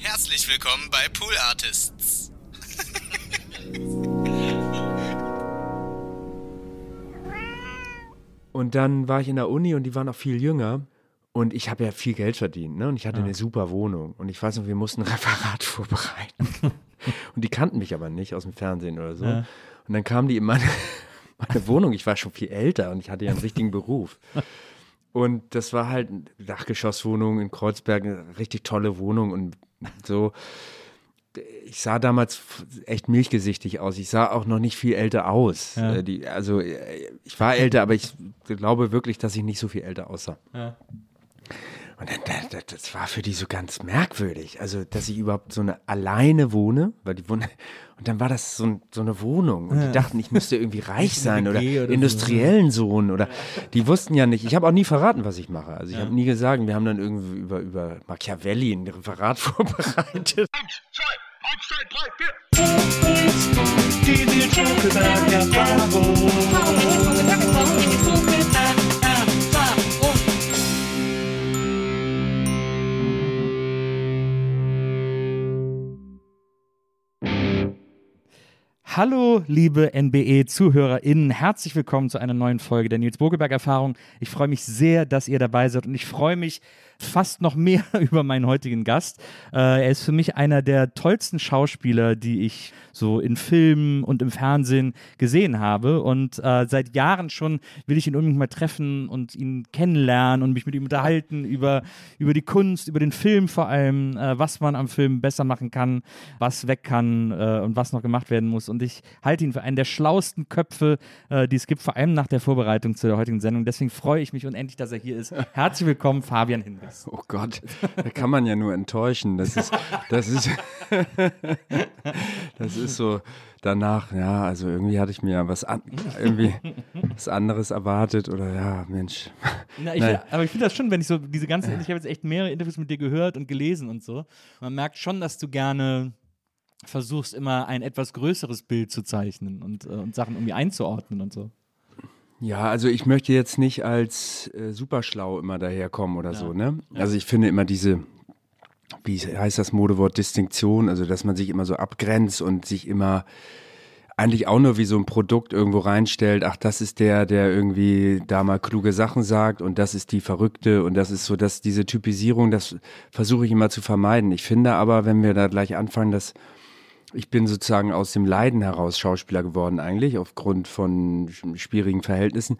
Herzlich willkommen bei Pool Artists. Und dann war ich in der Uni und die waren auch viel jünger. Und ich habe ja viel Geld verdient, ne? Und ich hatte eine super Wohnung. Und ich weiß noch, wir mussten ein Referat vorbereiten. und die kannten mich aber nicht aus dem Fernsehen oder so. Ja. Und dann kamen die in meine, meine Wohnung. Ich war schon viel älter und ich hatte ja einen richtigen Beruf. Und das war halt eine Dachgeschosswohnung in Kreuzberg, eine richtig tolle Wohnung und so. Ich sah damals echt milchgesichtig aus. Ich sah auch noch nicht viel älter aus. Ja. Äh, Die, also äh, ich war älter, aber ich glaube wirklich, dass ich nicht so viel älter aussah. Ja. Und dann, da- da- das war für die so ganz merkwürdig. Also, dass ich überhaupt so eine alleine wohne, weil die wohnen, und dann war das so, ein, so eine Wohnung. Und die dachten, ich müsste irgendwie reich sein oder, oder so. industriellen Sohn oder, die wussten ja nicht. Ich habe auch nie verraten, was ich mache. Also, ich habe nie gesagt, wir haben dann irgendwie über, über Machiavelli ein Referat vorbereitet. Hallo, liebe NBE-ZuhörerInnen. Herzlich willkommen zu einer neuen Folge der Nils Bogelberg-Erfahrung. Ich freue mich sehr, dass ihr dabei seid und ich freue mich fast noch mehr über meinen heutigen Gast. Äh, er ist für mich einer der tollsten Schauspieler, die ich so in Filmen und im Fernsehen gesehen habe. Und äh, seit Jahren schon will ich ihn unbedingt mal treffen und ihn kennenlernen und mich mit ihm unterhalten über, über die Kunst, über den Film vor allem, äh, was man am Film besser machen kann, was weg kann äh, und was noch gemacht werden muss. Und ich halte ihn für einen der schlauesten Köpfe, äh, die es gibt, vor allem nach der Vorbereitung zu der heutigen Sendung. Deswegen freue ich mich unendlich, dass er hier ist. Herzlich willkommen, Fabian Hinrichs. Oh Gott, da kann man ja nur enttäuschen. Das ist, das ist, das ist so danach, ja, also irgendwie hatte ich mir was, an, irgendwie was anderes erwartet oder ja, Mensch. Na, ich, aber ich finde das schon, wenn ich so diese ganzen, ich habe jetzt echt mehrere Interviews mit dir gehört und gelesen und so. Man merkt schon, dass du gerne versuchst, immer ein etwas größeres Bild zu zeichnen und, äh, und Sachen irgendwie einzuordnen und so. Ja, also ich möchte jetzt nicht als äh, superschlau immer daherkommen oder so, ne? Also ich finde immer diese, wie heißt das Modewort, Distinktion, also dass man sich immer so abgrenzt und sich immer eigentlich auch nur wie so ein Produkt irgendwo reinstellt, ach, das ist der, der irgendwie da mal kluge Sachen sagt und das ist die Verrückte und das ist so, dass diese Typisierung, das versuche ich immer zu vermeiden. Ich finde aber, wenn wir da gleich anfangen, dass ich bin sozusagen aus dem Leiden heraus Schauspieler geworden eigentlich, aufgrund von sch- schwierigen Verhältnissen.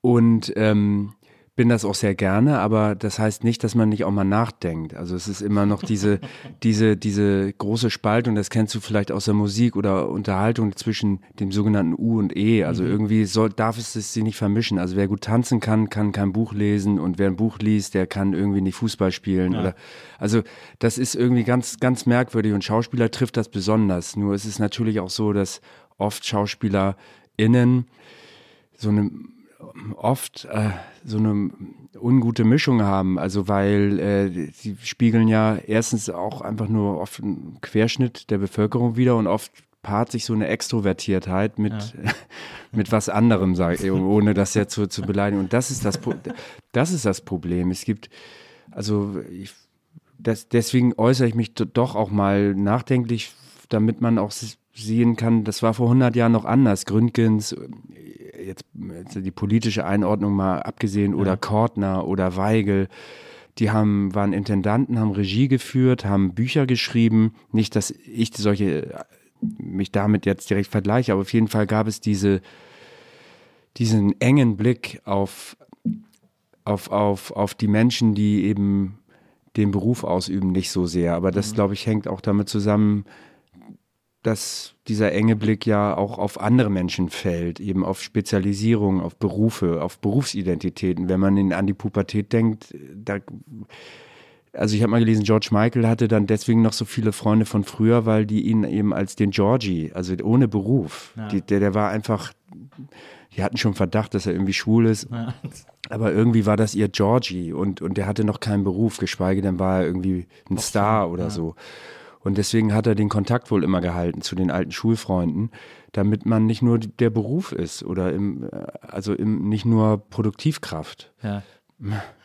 Und ähm, bin das auch sehr gerne, aber das heißt nicht, dass man nicht auch mal nachdenkt. Also es ist immer noch diese, diese, diese große Spaltung, das kennst du vielleicht aus der Musik oder Unterhaltung zwischen dem sogenannten U und E. Also irgendwie soll, darf es sich nicht vermischen. Also wer gut tanzen kann, kann kein Buch lesen und wer ein Buch liest, der kann irgendwie nicht Fußball spielen oder, also das ist irgendwie ganz, ganz merkwürdig und Schauspieler trifft das besonders. Nur es ist natürlich auch so, dass oft SchauspielerInnen so eine oft äh, so eine ungute Mischung haben. Also weil äh, sie spiegeln ja erstens auch einfach nur oft einen Querschnitt der Bevölkerung wieder und oft paart sich so eine Extrovertiertheit mit, mit was anderem, sag, ich, ohne das jetzt zu, zu beleidigen. Und das ist das, das ist das Problem. Es gibt, also ich, das, deswegen äußere ich mich do- doch auch mal nachdenklich, damit man auch sehen kann, das war vor 100 Jahren noch anders. Gründgens, jetzt, die politische Einordnung mal abgesehen, oder Ja. Kortner oder Weigel, die haben, waren Intendanten, haben Regie geführt, haben Bücher geschrieben. Nicht, dass ich solche mich damit jetzt direkt vergleiche, aber auf jeden Fall gab es diese, diesen engen Blick auf, auf, auf, auf die Menschen, die eben den Beruf ausüben, nicht so sehr. Aber das, glaube ich, hängt auch damit zusammen, dass dieser enge Blick ja auch auf andere Menschen fällt, eben auf Spezialisierung, auf Berufe, auf Berufsidentitäten. Wenn man in, an die Pubertät denkt, da, also ich habe mal gelesen, George Michael hatte dann deswegen noch so viele Freunde von früher, weil die ihn eben als den Georgie, also ohne Beruf, die, der, der war einfach, die hatten schon Verdacht, dass er irgendwie schwul ist. Aber irgendwie war das ihr Georgie und, und der hatte noch keinen Beruf, geschweige denn war er irgendwie ein Star oder so. Und deswegen hat er den Kontakt wohl immer gehalten zu den alten Schulfreunden, damit man nicht nur der Beruf ist oder im, äh, also im, nicht nur Produktivkraft. Ja.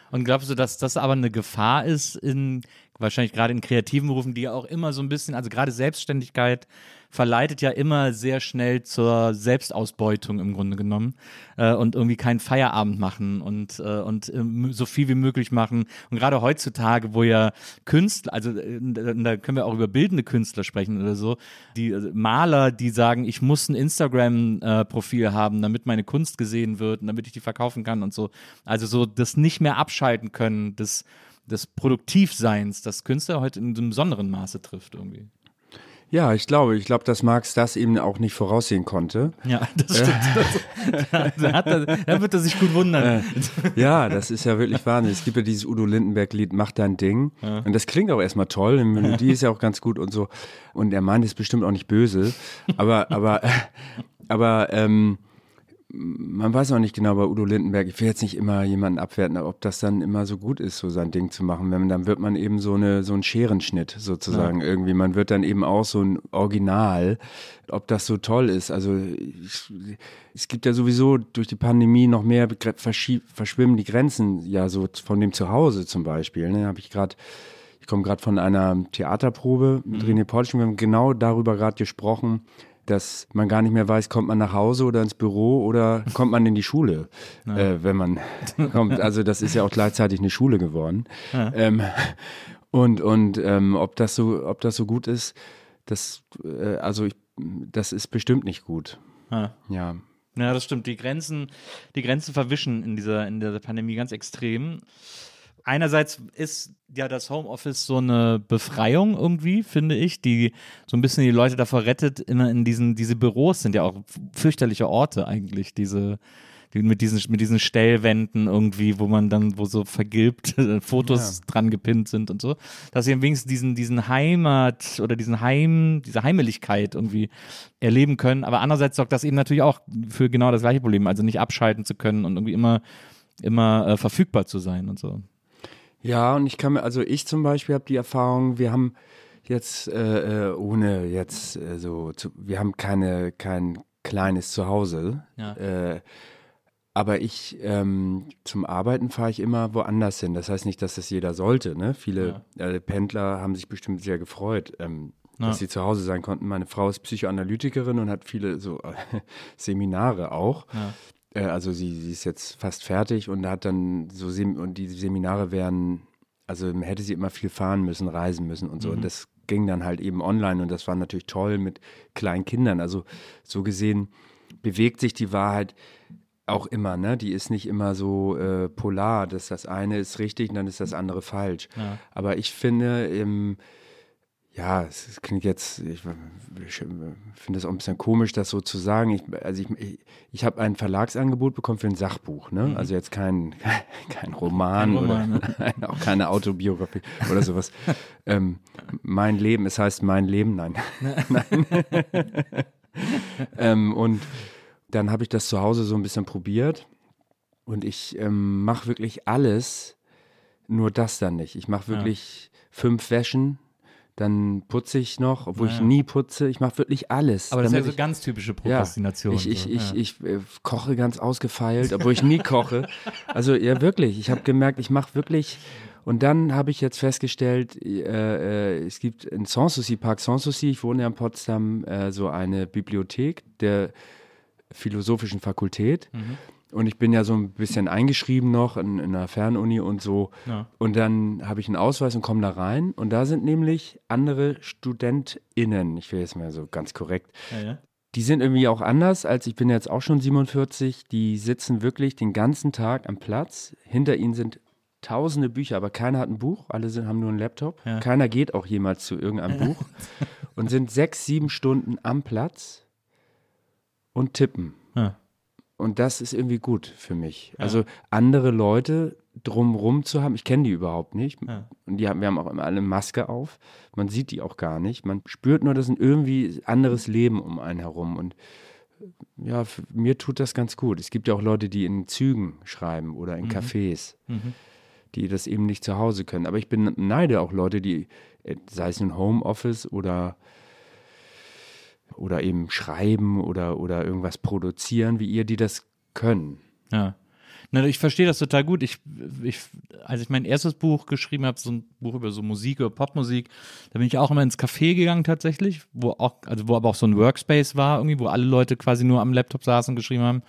Und glaubst du, dass das aber eine Gefahr ist in wahrscheinlich gerade in kreativen Berufen, die ja auch immer so ein bisschen, also gerade Selbstständigkeit verleitet ja immer sehr schnell zur Selbstausbeutung im Grunde genommen äh, und irgendwie keinen Feierabend machen und, äh, und ähm, so viel wie möglich machen. Und gerade heutzutage, wo ja Künstler, also äh, da können wir auch über bildende Künstler sprechen oder so, die äh, Maler, die sagen, ich muss ein Instagram-Profil haben, damit meine Kunst gesehen wird und damit ich die verkaufen kann und so. Also so das nicht mehr abschalten können, des, des Produktivseins, das Künstler heute in einem besonderen Maße trifft irgendwie. Ja, ich glaube, ich glaube, dass Marx das eben auch nicht voraussehen konnte. Ja, das stimmt. Da, hat er, da wird er sich gut wundern. Ja, das ist ja wirklich Wahnsinn. Es gibt ja dieses Udo Lindenberg-Lied Mach dein Ding. Und das klingt auch erstmal toll. Die Melodie ist ja auch ganz gut und so. Und er meint es bestimmt auch nicht böse. Aber, aber, aber ähm, man weiß auch nicht genau bei Udo Lindenberg, ich will jetzt nicht immer jemanden abwerten, ob das dann immer so gut ist, so sein Ding zu machen. Wenn, dann wird man eben so, eine, so ein Scherenschnitt sozusagen irgendwie. Man wird dann eben auch so ein Original, ob das so toll ist. Also ich, es gibt ja sowieso durch die Pandemie noch mehr, verschwimmen die Grenzen ja so von dem Zuhause zum Beispiel. Ne? Habe ich gerade ich komme gerade von einer Theaterprobe mit René Polschen. Wir haben genau darüber gerade gesprochen, dass man gar nicht mehr weiß, kommt man nach Hause oder ins Büro oder kommt man in die Schule, äh, wenn man kommt. Also das ist ja auch gleichzeitig eine Schule geworden. Ähm, und und ähm, ob das so, ob das so gut ist, das, äh, also ich, das ist bestimmt nicht gut. Ja. Ja. Ja, das stimmt. Die Grenzen, die Grenzen verwischen in dieser, in dieser Pandemie ganz extrem. Einerseits ist ja das Homeoffice so eine Befreiung irgendwie, finde ich, die so ein bisschen die Leute davor rettet, immer in diesen, diese Büros sind ja auch fürchterliche Orte eigentlich, diese, die mit diesen, mit diesen Stellwänden irgendwie, wo man dann, wo so vergilbt Fotos dran gepinnt sind und so, dass sie wenigstens diesen, diesen Heimat oder diesen Heim, diese Heimeligkeit irgendwie erleben können. Aber andererseits sorgt das eben natürlich auch für genau das gleiche Problem, also nicht abschalten zu können und irgendwie immer, immer äh, verfügbar zu sein und so. Ja, und ich kann mir, also ich zum Beispiel habe die Erfahrung, wir haben jetzt, äh, äh, ohne jetzt äh, so, zu, wir haben keine, kein kleines Zuhause. Ja. Äh, aber ich, ähm, zum Arbeiten fahre ich immer woanders hin. Das heißt nicht, dass das jeder sollte. Ne? Viele äh, Pendler haben sich bestimmt sehr gefreut, ähm, Ja. dass sie zu Hause sein konnten. Meine Frau ist Psychoanalytikerin und hat viele so Seminare auch. Äh, also sie, sie ist jetzt fast fertig und hat dann so Sem und die Seminare wären, also hätte sie immer viel fahren müssen, reisen müssen und so. Und das ging dann halt eben online und das war natürlich toll mit kleinen Kindern. Also so gesehen bewegt sich die Wahrheit auch immer, ne? Die ist nicht immer so äh, polar, dass das eine ist richtig und dann ist das andere falsch. Aber ich finde, ähm, ja, es klingt jetzt, ich, ich finde es auch ein bisschen komisch, das so zu sagen. Ich, also ich, ich, ich habe ein Verlagsangebot bekommen für ein Sachbuch, ne? Also jetzt kein, kein Roman, Mhm. Kein Roman, oder auch keine Autobiografie oder sowas. ähm, mein Leben, es heißt mein Leben, nein. nein. ähm, und dann habe ich das zu Hause so ein bisschen probiert und ich ähm, mache wirklich alles, nur das dann nicht. Ich mache wirklich fünf Wäschen, dann putze ich noch, obwohl ich nie putze. Ich mache wirklich alles. Aber das ist ja so ganz typische ja, Prokrastination. ich, ich, so. ich, ja. ich äh, koche ganz ausgefeilt, obwohl ich nie koche. Also ja, wirklich. Ich habe gemerkt, ich mache wirklich. Und dann habe ich jetzt festgestellt, äh, äh, es gibt in Sanssouci, Park Sanssouci, ich wohne ja in Potsdam, äh, so eine Bibliothek, der philosophischen Fakultät. Und ich bin ja so ein bisschen eingeschrieben noch in, in einer Fernuni und so. Ja. Und dann habe ich einen Ausweis und komme da rein. Und da sind nämlich andere StudentInnen, ich will jetzt mal so ganz korrekt, Ja, ja. die sind irgendwie auch anders, als ich bin jetzt auch schon 47. Die sitzen wirklich den ganzen Tag am Platz. Hinter ihnen sind tausende Bücher, aber keiner hat ein Buch. Alle sind, haben nur einen Laptop. Ja. Keiner geht auch jemals zu irgendeinem Buch. Und sind sechs, sieben Stunden am Platz und tippen. Ja. Und das ist irgendwie gut für mich. Also andere Leute drumrum zu haben, ich kenne die überhaupt nicht. Ja. Und die haben, wir haben auch immer alle eine Maske auf. Man sieht die auch gar nicht. Man spürt nur, das ist ein irgendwie anderes Leben um einen herum. Und ja, für, mir tut das ganz gut. Es gibt ja auch Leute, die in Zügen schreiben oder in Cafés, die das eben nicht zu Hause können. Aber ich beneide auch Leute, die, äh, sei es nun Homeoffice oder oder eben schreiben oder, oder irgendwas produzieren, wie ihr, die das können. Ja. Na, ich verstehe das total gut. Ich, ich, als ich mein erstes Buch geschrieben habe, so ein Buch über so Musik oder Popmusik, da bin ich auch immer ins Café gegangen tatsächlich, wo auch, also wo aber auch so ein Workspace war, irgendwie, wo alle Leute quasi nur am Laptop saßen und geschrieben haben.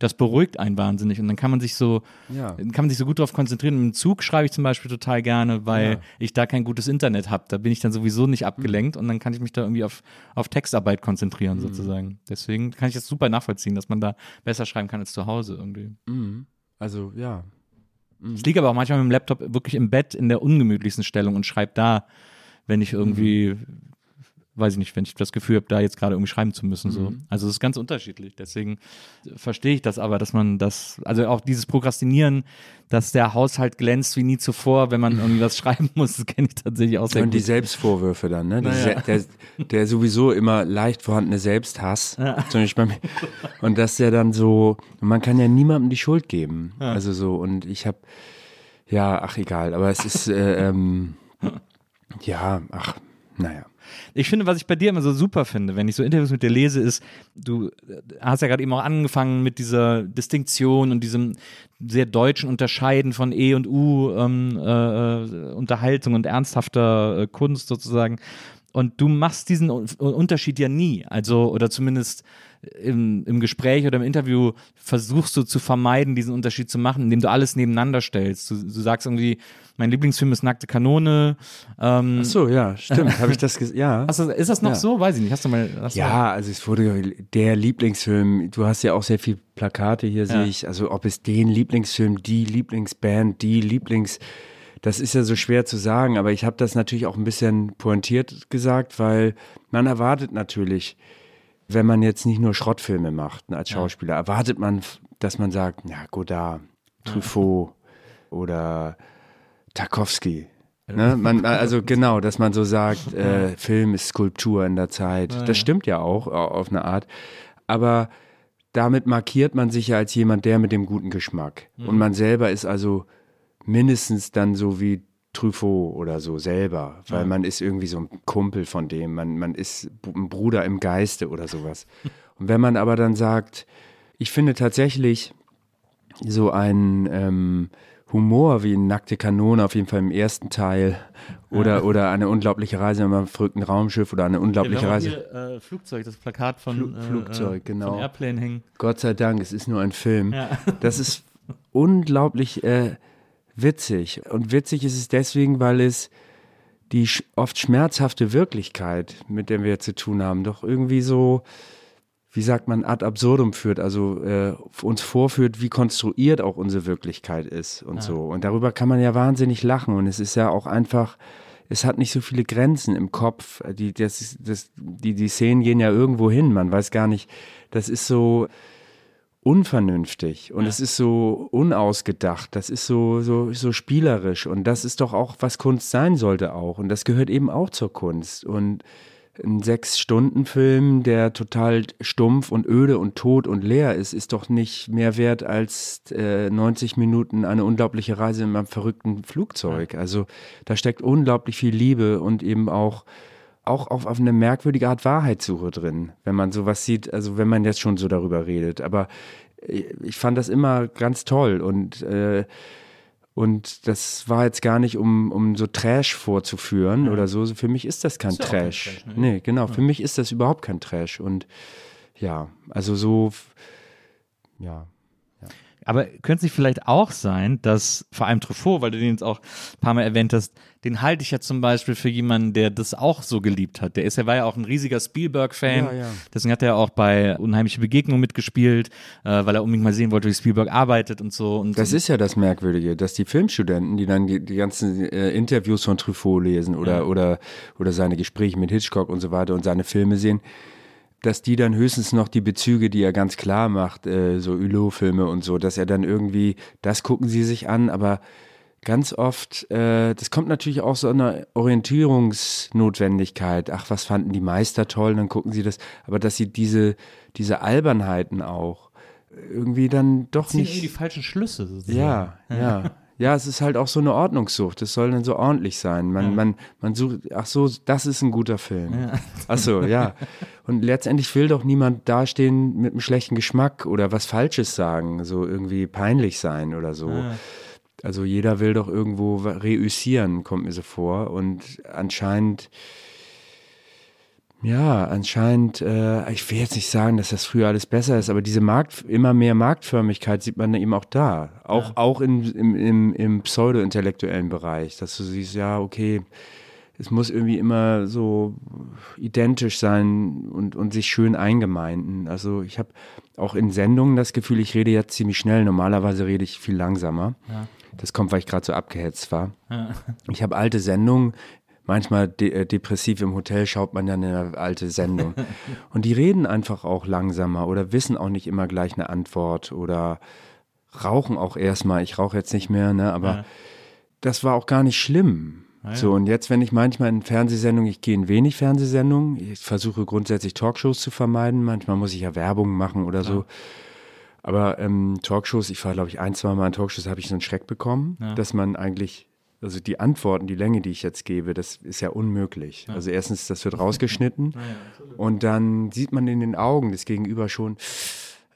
Das beruhigt einen wahnsinnig und dann kann man sich so, Ja. kann man sich so gut darauf konzentrieren. Im Zug schreibe ich zum Beispiel total gerne, weil Ja. ich da kein gutes Internet habe. Da bin ich dann sowieso nicht abgelenkt und dann kann ich mich da irgendwie auf, auf Textarbeit konzentrieren sozusagen. Deswegen kann ich das super nachvollziehen, dass man da besser schreiben kann als zu Hause irgendwie. Also ja. Ich liege aber auch manchmal mit dem Laptop wirklich im Bett in der ungemütlichsten Stellung und schreibe da, wenn ich irgendwie, weiß ich nicht, wenn ich das Gefühl habe, da jetzt gerade irgendwie schreiben zu müssen. So. Also es ist ganz unterschiedlich. Deswegen verstehe ich das aber, dass man das, also auch dieses Prokrastinieren, dass der Haushalt glänzt wie nie zuvor, wenn man irgendwie was schreiben muss, das kenne ich tatsächlich auch sehr Und die gut. Selbstvorwürfe dann, ne? Die Naja. Der, der sowieso immer leicht vorhandene Selbsthass. Zum Beispiel bei mir. Und dass der dann so, man kann ja niemandem die Schuld geben. Also so, und ich habe, ja, ach egal, aber es ist, äh, ähm, ja, ach, naja. Ich finde, was ich bei dir immer so super finde, wenn ich so Interviews mit dir lese, ist, du äh, hast ja gerade eben auch angefangen mit dieser Distinktion und diesem sehr deutschen Unterscheiden von E und U, ähm, äh, Unterhaltung und ernsthafter äh, Kunst sozusagen. Und du machst diesen Un- Unterschied ja nie. Also, oder zumindest im, im Gespräch oder im Interview versuchst du zu vermeiden, diesen Unterschied zu machen, indem du alles nebeneinander stellst. Du, du sagst irgendwie, mein Lieblingsfilm ist Nackte Kanone. Ähm, Ach so, ja, stimmt. Habe ich das gesagt? Ja. Du, ist das noch Ja. so? Weiß ich nicht. Hast du mal. Hast Ja, also es wurde der Lieblingsfilm. Du hast ja auch sehr viel Plakate hier, Ja. sehe ich. Also ob es den Lieblingsfilm, die Lieblingsband, die Lieblings, das ist ja so schwer zu sagen. Aber ich habe das natürlich auch ein bisschen pointiert gesagt, weil man erwartet natürlich, wenn man jetzt nicht nur Schrottfilme macht ne, als Schauspieler, erwartet man, dass man sagt, ja Godard, Truffaut oder Tarkovsky. Ne? Man, also genau, dass man so sagt, äh, Film ist Skulptur in der Zeit. Das stimmt ja auch au- auf eine Art. Aber damit markiert man sich ja als jemand, der mit dem guten Geschmack. Und man selber ist also mindestens dann so wie Truffaut oder so selber, weil man ist irgendwie so ein Kumpel von dem, man, man ist ein Bruder im Geiste oder sowas. Und wenn man aber dann sagt, ich finde tatsächlich so ein ähm, Humor wie in Nackte Kanone, auf jeden Fall im ersten Teil, oder, oder eine unglaubliche Reise mit einem verrückten Raumschiff oder eine unglaubliche Reise. Hier, äh, Flugzeug, das Plakat von, Flu- äh, Flugzeug, äh, genau. von Airplane hängen. Gott sei Dank, es ist nur ein Film. Ja. Das ist unglaublich äh, witzig. Und witzig ist es deswegen, weil es die oft schmerzhafte Wirklichkeit, mit der wir zu tun haben, doch irgendwie so, wie sagt man, ad absurdum führt, also äh, uns vorführt, wie konstruiert auch unsere Wirklichkeit ist und so. Und darüber kann man ja wahnsinnig lachen. Und es ist ja auch einfach, es hat nicht so viele Grenzen im Kopf. Die, das, das, die, die Szenen gehen ja irgendwo hin. Man weiß gar nicht, das ist so unvernünftig und es ist so unausgedacht. Das ist so, so, so spielerisch. Und das ist doch auch, was Kunst sein sollte auch. Und das gehört eben auch zur Kunst. Und ein Sechs-Stunden-Film, der total stumpf und öde und tot und leer ist, ist doch nicht mehr wert als äh, 90 Minuten eine unglaubliche Reise in einem verrückten Flugzeug. Also da steckt unglaublich viel Liebe und eben auch auch auf, auf eine merkwürdige Art Wahrheitssuche drin, wenn man sowas sieht, also wenn man jetzt schon so darüber redet. Aber ich ich fand das immer ganz toll und äh, und das war jetzt gar nicht, um, um so Trash vorzuführen oder so. Für mich ist das kein Ist ja auch kein Trash. Trash, ne? Nee, genau. Für mich ist das überhaupt kein Trash. Und ja, also so, ja. Aber könnte es nicht vielleicht auch sein, dass vor allem Truffaut, weil du den jetzt auch ein paar Mal erwähnt hast, den halte ich ja zum Beispiel für jemanden, der das auch so geliebt hat. Der ist, er war ja auch ein riesiger Spielberg-Fan. Ja, ja. Deswegen hat er auch bei Unheimliche Begegnung mitgespielt, äh, weil er unbedingt mal sehen wollte, wie Spielberg arbeitet und so. Und Das so. ist ja das Merkwürdige, dass die Filmstudenten, die dann die, die ganzen äh, Interviews von Truffaut lesen oder, oder, oder seine Gespräche mit Hitchcock und so weiter und seine Filme sehen, dass die dann höchstens noch die Bezüge, die er ganz klar macht, äh, so Hulot-Filme und so, dass er dann irgendwie, das gucken sie sich an, aber ganz oft, äh, das kommt natürlich auch so einer Orientierungsnotwendigkeit. Ach, was fanden die Meister toll, dann gucken sie das, aber dass sie diese, diese Albernheiten auch irgendwie dann doch ziehen nicht. die falschen Schlüsse sozusagen. Ja, ja. Ja, es ist halt auch so eine Ordnungssucht. Es soll dann so ordentlich sein. Man, man, man sucht, ach so, das ist ein guter Film. Ach so, ja. Und letztendlich will doch niemand dastehen mit einem schlechten Geschmack oder was Falsches sagen, so irgendwie peinlich sein oder so. Also jeder will doch irgendwo reüssieren, kommt mir so vor. Und anscheinend, ja, anscheinend, äh, ich will jetzt nicht sagen, dass das früher alles besser ist, aber diese Markt, immer mehr Marktförmigkeit sieht man eben auch da. Auch, auch in, im, im, im pseudo-intellektuellen Bereich, dass du siehst, ja, okay, es muss irgendwie immer so identisch sein und, und sich schön eingemeinden. Also ich habe auch in Sendungen das Gefühl, ich rede jetzt ziemlich schnell. Normalerweise rede ich viel langsamer. Das kommt, weil ich gerade so abgehetzt war. Ich habe alte Sendungen, manchmal de äh, depressiv im Hotel schaut man dann eine alte Sendung. Und die reden einfach auch langsamer oder wissen auch nicht immer gleich eine Antwort oder rauchen auch erstmal. Ich rauche jetzt nicht mehr, ne? aber das war auch gar nicht schlimm. So, und jetzt, wenn ich manchmal in Fernsehsendungen, ich gehe in wenig Fernsehsendungen, ich versuche grundsätzlich Talkshows zu vermeiden, manchmal muss ich ja Werbung machen oder so. Aber ähm, Talkshows, ich war, glaube ich, ein, zwei Mal in Talkshows, habe ich so einen Schreck bekommen, dass man eigentlich, also die Antworten, die Länge, die ich jetzt gebe, das ist ja unmöglich. Also erstens, das wird rausgeschnitten und dann sieht man in den Augen des Gegenüber schon,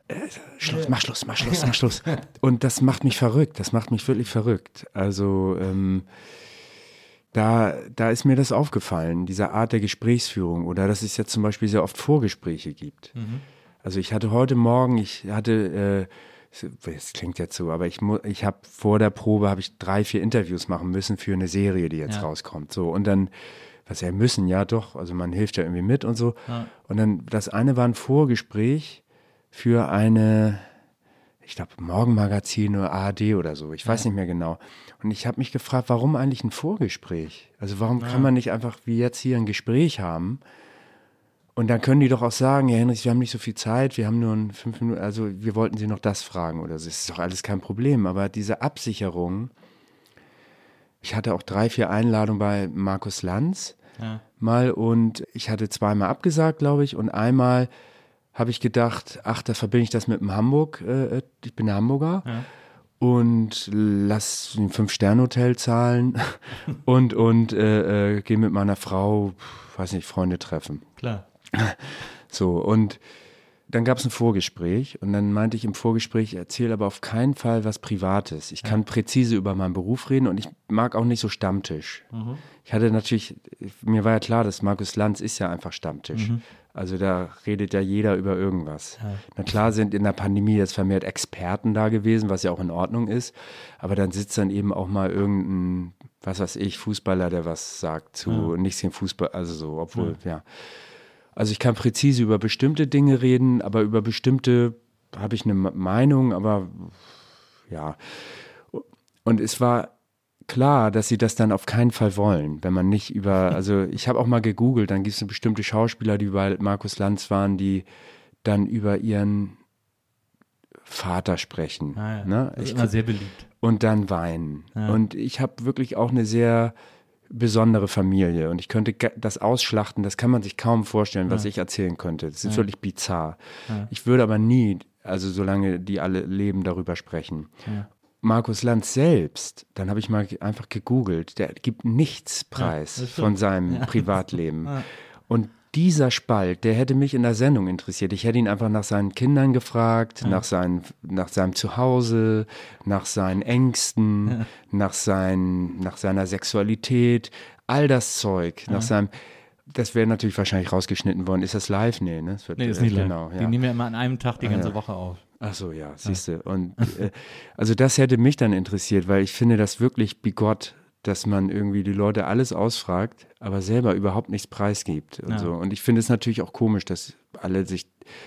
äh, Schluss, mach Schluss, mach Schluss, mach Schluss. Und das macht mich verrückt, das macht mich wirklich verrückt. Also ähm, da, da ist mir das aufgefallen, diese Art der Gesprächsführung oder dass es jetzt zum Beispiel sehr oft Vorgespräche gibt. Also ich hatte heute Morgen, ich hatte, äh, das klingt jetzt so, aber ich, ich habe vor der Probe habe ich drei, vier Interviews machen müssen für eine Serie, die jetzt rauskommt. So und dann, was ja müssen, ja doch, also man hilft ja irgendwie mit und so. Und dann das eine war ein Vorgespräch für eine, ich glaube, Morgenmagazin oder ARD oder so, ich weiß nicht mehr genau. Und ich habe mich gefragt, warum eigentlich ein Vorgespräch? Also warum kann man nicht einfach wie jetzt hier ein Gespräch haben? Und dann können die doch auch sagen, ja Henrich, wir haben nicht so viel Zeit, wir haben nur fünf Minuten, also wir wollten Sie noch das fragen oder so. Das ist doch alles kein Problem. Aber diese Absicherung, ich hatte auch drei, vier Einladungen bei Markus Lanz mal und ich hatte zweimal abgesagt, glaube ich, und einmal habe ich gedacht, ach, da verbinde ich das mit dem Hamburg, äh, ich bin Hamburger und lass ein Fünf-Sterne-Hotel zahlen und, und äh, äh, gehe mit meiner Frau, weiß nicht, Freunde treffen. Klar. So, und dann gab es ein Vorgespräch und dann meinte ich im Vorgespräch, erzähle aber auf keinen Fall was Privates. Ich kann präzise über meinen Beruf reden und ich mag auch nicht so Stammtisch. Ich hatte natürlich, mir war ja klar, dass Markus Lanz ist ja einfach Stammtisch. Also da redet ja jeder über irgendwas. Na klar sind in der Pandemie jetzt vermehrt Experten da gewesen, was ja auch in Ordnung ist, aber dann sitzt dann eben auch mal irgendein, was weiß ich, Fußballer, der was sagt zu nichts gegen Fußball, also so, obwohl, ja. Also ich kann präzise über bestimmte Dinge reden, aber über bestimmte habe ich eine Me- Meinung, aber ja. Und es war klar, dass sie das dann auf keinen Fall wollen, wenn man nicht über, also ich habe auch mal gegoogelt, dann gibt es bestimmte Schauspieler, die bei Markus Lanz waren, die dann über ihren Vater sprechen. Ah, ja. ne? Ich immer sehr beliebt. und dann weinen. Und ich habe wirklich auch eine sehr besondere Familie und ich könnte das ausschlachten, das kann man sich kaum vorstellen, was ich erzählen könnte. Das ist wirklich bizarr. Ich würde aber nie, also solange die alle leben, darüber sprechen. Markus Lanz selbst, dann habe ich mal einfach gegoogelt, der gibt nichts preis von seinem Privatleben. Und dieser Spalt, der hätte mich in der Sendung interessiert. Ich hätte ihn einfach nach seinen Kindern gefragt, nach, seinen, nach seinem Zuhause, nach seinen Ängsten, nach, sein, nach seiner Sexualität, all das Zeug, nach seinem. das wäre natürlich wahrscheinlich rausgeschnitten worden. Ist das live? Nee, ne? Das wird, nee, ist nicht live. Genau, ja. Die nehmen ja immer an einem Tag die ganze ah, ja. Woche auf. Ach so, ja, siehst du. Und äh, also das hätte mich dann interessiert, weil ich finde das wirklich bigott, dass man irgendwie die Leute alles ausfragt, aber selber überhaupt nichts preisgibt und ja. so. Und ich finde es natürlich auch komisch, dass alle sich,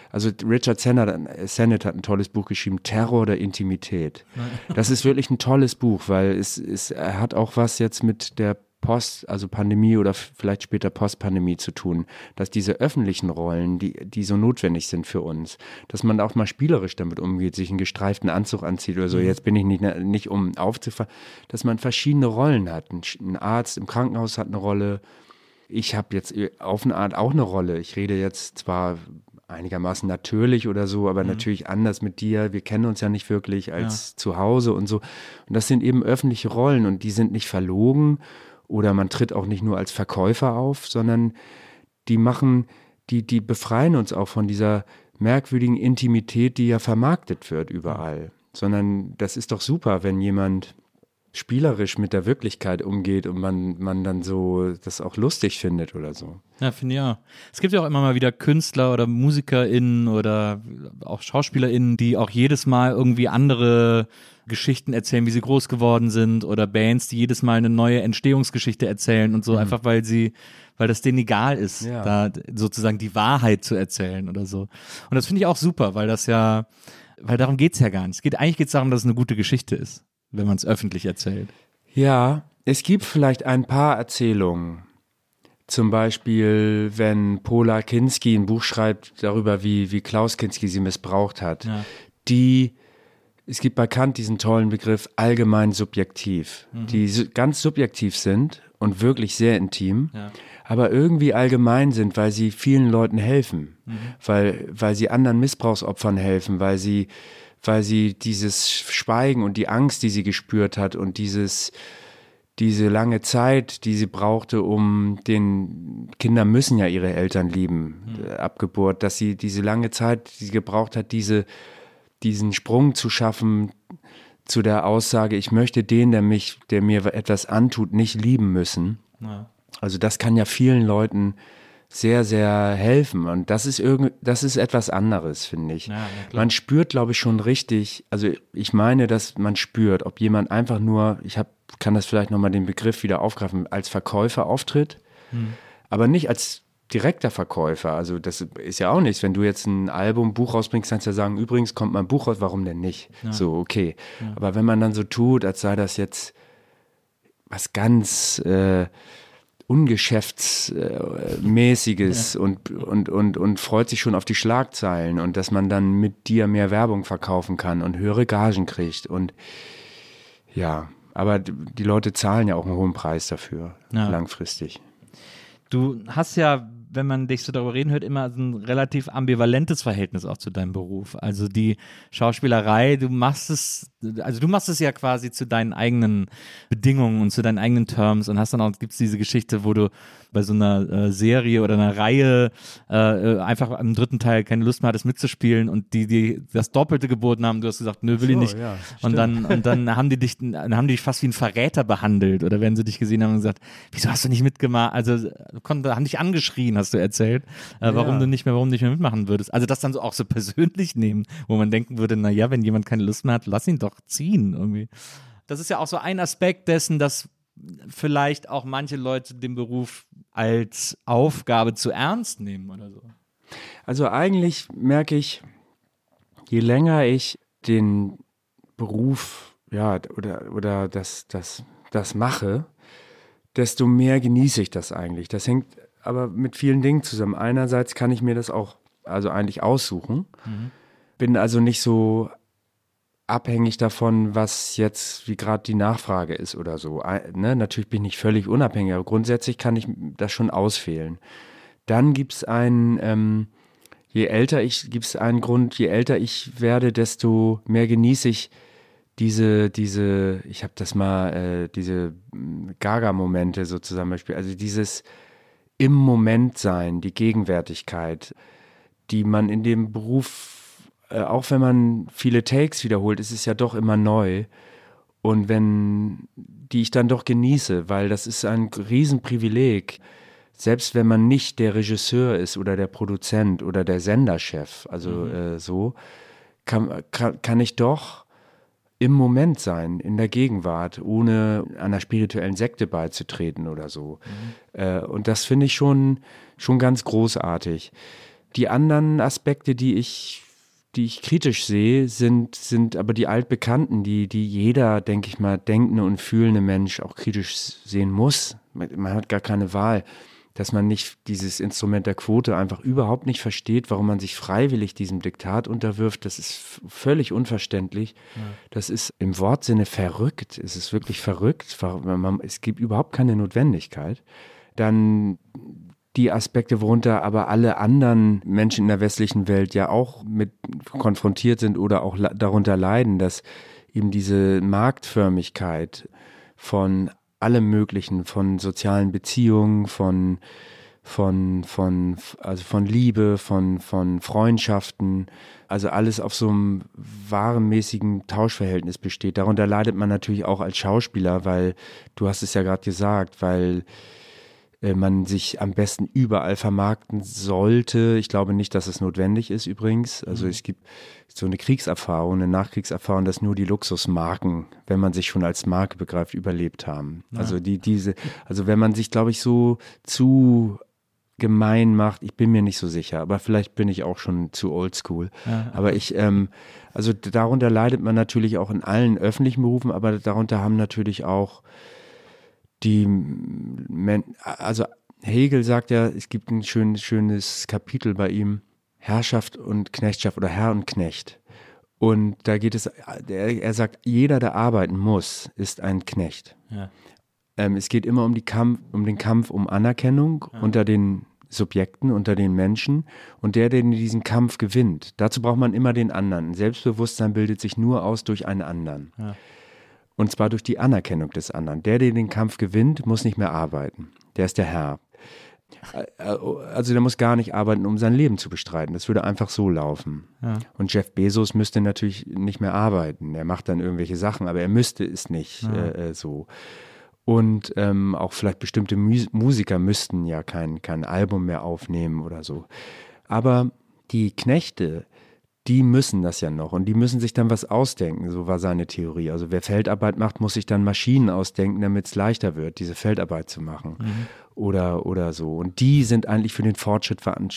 also Richard Sennett, Sennett hat ein tolles Buch geschrieben, Terror der Intimität. Das ist wirklich ein tolles Buch, weil es, es er hat auch was jetzt mit der Post, also Pandemie oder vielleicht später Postpandemie zu tun, dass diese öffentlichen Rollen, die, die so notwendig sind für uns, dass man auch mal spielerisch damit umgeht, sich einen gestreiften Anzug anzieht oder so. Mhm. Jetzt bin ich nicht, nicht um aufzufahren, dass man verschiedene Rollen hat. Ein Arzt im Krankenhaus hat eine Rolle. Ich habe jetzt auf eine Art auch eine Rolle. Ich rede jetzt zwar einigermaßen natürlich oder so, aber mhm. natürlich anders mit dir. Wir kennen uns ja nicht wirklich als ja. zu Hause und so. Und das sind eben öffentliche Rollen und die sind nicht verlogen oder man tritt auch nicht nur als Verkäufer auf, sondern die machen, die, die befreien uns auch von dieser merkwürdigen Intimität, die ja vermarktet wird überall. Sondern das ist doch super, wenn jemand spielerisch mit der Wirklichkeit umgeht und man, man dann so das auch lustig findet oder so. Ja, finde ich auch. Es gibt ja auch immer mal wieder Künstler oder MusikerInnen oder auch SchauspielerInnen, die auch jedes Mal irgendwie andere Geschichten erzählen, wie sie groß geworden sind oder Bands, die jedes Mal eine neue Entstehungsgeschichte erzählen und so, mhm. einfach weil sie, weil das denen egal ist, ja. da sozusagen die Wahrheit zu erzählen oder so. Und das finde ich auch super, weil das ja, weil darum geht's ja gar nicht. Es geht, eigentlich geht es darum, dass es eine gute Geschichte ist, wenn man es öffentlich erzählt. Ja, es gibt vielleicht ein paar Erzählungen. Zum Beispiel, wenn Pola Kinski ein Buch schreibt darüber, wie, wie Klaus Kinski sie missbraucht hat, ja. die es gibt bei Kant diesen tollen Begriff allgemein subjektiv, mhm. die ganz subjektiv sind und wirklich sehr intim, ja. aber irgendwie allgemein sind, weil sie vielen Leuten helfen, mhm. weil, weil sie anderen Missbrauchsopfern helfen, weil sie, weil sie dieses Schweigen und die Angst, die sie gespürt hat und dieses, diese lange Zeit, die sie brauchte, um den Kinder müssen ja ihre Eltern lieben, mhm. ab Geburt, dass sie diese lange Zeit, die sie gebraucht hat, diese diesen Sprung zu schaffen zu der Aussage, ich möchte den, der mich, der mir etwas antut, nicht lieben müssen. Ja. Also das kann ja vielen Leuten sehr, sehr helfen. Und das ist irgend, das ist etwas anderes, finde ich. Ja, man spürt, glaube ich, schon richtig, also ich meine, dass man spürt, ob jemand einfach nur, ich hab, kann das vielleicht nochmal den Begriff wieder aufgreifen, als Verkäufer auftritt, hm. aber nicht als direkter Verkäufer. Also das ist ja auch nichts. Wenn du jetzt ein Album, Buch rausbringst, kannst du ja sagen, übrigens kommt mein Buch raus, warum denn nicht? Ja. So, okay. Ja. Aber wenn man dann so tut, als sei das jetzt was ganz äh, ungeschäftsmäßiges ja. und, und, und, und freut sich schon auf die Schlagzeilen und dass man dann mit dir mehr Werbung verkaufen kann und höhere Gagen kriegt und ja, aber die Leute zahlen ja auch einen hohen Preis dafür, langfristig. Du hast ja wenn man dich so darüber reden hört, immer ein relativ ambivalentes Verhältnis auch zu deinem Beruf. Also die Schauspielerei, du machst es, also du machst es ja quasi zu deinen eigenen Bedingungen und zu deinen eigenen Terms und hast dann auch, gibt es diese Geschichte, wo du bei so einer äh, Serie oder einer Reihe äh, äh einfach im dritten Teil keine Lust mehr hattest mitzuspielen und die, die das Doppelte geboten haben, du hast gesagt, nö, will so, ich nicht. Ja, und dann, und dann haben die dich, haben die dich fast wie ein Verräter behandelt oder wenn sie dich gesehen haben und gesagt, wieso hast du nicht mitgemacht? Also konnte, haben dich angeschrien, hast du erzählt, äh, warum ja. du nicht mehr, warum du nicht mehr mitmachen würdest. Also das dann so auch so persönlich nehmen, wo man denken würde, na ja, wenn jemand keine Lust mehr hat, lass ihn doch ziehen irgendwie. Das ist ja auch so ein Aspekt dessen, dass vielleicht auch manche Leute den Beruf als Aufgabe zu ernst nehmen oder so. Also eigentlich merke ich, je länger ich den Beruf, ja, oder, oder das, das, das mache, desto mehr genieße ich das eigentlich. Das hängt aber mit vielen Dingen zusammen. Einerseits kann ich mir das auch also eigentlich aussuchen. Mhm. Bin also nicht so abhängig davon, was jetzt, wie gerade die Nachfrage ist oder so. Ne? Natürlich bin ich völlig unabhängig, aber grundsätzlich kann ich das schon auswählen. Dann gibt es einen, ähm, je älter ich, gibt es einen Grund, je älter ich werde, desto mehr genieße ich diese, diese, ich habe das mal, äh, diese hm, Gaga-Momente so zum Beispiel, also dieses im Moment sein, die Gegenwärtigkeit, die man in dem Beruf, äh, auch wenn man viele Takes wiederholt, ist es ja doch immer neu. Und wenn, die ich dann doch genieße, weil das ist ein Riesenprivileg, selbst wenn man nicht der Regisseur ist oder der Produzent oder der Senderchef, also mhm. äh, so, kann, kann, kann ich doch im Moment sein, in der Gegenwart, ohne einer spirituellen Sekte beizutreten oder so. Mhm. Äh, und das finde ich schon, schon ganz großartig. Die anderen Aspekte, die ich, die ich kritisch sehe, sind, sind aber die altbekannten, die, die jeder, denke ich mal, denkende und fühlende Mensch auch kritisch sehen muss. Man hat gar keine Wahl dass man nicht dieses Instrument der Quote einfach überhaupt nicht versteht, warum man sich freiwillig diesem Diktat unterwirft. Das ist völlig unverständlich. Ja. Das ist im Wortsinne verrückt. Es ist wirklich verrückt. Es gibt überhaupt keine Notwendigkeit. Dann die Aspekte, worunter aber alle anderen Menschen in der westlichen Welt ja auch mit konfrontiert sind oder auch darunter leiden, dass eben diese Marktförmigkeit von allem Möglichen, von sozialen Beziehungen, von, von, von, also von Liebe, von, von Freundschaften, also alles auf so einem warenmäßigen Tauschverhältnis besteht. Darunter leidet man natürlich auch als Schauspieler, weil, du hast es ja gerade gesagt, weil man sich am besten überall vermarkten sollte. Ich glaube nicht, dass es notwendig ist übrigens. Also mhm. es gibt so eine Kriegserfahrung, eine Nachkriegserfahrung, dass nur die Luxusmarken, wenn man sich schon als Marke begreift, überlebt haben. Ja. Also die, diese, also wenn man sich, glaube ich, so zu gemein macht, ich bin mir nicht so sicher, aber vielleicht bin ich auch schon zu oldschool. Ja, aber ich, ähm, also darunter leidet man natürlich auch in allen öffentlichen Berufen, aber darunter haben natürlich auch die, also Hegel sagt ja, es gibt ein schön, schönes Kapitel bei ihm, Herrschaft und Knechtschaft oder Herr und Knecht. Und da geht es, er, sagt, jeder, der arbeiten muss, ist ein Knecht. Ja. Ähm, es geht immer um, die Kampf, um den Kampf um Anerkennung ja. unter den Subjekten, unter den Menschen. Und der, der diesen Kampf gewinnt, dazu braucht man immer den anderen. Selbstbewusstsein bildet sich nur aus durch einen anderen. Ja. Und zwar durch die Anerkennung des anderen. Der, der den Kampf gewinnt, muss nicht mehr arbeiten. Der ist der Herr. Also der muss gar nicht arbeiten, um sein Leben zu bestreiten. Das würde einfach so laufen. Ja. Und Jeff Bezos müsste natürlich nicht mehr arbeiten. Er macht dann irgendwelche Sachen, aber er müsste es nicht ja. äh, äh so. Und ähm, auch vielleicht bestimmte Musiker müssten ja kein, kein Album mehr aufnehmen oder so. Aber die Knechte, die müssen das ja noch und die müssen sich dann was ausdenken, so war seine Theorie. Also wer Feldarbeit macht, muss sich dann Maschinen ausdenken, damit es leichter wird, diese Feldarbeit zu machen. Mhm. Oder, oder so. Und die sind eigentlich für den Fortschritt veran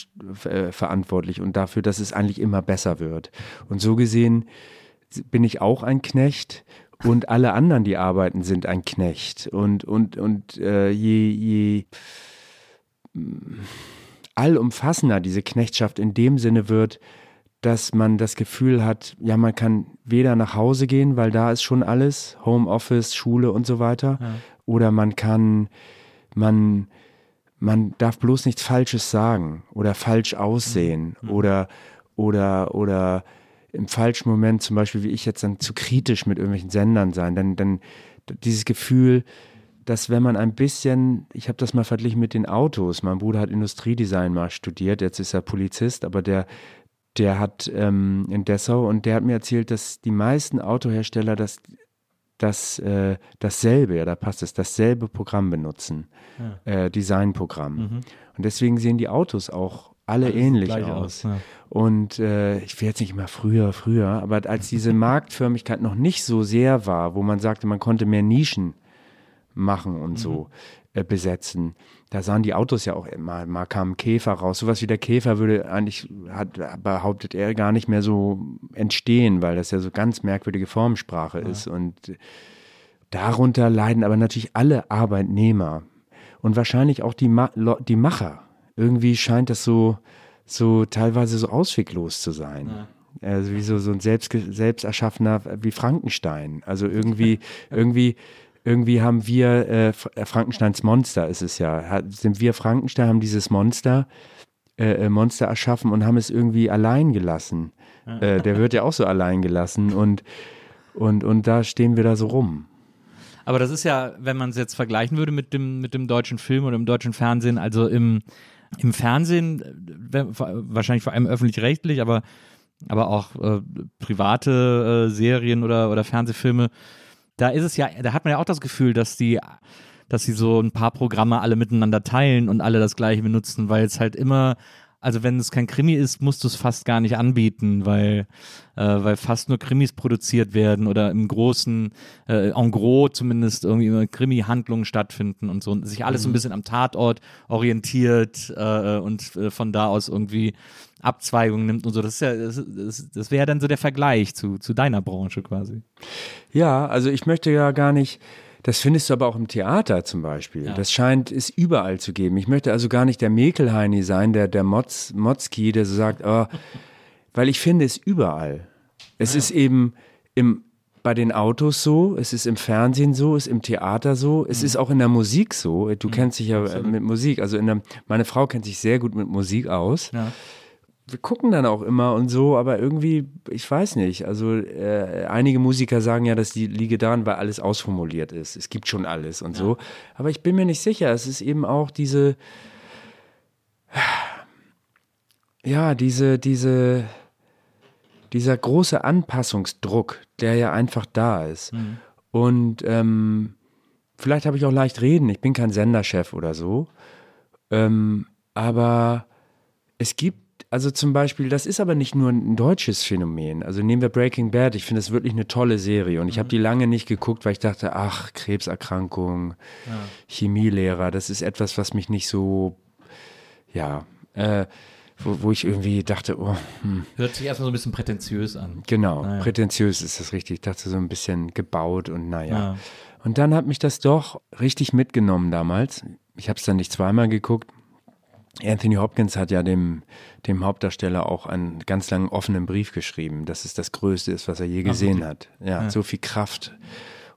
äh, verantwortlich und dafür, dass es eigentlich immer besser wird. Und so gesehen bin ich auch ein Knecht und alle anderen, die arbeiten, sind ein Knecht. Und, und, und äh, je, je allumfassender diese Knechtschaft in dem Sinne wird, dass man das Gefühl hat, ja, man kann weder nach Hause gehen, weil da ist schon alles, Homeoffice, Schule und so weiter, ja. oder man kann, man, man darf bloß nichts Falsches sagen oder falsch aussehen mhm. oder, oder, oder im falschen Moment zum Beispiel, wie ich jetzt dann zu kritisch mit irgendwelchen Sendern sein, dann, dann dieses Gefühl, dass wenn man ein bisschen, ich habe das mal verglichen mit den Autos, mein Bruder hat Industriedesign mal studiert, jetzt ist er Polizist, aber der, der hat ähm, in Dessau und der hat mir erzählt, dass die meisten Autohersteller das, das äh, dasselbe, ja, da passt es, dasselbe Programm benutzen, ja. äh, Designprogramm. Mhm. Und deswegen sehen die Autos auch alle Alles ähnlich aus. aus ja. Und äh, ich will jetzt nicht immer früher, früher, aber als diese Marktförmigkeit noch nicht so sehr war, wo man sagte, man konnte mehr Nischen machen und mhm. so äh, besetzen, da sahen die Autos ja auch immer, mal kam Käfer raus. Sowas wie der Käfer würde eigentlich, hat, behauptet er, gar nicht mehr so entstehen, weil das ja so ganz merkwürdige Formensprache ja. ist. Und darunter leiden aber natürlich alle Arbeitnehmer und wahrscheinlich auch die, Ma die Macher. Irgendwie scheint das so, so teilweise so ausweglos zu sein. Ja. Also wie so, so ein selbst, selbst erschaffener, wie Frankenstein. Also irgendwie, irgendwie irgendwie haben wir, äh, äh, Frankensteins Monster ist es ja, hat, sind wir Frankenstein, haben dieses Monster, äh, äh, Monster erschaffen und haben es irgendwie allein gelassen. Äh, der wird ja auch so allein gelassen und, und, und da stehen wir da so rum. Aber das ist ja, wenn man es jetzt vergleichen würde mit dem, mit dem deutschen Film oder im deutschen Fernsehen, also im, im Fernsehen, äh, wahrscheinlich vor allem öffentlich-rechtlich, aber, aber auch äh, private äh, Serien oder, oder Fernsehfilme, da ist es ja, da hat man ja auch das Gefühl, dass die dass sie so ein paar Programme alle miteinander teilen und alle das gleiche benutzen, weil es halt immer also wenn es kein Krimi ist, musst du es fast gar nicht anbieten, weil, äh, weil fast nur Krimis produziert werden oder im großen, äh, en gros zumindest irgendwie immer Krimi-Handlungen stattfinden und so und sich alles so ein bisschen am Tatort orientiert äh, und äh, von da aus irgendwie Abzweigungen nimmt und so. Das ist ja, das, das, das wäre dann so der Vergleich zu, zu deiner Branche quasi. Ja, also ich möchte ja gar nicht, das findest du aber auch im Theater zum Beispiel. Ja. Das scheint es überall zu geben. Ich möchte also gar nicht der Mekelheini sein, der, der Motz, Motzki, der so sagt, oh, weil ich finde es überall. Es ist eben im, bei den Autos so, es ist im Fernsehen so, es ist im Theater so, es ist auch in der Musik so. Du kennst dich ja äh, mit Musik, also in der, meine Frau kennt sich sehr gut mit Musik aus Ja. Wir gucken dann auch immer und so, aber irgendwie, ich weiß nicht. Also äh, einige Musiker sagen ja, dass die liege daran, weil alles ausformuliert ist. Es gibt schon alles und so. Aber ich bin mir nicht sicher. Es ist eben auch diese, ja, diese, diese, dieser große Anpassungsdruck, der ja einfach da ist. Und ähm, vielleicht habe ich auch leicht reden. Ich bin kein Senderchef oder so. Ähm, aber es gibt, also zum Beispiel, das ist aber nicht nur ein deutsches Phänomen. Also nehmen wir Breaking Bad, ich finde das wirklich eine tolle Serie und ich habe die lange nicht geguckt, weil ich dachte, ach, Krebserkrankung, Chemielehrer, das ist etwas, was mich nicht so, ja, äh, wo, wo ich irgendwie dachte, oh, hm, Hört sich erstmal so ein bisschen prätentiös an. Genau, Naja. prätentiös ist das richtig. Ich dachte so ein bisschen gebaut und naja. Ja. Und dann hat mich das doch richtig mitgenommen damals. Ich habe es dann nicht zweimal geguckt. Anthony Hopkins hat ja dem, dem Hauptdarsteller auch einen ganz langen offenen Brief geschrieben, dass es das Größte ist, was er je gesehen hat. Ja, so viel Kraft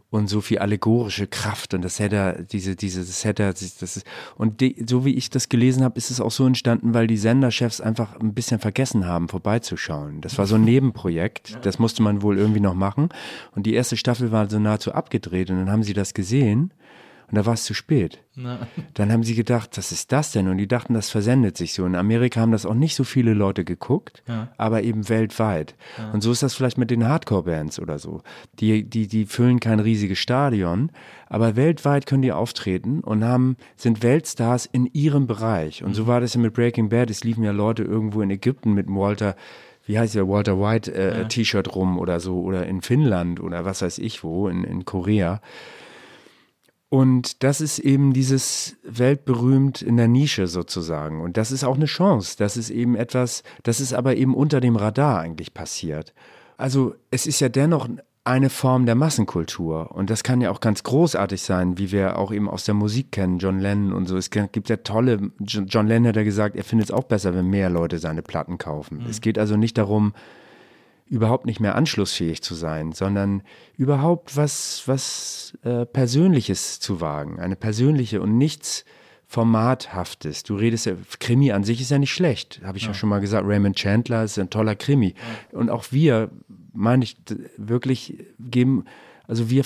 und so viel allegorische Kraft und das hätte er, diese, diese, das hätte er, das ist, und die, so wie ich das gelesen habe, ist es auch so entstanden, weil die Senderchefs einfach ein bisschen vergessen haben, vorbeizuschauen. Das war so ein Nebenprojekt, das musste man wohl irgendwie noch machen und die erste Staffel war so nahezu abgedreht und dann haben sie das gesehen und da war es zu spät. Dann haben sie gedacht, was ist das denn? Und die dachten, das versendet sich so. In Amerika haben das auch nicht so viele Leute geguckt, aber eben weltweit. Und so ist das vielleicht mit den Hardcore-Bands oder so. Die, die, die füllen kein riesiges Stadion, aber weltweit können die auftreten und haben, sind Weltstars in ihrem Bereich. Und so war das ja mit Breaking Bad. Es liefen ja Leute irgendwo in Ägypten mit Walter wie heißt der Walter White äh, T-Shirt rum oder so oder in Finnland oder was weiß ich wo in, in Korea und das ist eben dieses weltberühmt in der Nische sozusagen. Und das ist auch eine Chance. Das ist eben etwas, das ist aber eben unter dem Radar eigentlich passiert. Also es ist ja dennoch eine Form der Massenkultur. Und das kann ja auch ganz großartig sein, wie wir auch eben aus der Musik kennen, John Lennon und so. Es gibt ja tolle, John Lennon hat ja gesagt, er findet es auch besser, wenn mehr Leute seine Platten kaufen. Es geht also nicht darum, überhaupt nicht mehr anschlussfähig zu sein, sondern überhaupt was, was äh, Persönliches zu wagen, eine persönliche und nichts Formathaftes. Du redest ja, Krimi an sich ist ja nicht schlecht, habe ich ja. schon mal gesagt. Raymond Chandler ist ein toller Krimi. Und auch wir, meine ich, wirklich geben, also wir,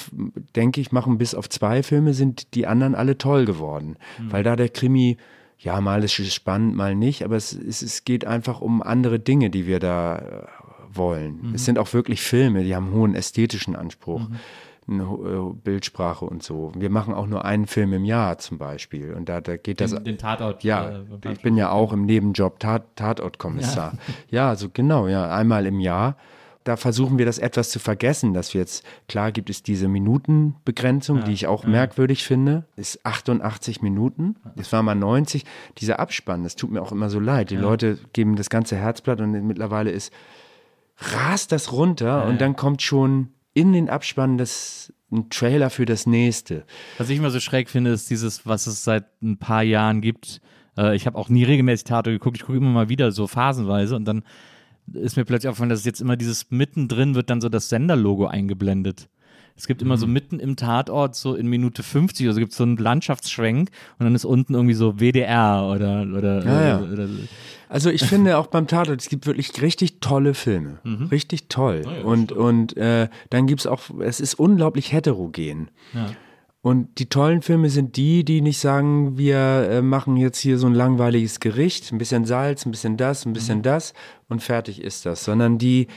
denke ich, machen bis auf zwei Filme, sind die anderen alle toll geworden. Weil da der Krimi, ja, mal ist es spannend, mal nicht, aber es, es, es geht einfach um andere Dinge, die wir da wollen. Es sind auch wirklich Filme, die haben einen hohen ästhetischen Anspruch, eine ho- äh, Bildsprache und so. Wir machen auch nur einen Film im Jahr zum Beispiel. Und da, da geht das. Den, den Tatort. Ja, äh, ich bin ja auch im Nebenjob Tat, Tatortkommissar. Ja. so genau, ja, einmal im Jahr. Da versuchen wir das etwas zu vergessen, dass wir jetzt, klar gibt es diese Minutenbegrenzung, die ich auch merkwürdig finde, ist 88 Minuten. Es war mal 90. Dieser Abspann, das tut mir auch immer so leid. Die Leute geben das ganze Herzblatt und mittlerweile ist, rast das runter und dann kommt schon in den Abspann das, ein Trailer für das nächste. Was ich immer so schräg finde, ist dieses, was es seit ein paar Jahren gibt. Äh, ich habe auch nie regelmäßig Tatort geguckt, ich gucke immer mal wieder so phasenweise und dann ist mir plötzlich aufgefallen, dass jetzt immer dieses mittendrin wird dann so das Senderlogo eingeblendet. Es gibt immer so Mhm. mitten im Tatort, so in Minute 50, also gibt es so einen Landschaftsschwenk und dann ist unten irgendwie so WDR oder, oder, Ja, ja. oder, oder Also ich finde auch beim Tatort, es gibt wirklich richtig tolle Filme. Richtig toll. und und äh, dann gibt's auch, es ist unglaublich heterogen. Und die tollen Filme sind die, die nicht sagen, wir äh, machen jetzt hier so ein langweiliges Gericht, ein bisschen Salz, ein bisschen das, ein bisschen das und fertig ist das, sondern die,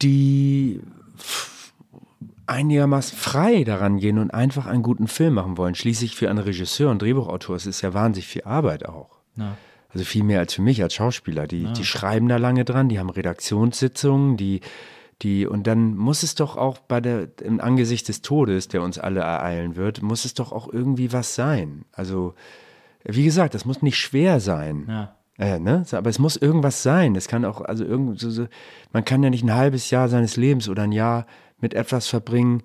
die einigermaßen frei daran gehen und einfach einen guten Film machen wollen. Schließlich für einen Regisseur und Drehbuchautor ist es ja wahnsinnig viel Arbeit auch. Ja. Also viel mehr als für mich als Schauspieler. Die, die schreiben da lange dran, die haben Redaktionssitzungen, die, die, und dann muss es doch auch bei der, im Angesicht des Todes, der uns alle ereilen wird, muss es doch auch irgendwie was sein. Also, wie gesagt, das muss nicht schwer sein. Ja. Äh, ne? Aber es muss irgendwas sein. Es kann auch, also irgend, so, so, man kann ja nicht ein halbes Jahr seines Lebens oder ein Jahr mit etwas verbringen.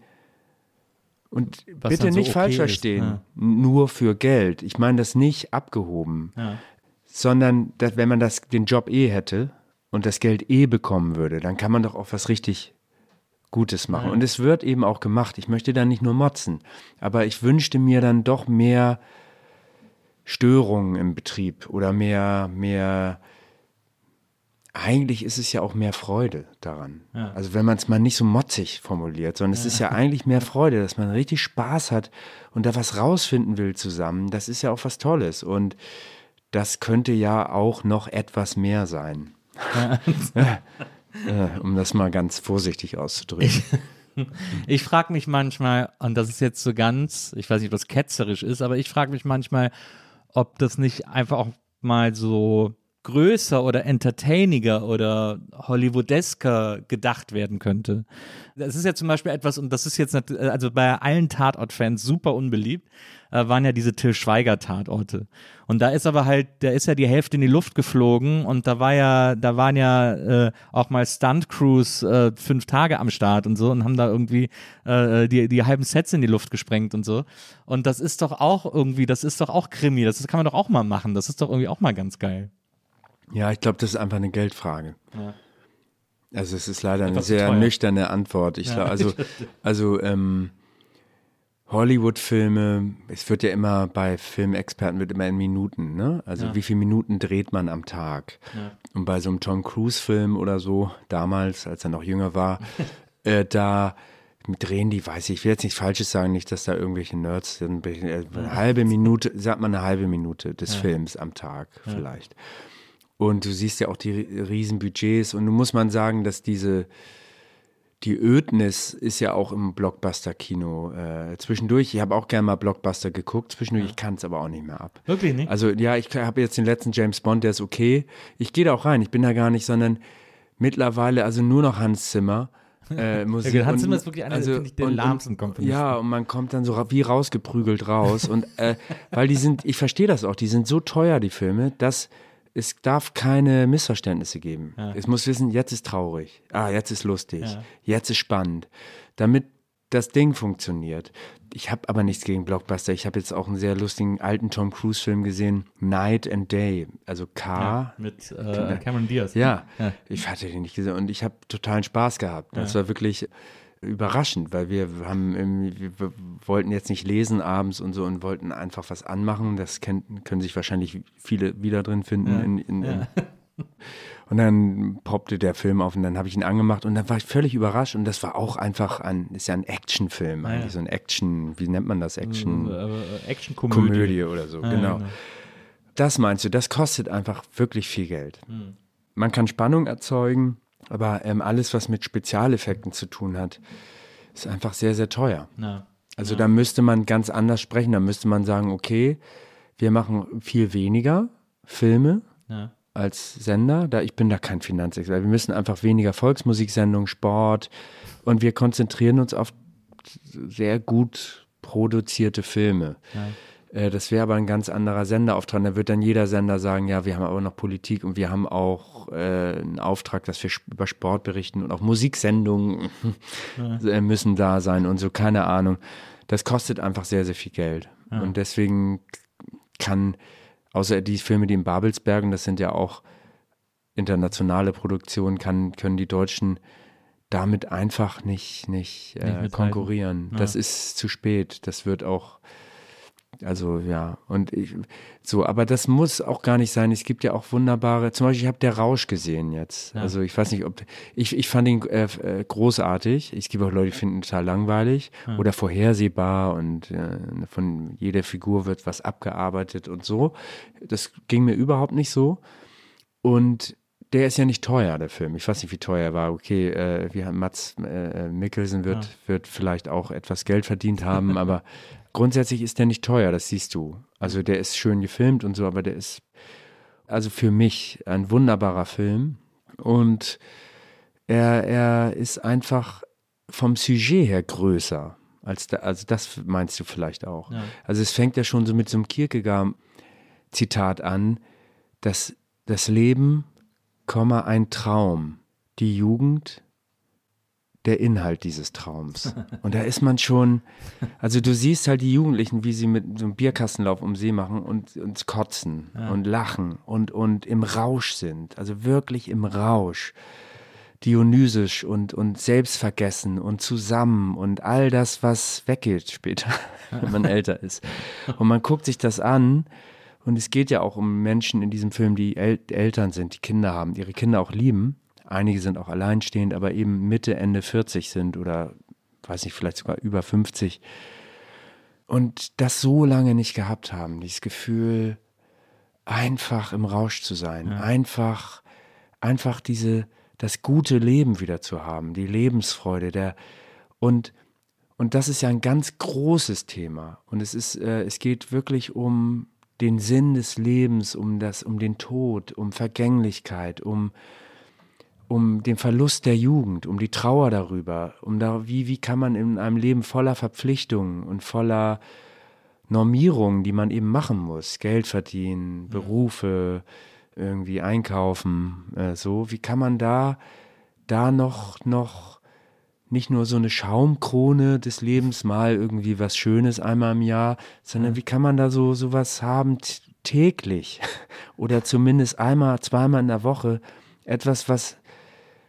Und Was bitte dann so nicht okay falsch ist, verstehen, ja. nur für Geld. Ich meine das nicht abgehoben, Ja. sondern dass, wenn man das, den Job eh hätte und das Geld eh bekommen würde, dann kann man doch auch was richtig Gutes machen. Und es wird eben auch gemacht. Ich möchte da nicht nur motzen, aber ich wünschte mir dann doch mehr Störungen im Betrieb oder mehr, mehr, eigentlich ist es ja auch mehr Freude daran. Ja. Also wenn man es mal nicht so motzig formuliert, sondern es ist ja eigentlich mehr Freude, dass man richtig Spaß hat und da was rausfinden will zusammen. Das ist ja auch was Tolles und das könnte ja auch noch etwas mehr sein. äh, um das mal ganz vorsichtig auszudrücken. Ich frage mich manchmal, und das ist jetzt so ganz, ich weiß nicht, ob das ketzerisch ist, aber ich frage mich manchmal, ob das nicht einfach auch mal so größer oder entertainiger oder hollywoodesker gedacht werden könnte. Das ist ja zum Beispiel etwas, und das ist jetzt, also bei allen Tatort-Fans super unbeliebt, äh, waren ja diese Till Schweiger-Tatorte. Und da ist aber halt, da ist ja die Hälfte in die Luft geflogen und da war ja, da waren ja äh, auch mal Stunt-Crews äh, fünf Tage am Start und so und haben da irgendwie äh, die, die halben Sets in die Luft gesprengt und so. Und das ist doch auch irgendwie, das ist doch auch Krimi, das kann man doch auch mal machen, das ist doch irgendwie auch mal ganz geil. Ja, ich glaube, das ist einfach eine Geldfrage. Ja. Also es ist leider eine Etwas sehr teuer. nüchterne Antwort. Ich glaub, also, also ähm, Hollywood-Filme, es wird ja immer bei Filmexperten wird immer in Minuten, ne? Also wie viele Minuten dreht man am Tag? Und bei so einem Tom Cruise-Film oder so, damals, als er noch jünger war, äh, da drehen die, weiß ich, ich will jetzt nichts Falsches sagen, nicht, dass da irgendwelche Nerds sind. Äh, Eine halbe Minute, sagt man eine halbe Minute des Films am Tag vielleicht. Und du siehst ja auch die ri- riesen Budgets und nun muss man sagen, dass diese die Ödnis ist ja auch im Blockbuster-Kino äh, zwischendurch. Ich habe auch gerne mal Blockbuster geguckt, zwischendurch, ich kann es aber auch nicht mehr ab. Wirklich nicht? Also ja, ich habe jetzt den letzten James Bond, der ist okay. Ich gehe da auch rein, ich bin da gar nicht, sondern mittlerweile also nur noch Hans Zimmer. Äh, Musik Ja, Hans Zimmer ist wirklich einer, finde ich, der lahmsten Komponisten. Ja, und man kommt dann so wie rausgeprügelt raus. und äh, weil die sind, ich verstehe das auch, die sind so teuer, die Filme, dass es darf keine Missverständnisse geben. Es muss wissen, jetzt ist traurig, ah, jetzt ist lustig, Ja. jetzt ist spannend, damit das Ding funktioniert. Ich habe aber nichts gegen Blockbuster. Ich habe jetzt auch einen sehr lustigen alten Tom Cruise Film gesehen, Night and Day, also K. Mit äh, Cameron Diaz. Ja, Ja. ich hatte den nicht gesehen und ich habe totalen Spaß gehabt. Das war wirklich überraschend, weil wir haben wir wollten jetzt nicht lesen abends und so und wollten einfach was anmachen. Das kennt, können sich wahrscheinlich viele wieder drin finden. In, in, in. Und dann poppte der Film auf und dann habe ich ihn angemacht und dann war ich völlig überrascht und das war auch einfach ein, ist ja ein Actionfilm, Ah, eigentlich ja. so ein Action, wie nennt man das, Action? Äh, Action-Komödie. Komödie oder so, Ja, genau. genau. Das meinst du, das kostet einfach wirklich viel Geld. Hm. Man kann Spannung erzeugen, aber ähm, alles, was mit Spezialeffekten zu tun hat, ist einfach sehr, sehr teuer. Ja. Also da müsste man ganz anders sprechen. Da müsste man sagen, okay, wir machen viel weniger Filme Ja. als Sender. Da, ich bin da kein Finanzexperte. Wir müssen einfach weniger Volksmusiksendungen, Sport und wir konzentrieren uns auf sehr gut produzierte Filme. Äh, Das wäre aber ein ganz anderer Senderauftrag. Da wird dann jeder Sender sagen, ja, wir haben aber noch Politik und wir haben auch äh, einen Auftrag, dass wir über Sport berichten und auch Musiksendungen äh, müssen da sein und so, keine Ahnung. Das kostet einfach sehr, sehr viel Geld. Und deswegen kann, außer die Filme, die in Babelsbergen, das sind ja auch internationale Produktionen, kann, können die Deutschen damit einfach nicht, nicht, äh, konkurrieren. Das ist zu spät. Das wird auch, also ja, und ich, so, aber das muss auch gar nicht sein. Es gibt ja auch wunderbare, zum Beispiel, ich habe Der Rausch gesehen jetzt. Also ich weiß nicht, ob, ich, ich fand ihn äh, äh, großartig. Es gibt auch Leute, die finden ihn total langweilig oder vorhersehbar und äh, von jeder Figur wird was abgearbeitet und so. Das ging mir überhaupt nicht so. Und der ist ja nicht teuer, der Film. Ich weiß nicht, wie teuer er war. Okay, äh, wir haben Mats äh, Mikkelsen wird, ja. wird vielleicht auch etwas Geld verdient haben, aber grundsätzlich ist der nicht teuer, das siehst du. Also der ist schön gefilmt und so, aber der ist also für mich ein wunderbarer Film. Und er, er ist einfach vom Sujet her größer. Als da, also das meinst du vielleicht auch. Ja. Also es fängt ja schon so mit so einem Kierkegaard-Zitat an, dass das Leben, ein Traum, die Jugend, der Inhalt dieses Traums. Und da ist man schon, also du siehst halt die Jugendlichen, wie sie mit so einem Bierkastenlauf um See machen und, und kotzen ja. und lachen und, und im Rausch sind, also wirklich im Rausch. Dionysisch und, und selbstvergessen und zusammen und all das, was weggeht später, wenn man älter ist. Und man guckt sich das an und es geht ja auch um Menschen in diesem Film, die El Eltern sind, die Kinder haben, ihre Kinder auch lieben. Einige sind auch alleinstehend, aber eben Mitte, Ende 40 sind oder weiß nicht, vielleicht sogar über 50. Und das so lange nicht gehabt haben, dieses Gefühl, einfach im Rausch zu sein, ja. einfach, einfach diese, das gute Leben wieder zu haben, die Lebensfreude, der und und das ist ja ein ganz großes Thema und es ist äh, es geht wirklich um den Sinn des Lebens, um das um den Tod, um Vergänglichkeit, um um den Verlust der Jugend, um die Trauer darüber, um da, wie, wie kann man in einem Leben voller Verpflichtungen und voller Normierungen, die man eben machen muss, Geld verdienen, Berufe, irgendwie einkaufen, äh, so. Wie kann man da, da noch, noch nicht nur so eine Schaumkrone des Lebens, mal irgendwie was Schönes einmal im Jahr, sondern wie kann man da so, so was haben täglich oder zumindest einmal, zweimal in der Woche, etwas, was,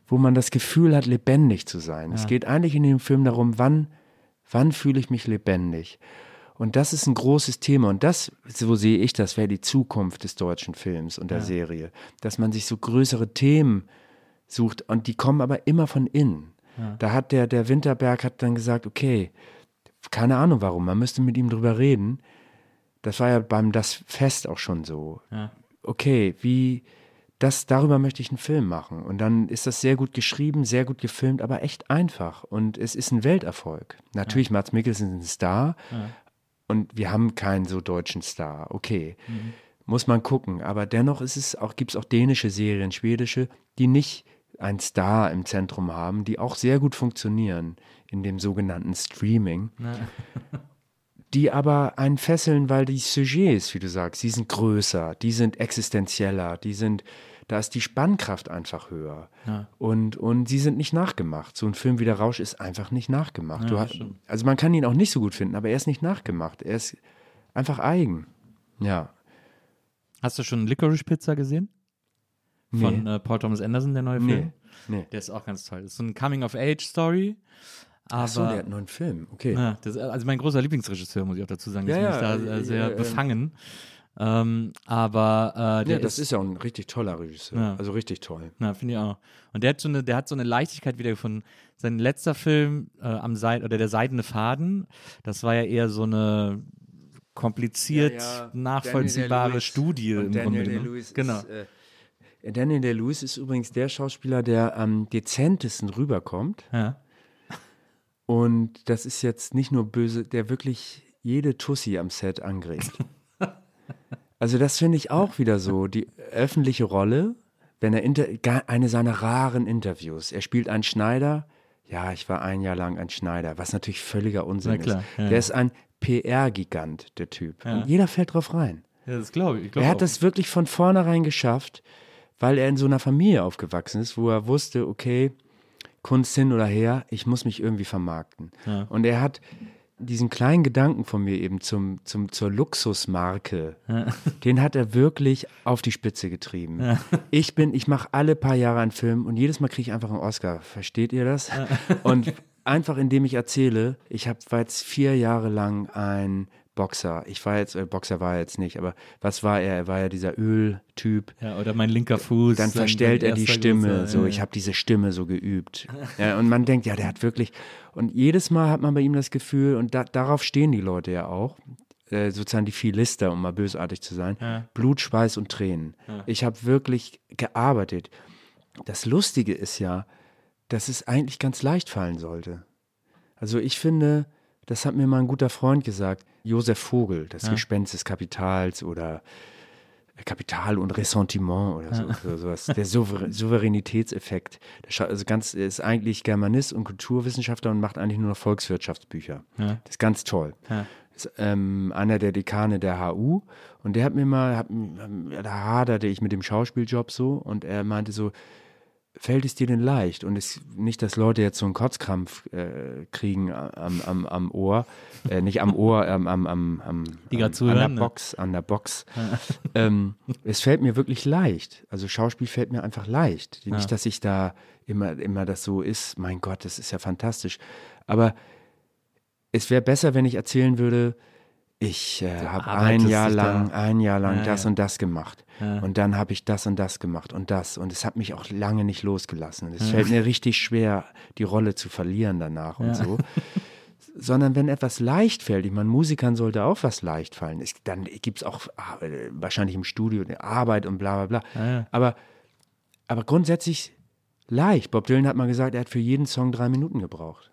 wo man das Gefühl hat, lebendig zu sein. Ja. Es geht eigentlich in dem Film darum, wann, wann fühle ich mich lebendig? Und das ist ein großes Thema. Und das, so sehe ich das, wäre die Zukunft des deutschen Films und der ja. Serie. Dass man sich so größere Themen sucht und die kommen aber immer von innen. Ja. Da hat der, der Winterberg hat dann gesagt, okay, keine Ahnung warum, man müsste mit ihm drüber reden. Das war ja beim Das Fest auch schon so. Ja. Okay, wie, das, darüber möchte ich einen Film machen. Und dann ist das sehr gut geschrieben, sehr gut gefilmt, aber echt einfach. Und es ist ein Welterfolg. Natürlich, ja. Mats Mikkelsen ist ein Star, ja und wir haben keinen so deutschen Star. Okay, mhm. muss man gucken. Aber dennoch ist es auch, gibt es auch dänische Serien, schwedische, die nicht einen Star im Zentrum haben, die auch sehr gut funktionieren in dem sogenannten Streaming. die aber einen fesseln, weil die Sujets, wie du sagst, die sind größer, die sind existenzieller, die sind da ist die Spannkraft einfach höher. Ja. Und, und sie sind nicht nachgemacht. So ein Film wie Der Rausch ist einfach nicht nachgemacht. Ja, hast, also man kann ihn auch nicht so gut finden, aber er ist nicht nachgemacht. Er ist einfach eigen. Ja. Hast du schon Licorice Pizza gesehen? Von nee. äh, Paul Thomas Anderson, der neue Film? Nee. nee. Der ist auch ganz toll. Das ist so eine Coming-of-Age-Story. Aber, Ach so, der hat einen neuen Film, okay. Ja, das, also mein großer Lieblingsregisseur, muss ich auch dazu sagen. Ja, ist ja, da äh, sehr äh, befangen. Ähm, aber äh, der ja, das ist, ist, ja auch ein richtig toller Regisseur. Ja. Also richtig toll. Ja, finde ich auch. Und der hat so eine, der hat so eine Leichtigkeit wieder gefunden. Sein letzter Film äh, am Seid oder der Seidene Faden, das war ja eher so eine kompliziert ja, ja. nachvollziehbare Studie im Daniel Grunde genommen. Genau. Ist, äh, Daniel Day-Lewis ist übrigens der Schauspieler, der am dezentesten rüberkommt. Ja. Und das ist jetzt nicht nur böse, der wirklich jede Tussi am Set angreift. Also das finde ich auch wieder so, die öffentliche Rolle, wenn er inter, eine seiner raren Interviews, er spielt einen Schneider, ja, ich war ein Jahr lang ein Schneider, was natürlich völliger Unsinn klar, ist. Ja. Der ist ein PR-Gigant, der Typ. Ja. Und jeder fällt drauf rein. Ja, das glaube ich. Glaub er hat auch. das wirklich von vornherein geschafft, weil er in so einer Familie aufgewachsen ist, wo er wusste, okay, Kunst hin oder her, ich muss mich irgendwie vermarkten. Ja. Und er hat diesen kleinen Gedanken von mir eben zum, zum, zur Luxusmarke, ja. den hat er wirklich auf die Spitze getrieben. Ja. Ich bin, ich mache alle paar Jahre einen Film und jedes Mal kriege ich einfach einen Oscar. Versteht ihr das? Ja. Und einfach indem ich erzähle, ich habe jetzt vier Jahre lang ein Boxer. Ich war jetzt, äh, Boxer war er jetzt nicht, aber was war er? Er war ja dieser Öltyp. Ja, oder mein linker Fuß. Dann verstellt er die Stimme. so, ich habe diese Stimme so geübt. ja, und man denkt, ja, der hat wirklich. Und jedes Mal hat man bei ihm das Gefühl, und da, darauf stehen die Leute ja auch, äh, sozusagen die Philister, um mal bösartig zu sein. Ja. Blut, Schweiß und Tränen. Ich habe wirklich gearbeitet. Das Lustige ist ja, dass es eigentlich ganz leicht fallen sollte. Also ich finde, das hat mir mal ein guter Freund gesagt, Josef Vogel, das Gespenst des Kapitals oder Kapital und Ressentiment oder so, so sowas. Der Souver Souveränitätseffekt. Der also ganz, er ist eigentlich Germanist und Kulturwissenschaftler und macht eigentlich nur noch Volkswirtschaftsbücher. Das ist ganz toll. Ist, ähm, einer der Dekane der HU und der hat mir mal, hat, da haderte ich mit dem Schauspieljob so und er meinte so, fällt es dir denn leicht? Und es nicht, dass Leute jetzt so einen Kotzkrampf äh, kriegen am, am, am Ohr, äh, nicht am Ohr, ähm, am, am, am, Die am, an zuhören, der ne? Box, an der Box. ähm, es fällt mir wirklich leicht. Also Schauspiel fällt mir einfach leicht. Nicht, dass ich da immer, immer das so ist, mein Gott, das ist ja fantastisch. Aber es wäre besser, wenn ich erzählen würde, ich äh, habe ein Jahr lang, da- ein Jahr lang Ja, das ja. und das gemacht. Und dann habe ich das und das gemacht und das. Und es hat mich auch lange nicht losgelassen. Und es fällt mir richtig schwer, die Rolle zu verlieren danach und so. Sondern wenn etwas leicht fällt, ich meine, Musikern sollte auch was leicht fallen. Es, dann gibt es auch äh, wahrscheinlich im Studio eine Arbeit und bla bla bla. Aber, aber grundsätzlich leicht. Bob Dylan hat mal gesagt, er hat für jeden Song drei Minuten gebraucht.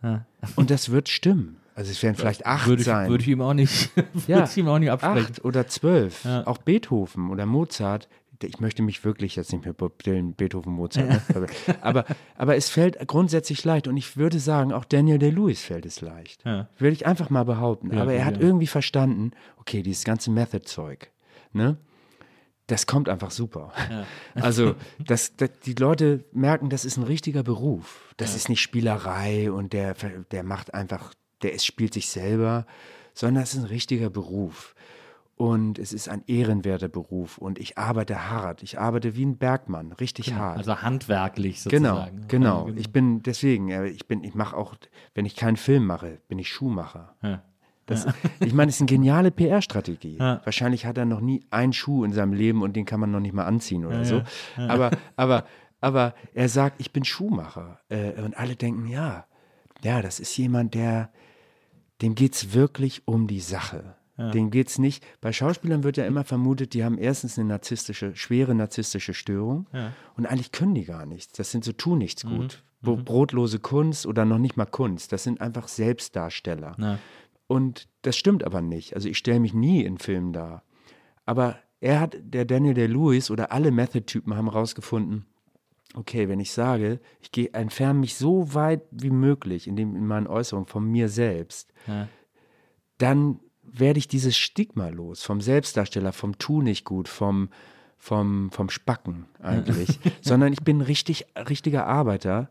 Und das wird stimmen. Also es werden vielleicht acht Würde ich, sein. würde ich ihm auch nicht, würde ich ihm auch nicht absprechen. Acht oder zwölf. Auch Beethoven oder Mozart. Ich möchte mich wirklich jetzt nicht mehr Bob Dylan, Beethoven, Mozart. Ne? Aber, aber es fällt grundsätzlich leicht. Und ich würde sagen, auch Daniel Day-Lewis fällt es leicht. Ja. Würde ich einfach mal behaupten. aber er hat irgendwie verstanden, okay, dieses ganze Method-Zeug, ne? Das kommt einfach super. Also, das, das, die Leute merken, das ist ein richtiger Beruf. Das ist nicht Spielerei und der, der macht einfach, der spielt sich selber, sondern es ist ein richtiger Beruf. Und es ist ein ehrenwerter Beruf. Und ich arbeite hart. Ich arbeite wie ein Bergmann, richtig hart. Also handwerklich Genau, sozusagen. genau. Ja, Ich bin deswegen, äh, ich bin, ich mache auch, wenn ich keinen Film mache, bin ich Schuhmacher. Ja. Das, Ich meine, es ist eine geniale PR-Strategie. Ja. Wahrscheinlich hat er noch nie einen Schuh in seinem Leben und den kann man noch nicht mal anziehen oder so. Aber, aber, aber er sagt, ich bin Schuhmacher. Äh, und alle denken, ja, ja, das ist jemand, der, dem geht es wirklich um die Sache. Dem geht es nicht. Bei Schauspielern wird ja immer vermutet, die haben erstens eine narzisstische, schwere narzisstische Störung und eigentlich können die gar nichts. Das sind so tu nichts gut. Bo- Brotlose Kunst oder noch nicht mal Kunst. Das sind einfach Selbstdarsteller. Ja. Und das stimmt aber nicht. Also ich stelle mich nie in Filmen dar. Aber er hat, der Daniel Day-Lewis oder alle Method-Typen haben herausgefunden, okay, wenn ich sage, ich gehe, entferne mich so weit wie möglich in, dem, in meinen Äußerungen von mir selbst, Ja. dann werde ich dieses Stigma los vom Selbstdarsteller, vom Tu nicht gut, vom, vom, vom Spacken eigentlich, sondern ich bin richtig, richtiger Arbeiter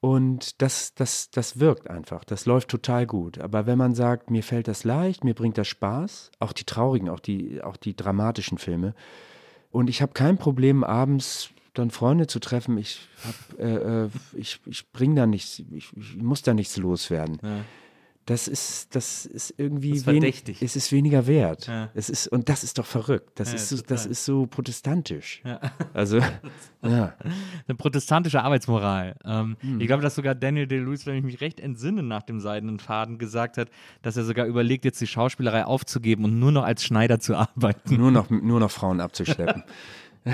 und das, das, das wirkt einfach, das läuft total gut. Aber wenn man sagt, mir fällt das leicht, mir bringt das Spaß, auch die traurigen, auch die, auch die dramatischen Filme, und ich habe kein Problem, abends dann Freunde zu treffen. Ich, hab, äh, äh, ich, ich bringe da nichts, ich, ich muss da nichts loswerden. Das ist, das ist irgendwie Das ist verdächtig. es ist weniger wert. Ja. Es ist, und das ist doch verrückt. Das, Ja, ist, so, total. das ist so protestantisch. Also, ja. Eine protestantische Arbeitsmoral. Ähm, Hm. Ich glaube, dass sogar Daniel Day-Lewis, wenn ich mich recht entsinne, nach dem seidenen Faden gesagt hat, dass er sogar überlegt, jetzt die Schauspielerei aufzugeben und nur noch als Schneider zu arbeiten. Nur noch, nur noch Frauen abzuschleppen.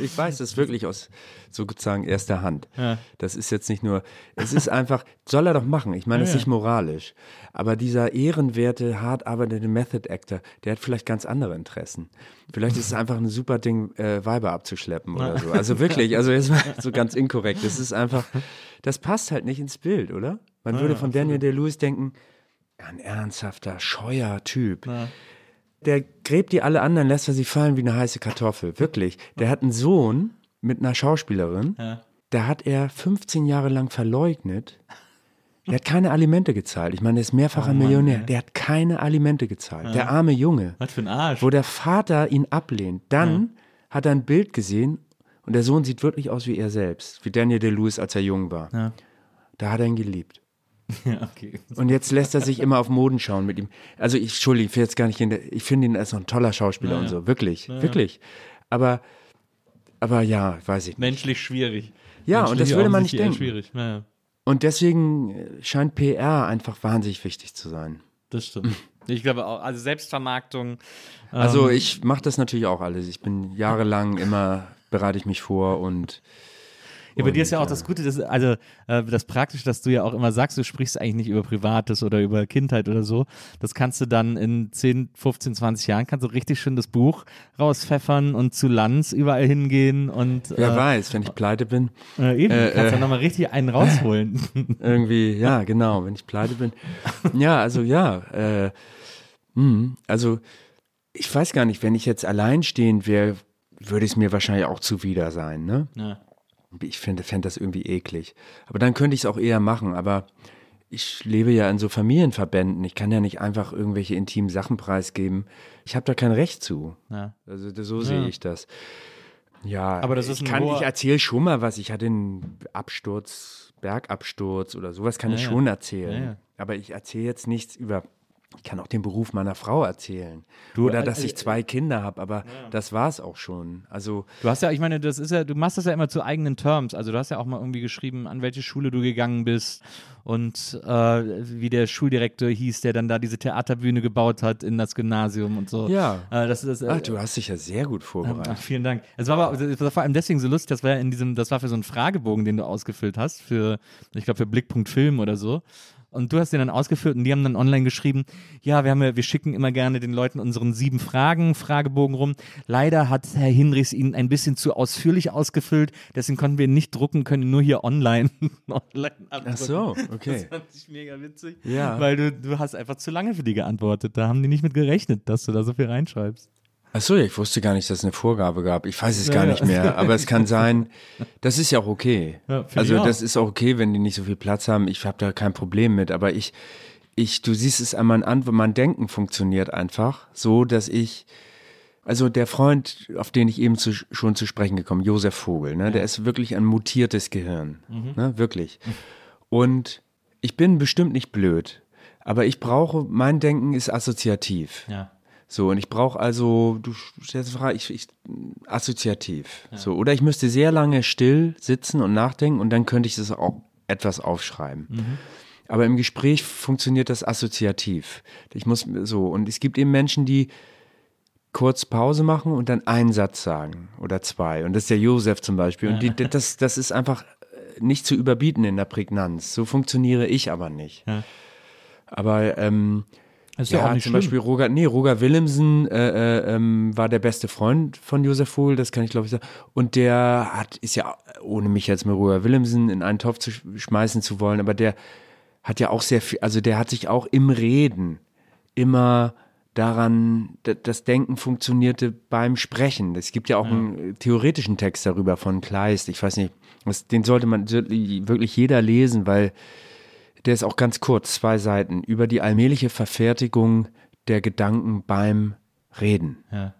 Ich weiß das wirklich aus sozusagen erster Hand. Ja. Das ist jetzt nicht nur, es ist einfach, soll er doch machen. Ich meine, es ist nicht moralisch. Aber dieser ehrenwerte, hart arbeitende Method Actor, der hat vielleicht ganz andere Interessen. Vielleicht ist es einfach ein super Ding, äh, Weiber abzuschleppen oder so. Also wirklich, also jetzt mal so ganz inkorrekt. Das ist einfach, das passt halt nicht ins Bild, oder? Man würde von Daniel Day-Lewis denken, ein ernsthafter, scheuer Typ. Der gräbt die alle anderen, lässt er sie fallen wie eine heiße Kartoffel. Wirklich. Der hat einen Sohn mit einer Schauspielerin. Da hat er 15 Jahre lang verleugnet. Der hat keine Alimente gezahlt. Ich meine, der ist mehrfacher Millionär. Der hat keine Alimente gezahlt. Der arme Junge. Was für ein Arsch. Wo der Vater ihn ablehnt. Dann hat er ein Bild gesehen und der Sohn sieht wirklich aus wie er selbst. Wie Daniel Day-Lewis, als er jung war. Ja. Da hat er ihn geliebt. Ja, okay. Und jetzt lässt er sich immer auf Moden schauen mit ihm. Also ich, Entschuldigung, ich will jetzt gar nicht hin, ich finde ihn als noch ein toller Schauspieler und so, wirklich, wirklich. Aber, aber ja, weiß ich nicht. Menschlich schwierig. Ja, und das Menschlich würde man nicht denken. Schwierig. Ja. Und deswegen äh, scheint PR einfach wahnsinnig wichtig zu sein. das stimmt. Ich glaube auch, also Selbstvermarktung. Also ähm, ich mache das natürlich auch alles. Ich bin jahrelang immer, bereite ich mich vor und Ja, bei dir ist ja auch das Gute, das, also äh, das Praktische, dass du ja auch immer sagst, du sprichst eigentlich nicht über Privates oder über Kindheit oder so. Das kannst du dann in 10, 15, 20 Jahren, kannst du richtig schön das Buch rauspfeffern und zu Lanz überall hingehen und Wer äh, weiß, wenn ich pleite bin, äh, eben, äh, kannst äh, du nochmal richtig einen rausholen. irgendwie, ja, genau, wenn ich pleite bin. Ja, also ja, äh, mh, also ich weiß gar nicht, wenn ich jetzt alleinstehend wäre, würde es mir wahrscheinlich auch zuwider sein, ne? ja. Ich finde, fände das irgendwie eklig. Aber dann könnte ich es auch eher machen, aber ich lebe ja in so Familienverbänden. Ich kann ja nicht einfach irgendwelche intimen Sachen preisgeben. Ich habe da kein Recht zu. Ja. Also so sehe ich das. Ja, Aber das ist ich kann, ich erzähle schon mal was. Ich hatte einen Absturz, Bergabsturz oder sowas kann ich ja. schon erzählen. Ja, ja. Aber ich erzähle jetzt nichts über. Ich kann auch den Beruf meiner Frau erzählen. Du, oder äh, dass äh, ich zwei Kinder habe, aber das war es auch schon. Also Du hast ja, ich meine, das ist ja, du machst das ja immer zu eigenen Terms. Also du hast ja auch mal irgendwie geschrieben, an welche Schule du gegangen bist und äh, wie der Schuldirektor hieß, der dann da diese Theaterbühne gebaut hat in das Gymnasium und so. Ja. Äh, das ist, äh, Ach, du hast dich ja sehr gut vorbereitet. Ach, vielen Dank. Es war aber es war vor allem deswegen so lustig, das war ja in diesem, das war für so einen Fragebogen, den du ausgefüllt hast, für, ich glaube, für Blickpunkt Film oder so. Und du hast den dann ausgefüllt und die haben dann online geschrieben, ja, wir haben ja, wir schicken immer gerne den Leuten unseren sieben Fragen, Fragebogen rum. Leider hat Herr Hinrichs ihn ein bisschen zu ausführlich ausgefüllt, deswegen konnten wir ihn nicht drucken, können nur hier online, online abdrucken. Ach so, okay. Das fand ich mega witzig. Ja. Weil du, du hast einfach zu lange für die geantwortet. Da haben die nicht mit gerechnet, dass du da so viel reinschreibst. Ach so, ich wusste gar nicht, dass es eine Vorgabe gab. Ich weiß es Ja, gar ja. nicht mehr. Aber es kann sein, das ist ja auch okay. Ja, also auch. das ist auch okay, wenn die nicht so viel Platz haben. Ich habe da kein Problem mit. Aber ich, ich, du siehst es an meinem Antwort, mein Denken funktioniert einfach so, dass ich, also der Freund, auf den ich eben zu, schon zu sprechen gekommen, Josef Vogel, ne, der ist wirklich ein mutiertes Gehirn, Mhm. ne, wirklich. Und ich bin bestimmt nicht blöd, aber ich brauche, mein Denken ist assoziativ. Ja. So, und ich brauche also, du stellst die Frage, ich, ich assoziativ. So, oder ich müsste sehr lange still sitzen und nachdenken und dann könnte ich das auch etwas aufschreiben. Aber im Gespräch funktioniert das assoziativ. Ich muss so, und es gibt eben Menschen, die kurz Pause machen und dann einen Satz sagen oder zwei. Und das ist der Josef zum Beispiel. Und die, das, das ist einfach äh, nicht zu überbieten in der Prägnanz. So funktioniere ich aber nicht. Ja. Aber ähm, ist ja, ja, auch nicht zum schlimm. Beispiel Roger, nee, Roger Willemsen äh, äh, ähm, war der beste Freund von Josef Vogel, das kann ich glaube ich sagen. Und der hat, ist ja, ohne mich jetzt mit Roger Willemsen in einen Topf zu sch- schmeißen zu wollen, aber der hat ja auch sehr viel, also der hat sich auch im Reden immer daran, das Denken funktionierte beim Sprechen. Es gibt ja auch einen äh, theoretischen Text darüber von Kleist. Ich weiß nicht, was, den sollte man wirklich jeder lesen, weil der ist auch ganz kurz, zwei Seiten, über die allmähliche Verfertigung der Gedanken beim Reden. Ja.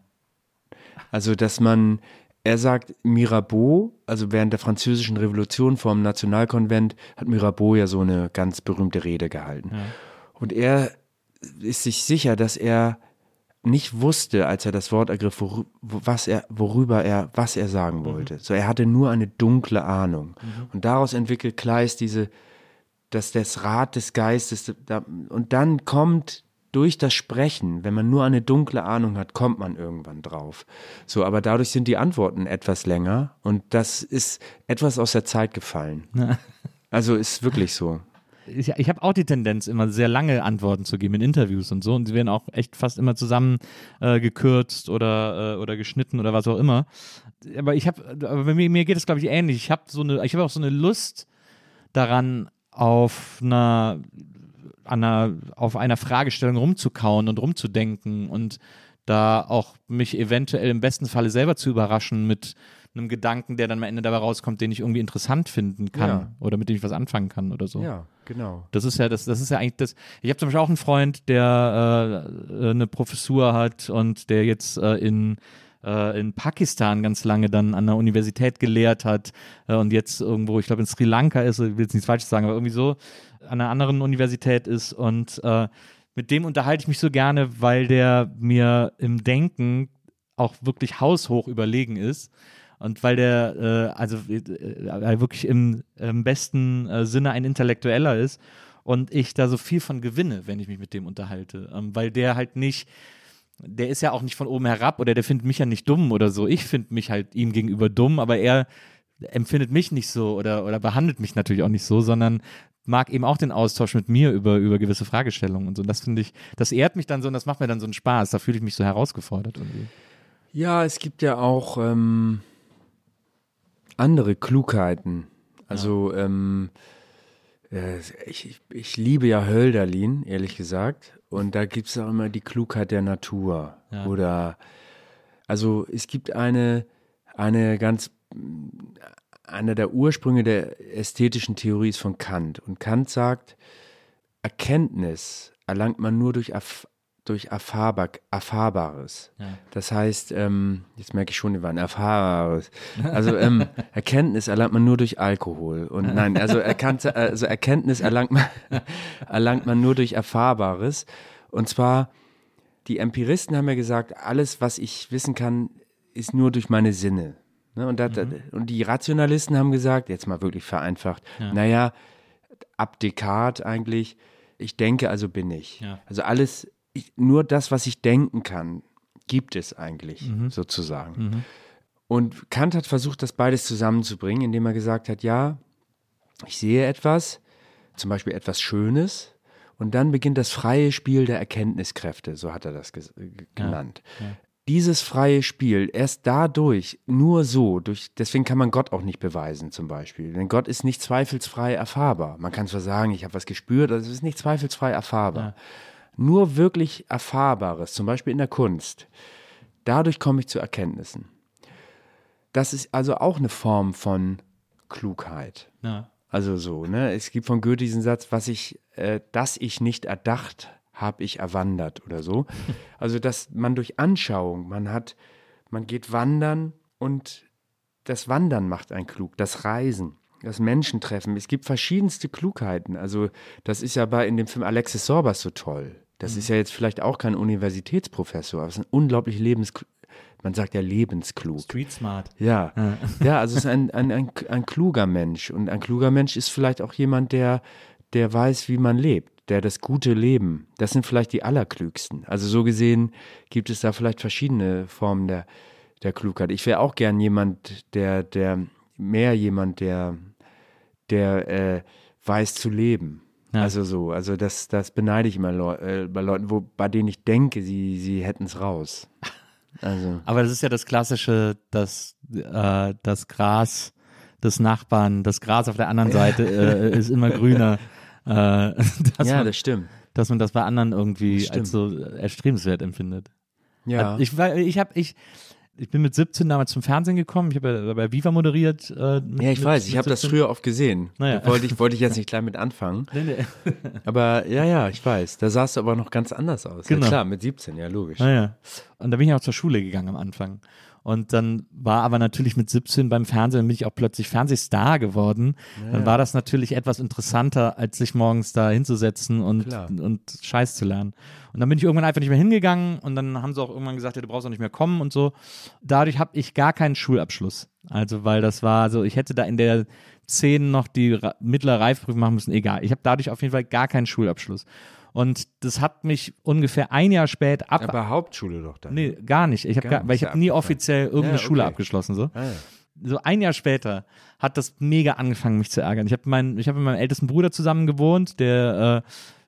Also, dass man, er sagt, Mirabeau, also während der französischen Revolution vor dem Nationalkonvent, hat Mirabeau ja so eine ganz berühmte Rede gehalten. Und er ist sich sicher, dass er nicht wusste, als er das Wort ergriff, worü was er, worüber er, was er sagen wollte. So, er hatte nur eine dunkle Ahnung. Und daraus entwickelt Kleist diese, dass das Rad des Geistes, da, und dann kommt durch das Sprechen, wenn man nur eine dunkle Ahnung hat, kommt man irgendwann drauf. So, aber dadurch sind die Antworten etwas länger und das ist etwas aus der Zeit gefallen. Also ist wirklich so. ich, ich habe auch die Tendenz, immer sehr lange Antworten zu geben in Interviews und so. Und die werden auch echt fast immer zusammen äh, gekürzt oder, äh, oder geschnitten oder was auch immer. Aber ich habe, aber mir, mir geht es, glaube ich, ähnlich. Ich habe so eine, ich habe auch so eine Lust daran, auf einer, an einer, auf einer Fragestellung rumzukauen und rumzudenken und da auch mich eventuell im besten Falle selber zu überraschen mit einem Gedanken, der dann am Ende dabei rauskommt, den ich irgendwie interessant finden kann Ja. oder mit dem ich was anfangen kann oder so. Ja, genau. Das ist ja das, das ist ja eigentlich das. Ich habe zum Beispiel auch einen Freund, der äh, eine Professur hat und der jetzt äh, in äh, in Pakistan ganz lange dann an der Universität gelehrt hat äh, und jetzt irgendwo, ich glaube in Sri Lanka ist, ich will jetzt nichts Falsches sagen, aber irgendwie so an einer anderen Universität ist und äh, mit dem unterhalte ich mich so gerne, weil der mir im Denken auch wirklich haushoch überlegen ist. Und weil der, äh, also äh, äh, wirklich im, im besten Sinne ein Intellektueller ist. und ich da so viel von gewinne, wenn ich mich mit dem unterhalte, ähm, weil der halt nicht, der ist ja auch nicht von oben herab oder der findet mich ja nicht dumm oder so. Ich finde mich halt ihm gegenüber dumm, aber er empfindet mich nicht so oder, oder behandelt mich natürlich auch nicht so, sondern mag eben auch den Austausch mit mir über, über gewisse Fragestellungen und so. Und das finde ich, das ehrt mich dann so und das macht mir dann so einen Spaß. Da fühle ich mich so herausgefordert irgendwie. Ja, es gibt ja auch ähm, andere Klugheiten. Also ja. ähm, äh, ich, ich liebe ja Hölderlin, ehrlich gesagt. Und da gibt es auch immer die Klugheit der Natur. Ja. Oder also es gibt eine, eine ganz einer der Ursprünge der ästhetischen Theorie ist von Kant. Und Kant sagt, Erkenntnis erlangt man nur durch, Erf durch Erfahrbar Erfahrbares. Ja. Das heißt, ähm, jetzt merke ich schon, wir waren Erfahrbares. Also ähm, Erkenntnis erlangt man nur durch Alkohol. Und nein, also, erkannt, also Erkenntnis erlangt man, erlangt man nur durch Erfahrbares. Und zwar, die Empiristen haben ja gesagt, alles, was ich wissen kann, ist nur durch meine Sinne. Ne? Und, dat, mhm. und die Rationalisten haben gesagt, jetzt mal wirklich vereinfacht, ja. naja, ab Descartes eigentlich, ich denke, also bin ich. Ja. Also alles, ich, nur das, was ich denken kann, gibt es eigentlich mhm. sozusagen. Mhm. Und Kant hat versucht, das beides zusammenzubringen, indem er gesagt hat, ja, ich sehe etwas, zum Beispiel etwas Schönes, und dann beginnt das freie Spiel der Erkenntniskräfte, so hat er das genannt. Ja, ja dieses freie Spiel, erst dadurch, nur so, durch, deswegen kann man Gott auch nicht beweisen zum Beispiel. Denn Gott ist nicht zweifelsfrei erfahrbar. Man kann zwar sagen, ich habe was gespürt, aber es ist nicht zweifelsfrei erfahrbar. Ja. Nur wirklich Erfahrbares, zum Beispiel in der Kunst, dadurch komme ich zu Erkenntnissen. Das ist also auch eine Form von Klugheit. Ja. Also so, ne? Es gibt von Goethe diesen Satz, was ich, äh, dass ich nicht erdacht habe ich erwandert oder so. Also, dass man durch Anschauung, man hat, man geht wandern und das Wandern macht einen klug, das Reisen, das Menschentreffen. Es gibt verschiedenste Klugheiten. Also, das ist ja bei in dem Film Alexis Sorbas so toll. Das mhm. ist ja jetzt vielleicht auch kein Universitätsprofessor, aber es ist ein unglaublich lebens man sagt ja lebensklug. Street smart. Ja, ja, also es ist ein, ein, ein, ein kluger Mensch. Und ein kluger Mensch ist vielleicht auch jemand, der, der weiß, wie man lebt der das gute Leben, das sind vielleicht die allerklügsten. Also so gesehen gibt es da vielleicht verschiedene Formen der, der Klugheit. Ich wäre auch gern jemand, der, der, mehr jemand, der, der äh, weiß zu leben. Ja. Also so, also das, das beneide ich immer Leu äh, bei Leuten, wo, bei denen ich denke, sie, sie hätten es raus. Also. Aber das ist ja das Klassische, dass äh, das Gras des Nachbarn, das Gras auf der anderen Seite äh, ist immer grüner. Äh, ja, man, das stimmt. Dass man das bei anderen irgendwie als so erstrebenswert empfindet. Ja. Äh, ich, ich habe, ich, ich bin mit 17 damals zum Fernsehen gekommen. Ich habe ja bei Viva moderiert. Äh, mit, ja, ich mit, weiß. Ich habe das früher oft gesehen. Naja. Wollte ich, wollte ich jetzt nicht gleich mit anfangen. Nee, nee. aber ja, ja, ich weiß. Da sahst du aber noch ganz anders aus. Genau. Ja, klar, mit 17, ja, logisch. Naja. Und da bin ich auch zur Schule gegangen am Anfang. Und dann war aber natürlich mit 17 beim Fernsehen, bin ich auch plötzlich Fernsehstar geworden. Ja. Dann war das natürlich etwas interessanter, als sich morgens da hinzusetzen und, und Scheiß zu lernen. Und dann bin ich irgendwann einfach nicht mehr hingegangen und dann haben sie auch irgendwann gesagt, ja, du brauchst auch nicht mehr kommen und so. Dadurch habe ich gar keinen Schulabschluss. Also, weil das war so, ich hätte da in der 10 noch die mittlere Reifprüfung machen müssen, egal. Ich habe dadurch auf jeden Fall gar keinen Schulabschluss. Und das hat mich ungefähr ein Jahr später ab. Aber Hauptschule doch dann. Nee, gar nicht. Ich hab gar, weil ich habe nie offiziell irgendeine ja, okay. Schule abgeschlossen. So. Ah, ja. so ein Jahr später hat das mega angefangen, mich zu ärgern. Ich habe mein, hab mit meinem ältesten Bruder zusammen gewohnt, der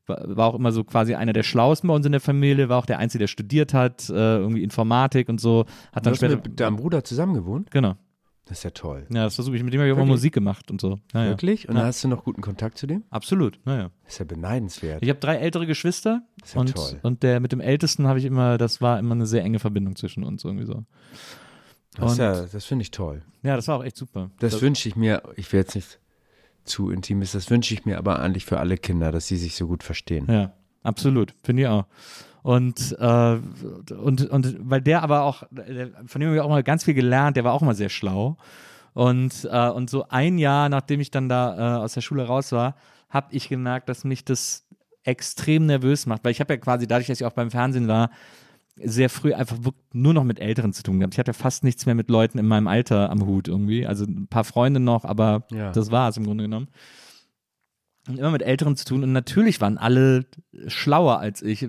äh, war auch immer so quasi einer der Schlauesten bei uns in der Familie, war auch der Einzige, der studiert hat, äh, irgendwie Informatik und so. Hat dann später mit deinem Bruder zusammen gewohnt? Genau. Das ist ja toll. Ja, das versuche ich. Mit dem habe ich immer Musik gemacht und so. Ja, Wirklich? Und ja. hast du noch guten Kontakt zu dem? Absolut, naja. Das ist ja beneidenswert. Ich habe drei ältere Geschwister. Das ist ja und, toll. Und der mit dem Ältesten habe ich immer, das war immer eine sehr enge Verbindung zwischen uns irgendwie so. Das, ja, das finde ich toll. Ja, das war auch echt super. Das, das wünsche ich mir, ich will jetzt nicht zu intim ist, das wünsche ich mir aber eigentlich für alle Kinder, dass sie sich so gut verstehen. Ja, absolut, finde ich auch. Und, äh, und, und weil der aber auch, von dem habe ich auch mal ganz viel gelernt, der war auch immer sehr schlau. Und, äh, und so ein Jahr, nachdem ich dann da äh, aus der Schule raus war, habe ich gemerkt, dass mich das extrem nervös macht, weil ich habe ja quasi dadurch, dass ich auch beim Fernsehen war, sehr früh einfach nur noch mit Älteren zu tun gehabt. Ich hatte fast nichts mehr mit Leuten in meinem Alter am Hut irgendwie. Also ein paar Freunde noch, aber ja. das war es im Grunde genommen. Immer mit Älteren zu tun und natürlich waren alle schlauer als ich.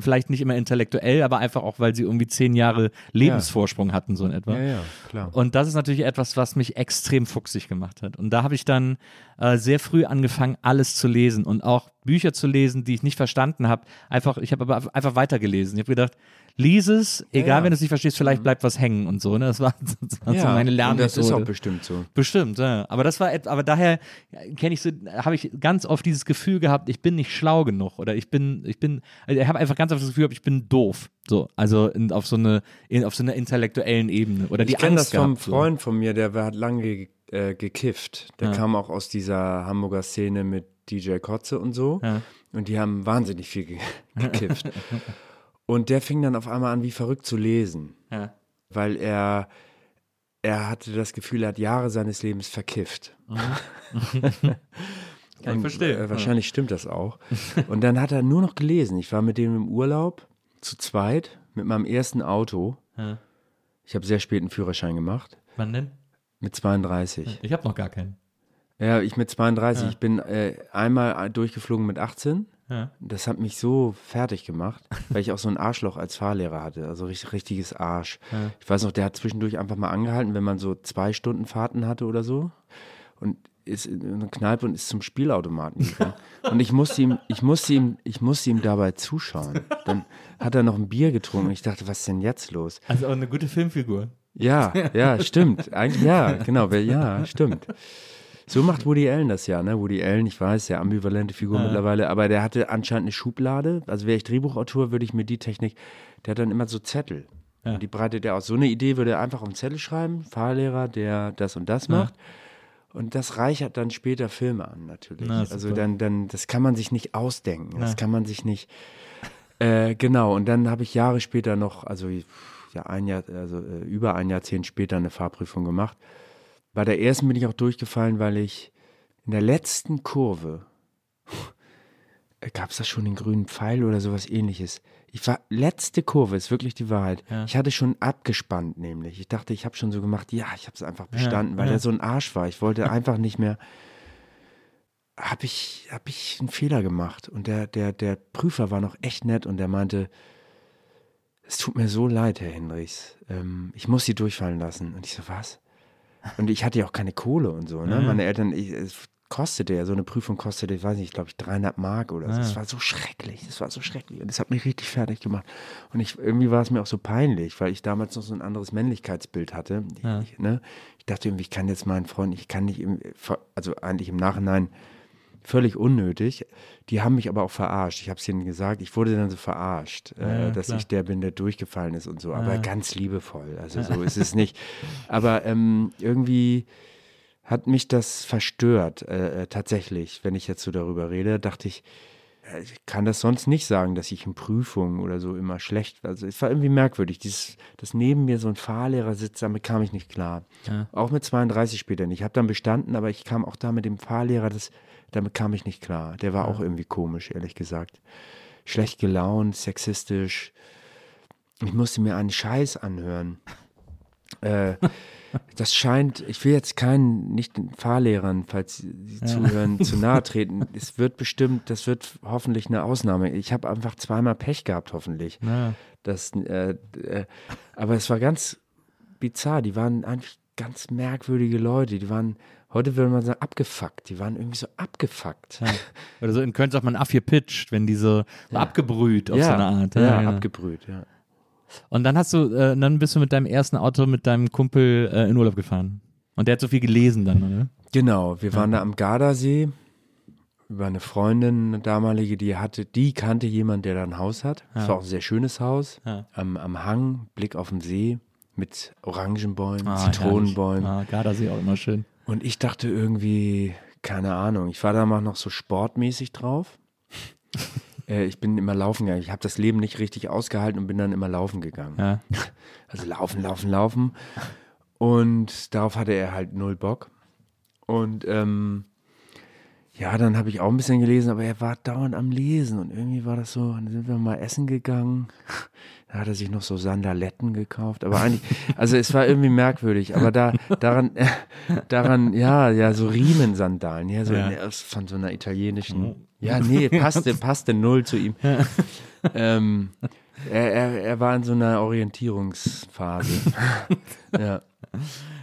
Vielleicht nicht immer intellektuell, aber einfach auch, weil sie irgendwie zehn Jahre Lebensvorsprung hatten, so in etwa. Ja, ja, klar. Und das ist natürlich etwas, was mich extrem fuchsig gemacht hat. Und da habe ich dann äh, sehr früh angefangen, alles zu lesen und auch Bücher zu lesen, die ich nicht verstanden habe. Einfach, ich habe aber einfach weitergelesen. Ich habe gedacht, lies es, egal ja. Mhm. wenn du es nicht verstehst, vielleicht bleibt was hängen und so. Ne? Das war, das war so meine und Lernmethode. das ist auch bestimmt so. Bestimmt, ja. Aber das war, aber daher kenne ich so, habe ich ganz oft dieses Gefühl gehabt, ich bin nicht schlau genug oder ich bin, ich bin, also ich habe einfach ganz oft das Gefühl, gehabt, ich bin doof. So, also in, auf so eine, in, auf so einer intellektuellen Ebene oder die ich kenne das vom gehabt. Freund von mir, der hat lange ge äh, gekifft. Der Ja. kam auch aus dieser Hamburger Szene mit DJ Kotze und so. Ja. Und die haben wahnsinnig viel ge gekifft. und der fing dann auf einmal an, wie verrückt zu lesen. Ja. Weil er, er hatte das Gefühl, er hat Jahre seines Lebens verkifft. Kann ich verstehen. Äh, wahrscheinlich stimmt das auch. Und dann hat er nur noch gelesen. Ich war mit dem im Urlaub zu zweit mit meinem ersten Auto. Ja. Ich habe sehr spät einen Führerschein gemacht. Wann denn? Mit 32. Ich habe noch gar keinen. Ja, ich mit 32. Ich bin äh, einmal durchgeflogen mit 18. Ja. Das hat mich so fertig gemacht, weil ich auch so ein Arschloch als Fahrlehrer hatte. Also richtig, richtiges Arsch. Ich weiß noch, der hat zwischendurch einfach mal angehalten, wenn man so zwei Stunden Fahrten hatte oder so. Und ist in eine Kneipe und ist zum Spielautomaten gegangen. Und ich musste ihm, ich musste ihm, ich musste ihm dabei zuschauen. Dann hat er noch ein Bier getrunken und ich dachte, was ist denn jetzt los? Also auch eine gute Filmfigur. Ja, ja, stimmt. Eigentlich, ja, genau, ja, stimmt. So macht Woody Allen das ja, ne? Woody Allen, ich weiß, sehr ambivalente Figur mittlerweile, aber der hatte anscheinend eine Schublade. Also wäre ich Drehbuchautor, würde ich mir die Technik, der hat dann immer so Zettel. Und die breitet er aus. So eine Idee würde er einfach auf einen Zettel schreiben, Fahrlehrer, der das und das macht. Und das reichert dann später Filme an, natürlich. Na, also dann, dann, das kann man sich nicht ausdenken. Das kann man sich nicht. Äh, genau, und dann habe ich Jahre später noch, also ja, ein Jahr, also äh, über ein Jahrzehnt später eine Fahrprüfung gemacht. Bei der ersten bin ich auch durchgefallen, weil ich in der letzten Kurve, gab es da schon den grünen Pfeil oder sowas ähnliches? Ich war, letzte Kurve ist wirklich die Wahrheit. Ich hatte schon abgespannt, nämlich. Ich dachte, ich habe schon so gemacht, ja, ich habe es einfach bestanden, weil ja. der so ein Arsch war. Ich wollte einfach nicht mehr. Habe ich, hab ich einen Fehler gemacht. Und der, der, der Prüfer war noch echt nett und der meinte, es tut mir so leid, Herr Hendrichs. Ähm, ich muss Sie durchfallen lassen. Und ich so, was? Und ich hatte ja auch keine Kohle und so. Ne? Meine Eltern, ich, es kostete ja, so eine Prüfung kostete, ich weiß nicht, glaube ich, 300 Mark oder so. Das war so schrecklich, das war so schrecklich. Und das hat mich richtig fertig gemacht. Und ich, irgendwie war es mir auch so peinlich, weil ich damals noch so ein anderes Männlichkeitsbild hatte. Ich, ich, ne? ich dachte irgendwie, ich kann jetzt meinen Freund, ich kann nicht, im, also eigentlich im Nachhinein völlig unnötig. Die haben mich aber auch verarscht. Ich habe es ihnen gesagt, ich wurde dann so verarscht, äh, ja, dass klar. ich der bin, der durchgefallen ist und so. Aber ganz liebevoll. Also so ist es nicht. Aber ähm, irgendwie hat mich das verstört, äh, äh, tatsächlich, wenn ich jetzt so darüber rede, dachte ich, äh, ich kann das sonst nicht sagen, dass ich in Prüfungen oder so immer schlecht war. Also es war irgendwie merkwürdig, dieses, dass neben mir so ein Fahrlehrer sitzt, damit kam ich nicht klar. Auch mit 32 später nicht. Ich habe dann bestanden, aber ich kam auch da mit dem Fahrlehrer, das, damit kam ich nicht klar. Der war auch irgendwie komisch, ehrlich gesagt. Schlecht gelaunt, sexistisch. Ich musste mir einen Scheiß anhören. Äh, das scheint, ich will jetzt keinen, nicht den Fahrlehrern, falls sie sie zuhören, zu nahe treten. Es wird bestimmt, das wird hoffentlich eine Ausnahme. Ich habe einfach zweimal Pech gehabt, hoffentlich. Das, äh, äh, aber es war ganz bizarr. Die waren eigentlich ganz merkwürdige Leute. Die waren, heute würde man sagen, abgefuckt. Die waren irgendwie so abgefuckt. Oder so in Köln sagt man afgepitcht, wenn die so, so abgebrüht auf so eine Art. Ja, genau. abgebrüht, ja. Und dann hast du, äh, dann bist du mit deinem ersten Auto mit deinem Kumpel äh, in Urlaub gefahren. Und der hat so viel gelesen dann, oder? Genau, wir waren da am Gardasee über eine Freundin, eine damalige, die hatte, die kannte jemand, der da ein Haus hat. Es war auch ein sehr schönes Haus. Ja. Am, am Hang, Blick auf den See mit Orangenbäumen, Ah, Zitronenbäumen. Ah, Gardasee auch immer schön. Und ich dachte irgendwie, keine Ahnung, ich war da mal noch so sportmäßig drauf. äh, ich bin immer laufen gegangen. Ich habe das Leben nicht richtig ausgehalten und bin dann immer laufen gegangen. Ja. Also laufen, laufen, laufen. Und darauf hatte er halt null Bock. Und ähm, ja, dann habe ich auch ein bisschen gelesen, aber er war dauernd am Lesen und irgendwie war das so, dann sind wir mal essen gegangen. Da hat er sich noch so Sandaletten gekauft, aber eigentlich, also es war irgendwie merkwürdig, aber da, daran, äh, daran, ja, ja, so Riemensandalen, ja, so Ja. aus- von so einer italienischen, ja, nee, passte, passte null zu ihm. ähm, er, er, er war in so einer Orientierungsphase. ja.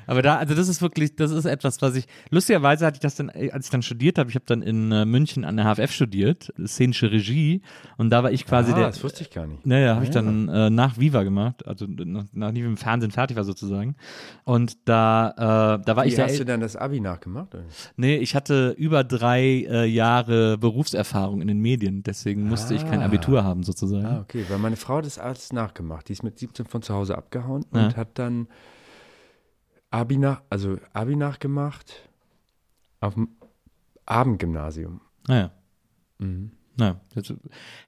Aber da, also das ist wirklich, das ist etwas, was ich, lustigerweise hatte ich das dann, äh, als ich dann studiert habe, ich habe dann in äh, München an der HFF studiert, szenische Regie, und da war ich quasi ah, der, das wusste ich gar nicht. Naja, habe ich dann äh, nach Viva gemacht, also nach, nachdem ich im Fernsehen fertig war sozusagen. Und da, äh, da war ich Wie der hast du dann das Abi nachgemacht? oder? Nee, ich hatte über drei äh, Jahre Berufserfahrung in den Medien, deswegen musste ich kein Ah. Abitur haben sozusagen. Ah, okay, weil meine Frau hat das alles nachgemacht. Die ist mit 17 von zu Hause abgehauen Ja. und hat dann Abi nach, also Abi nachgemacht auf dem Abendgymnasium. Naja. Mhm. Naja, das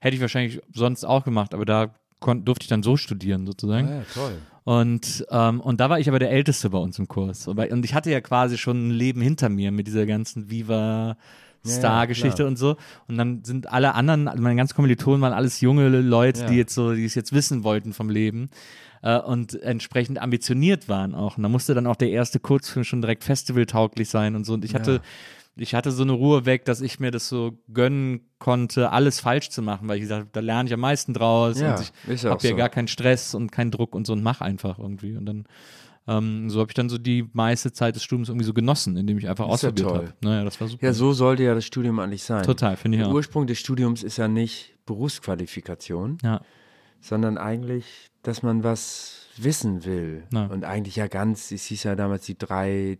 hätte ich wahrscheinlich sonst auch gemacht, aber da durfte ich dann so studieren sozusagen. ja, toll. Und, ähm, und da war ich aber der Älteste bei uns im Kurs. Und ich hatte ja quasi schon ein Leben hinter mir mit dieser ganzen Viva Star-Geschichte klar. und so. Und dann sind alle anderen, meine ganzen Kommilitonen waren alles junge Leute, Ja. die jetzt so, die es jetzt wissen wollten vom Leben äh, und entsprechend ambitioniert waren auch. Und da musste dann auch der erste Kurzfilm schon direkt festivaltauglich sein und so. Und ich hatte, ich hatte so eine Ruhe weg, dass ich mir das so gönnen konnte, alles falsch zu machen, weil ich gesagt habe, da lerne ich am meisten draus Ja, und ich ja habe ja so. gar keinen Stress und keinen Druck und so und mach einfach irgendwie. Und dann ähm, so habe ich dann so die meiste Zeit des Studiums irgendwie so genossen, indem ich einfach Ist ja ausprobiert toll. habe. Naja, das war super. Ja, so sollte ja das Studium eigentlich sein. Total, finde ich Der auch. Ursprung des Studiums ist ja nicht Berufsqualifikation, Ja. Sondern eigentlich, dass man was wissen will. Ja. Und eigentlich ja ganz, es hieß ja damals die drei,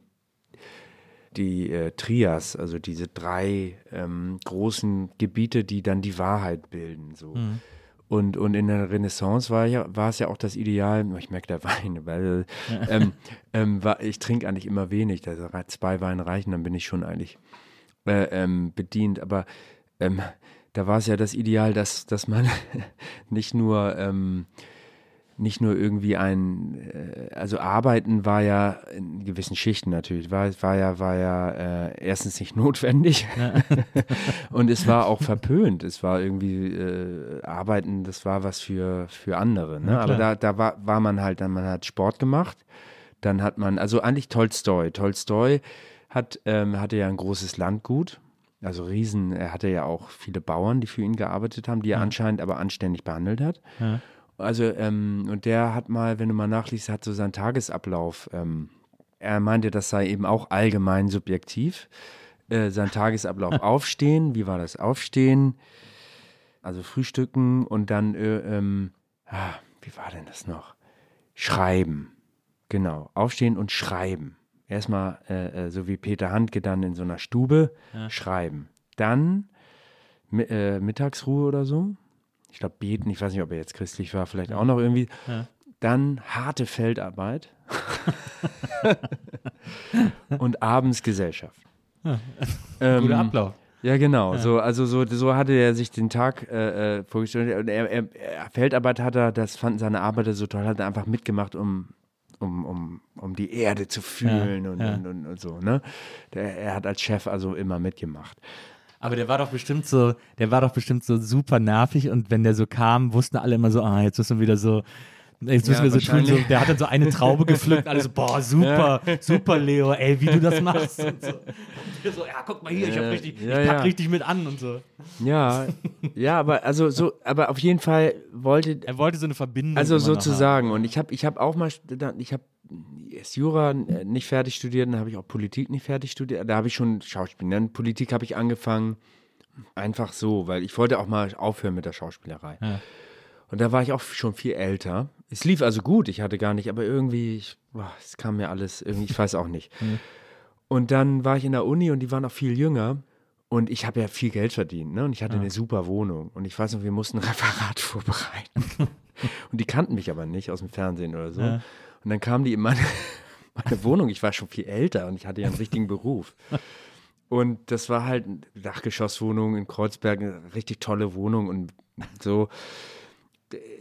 die äh, Trias, also diese drei ähm, großen Gebiete, die dann die Wahrheit bilden. So. Mhm. Und, und in der Renaissance war, ja, war es ja auch das Ideal, ich merke der Wein, weil ähm, ähm, war, ich trinke eigentlich immer wenig, also zwei Weine reichen, dann bin ich schon eigentlich äh, ähm, bedient. Aber ähm, da war es ja das Ideal, dass, dass man nicht nur ähm, nicht nur irgendwie ein, äh, also arbeiten war ja in gewissen Schichten natürlich, war, war ja, war ja äh, erstens nicht notwendig und es war auch verpönt. Es war irgendwie äh, arbeiten, das war was für, für andere. Ne? Aber da, da war, war man halt, dann man hat Sport gemacht, dann hat man, also eigentlich Tolstoi. Tolstoi hat, ähm, hatte ja ein großes Landgut. Also Riesen, er hatte ja auch viele Bauern, die für ihn gearbeitet haben, die er anscheinend aber anständig behandelt hat. Also, ähm, und der hat mal, wenn du mal nachliest, hat so seinen Tagesablauf. Ähm, er meinte, das sei eben auch allgemein subjektiv. Äh, sein Tagesablauf aufstehen. Wie war das? Aufstehen, also frühstücken und dann, äh, ähm, ah, wie war denn das noch? Schreiben. Genau. Aufstehen und schreiben. Erstmal, äh, äh, so wie Peter Handke dann in so einer Stube, schreiben. Dann äh, Mittagsruhe oder so. Ich glaube, beten, ich weiß nicht, ob er jetzt christlich war, vielleicht auch noch irgendwie. Dann harte Feldarbeit. und abends Gesellschaft. Ähm, Guter Ablauf. Ja, genau. So, also so, so hatte er sich den Tag äh, äh, vorgestellt. Er, er, er, Feldarbeit hat er, das fanden seine Arbeiter so toll, hat er einfach mitgemacht, um, um, um, um die Erde zu fühlen Ja, und, ja. Und, und, und so. Ne? Der, er hat als Chef also immer mitgemacht. Aber der war doch bestimmt so, der war doch bestimmt so super nervig und wenn der so kam, wussten alle immer so, ah, jetzt müssen wir wieder so, jetzt müssen Ja, wir so tun, so, der hat dann so eine Traube gepflückt, alle so, boah, super, super, Leo, ey, wie du das machst und so. Und so, ja, guck mal hier, ich hab richtig, ja, ich pack ja. richtig mit an und so. Ja, ja, aber also so, aber auf jeden Fall wollte Er wollte so eine Verbindung. Also sozusagen. Und ich habe ich hab auch mal, ich habe erst Jura äh, nicht fertig studiert, dann habe ich auch Politik nicht fertig studiert. Da habe ich schon Schauspiel. Dann Politik habe ich angefangen, einfach so, weil ich wollte auch mal aufhören mit der Schauspielerei. Ja. Und da war ich auch schon viel älter. Es lief also gut, ich hatte gar nicht, aber irgendwie, ich, boah, es kam mir alles, irgendwie, ich weiß auch nicht. Und dann war ich in der Uni und die waren auch viel jünger. Und ich habe ja viel Geld verdient, ne? Und ich hatte eine super Wohnung. Und ich weiß noch, wir mussten ein Referat vorbereiten. und die kannten mich aber nicht aus dem Fernsehen oder so. Ja. Und dann kamen die in meine, meine Wohnung. Ich war schon viel älter und ich hatte ja einen richtigen Beruf. Und das war halt eine Dachgeschosswohnung in Kreuzberg, eine richtig tolle Wohnung und so.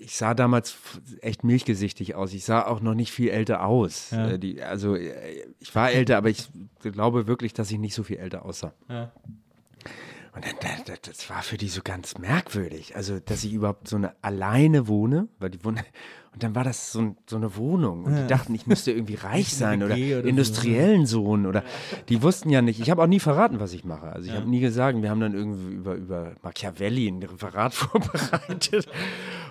Ich sah damals echt milchgesichtig aus. Ich sah auch noch nicht viel älter aus. Ja. Äh, Die, also äh, ich war älter, aber ich glaube wirklich, dass ich nicht so viel älter aussah. Ja. Und dann, das, war für die so ganz merkwürdig. Also, dass ich überhaupt so eine alleine wohne, weil die wohnen, und dann war das so, ein, so eine Wohnung. Und die dachten, ich müsste irgendwie reich sein oder, oder so. industriellen Sohn oder die wussten ja nicht. Ich habe auch nie verraten, was ich mache. Also ich habe nie gesagt, wir haben dann irgendwie über, über Machiavelli ein Referat vorbereitet.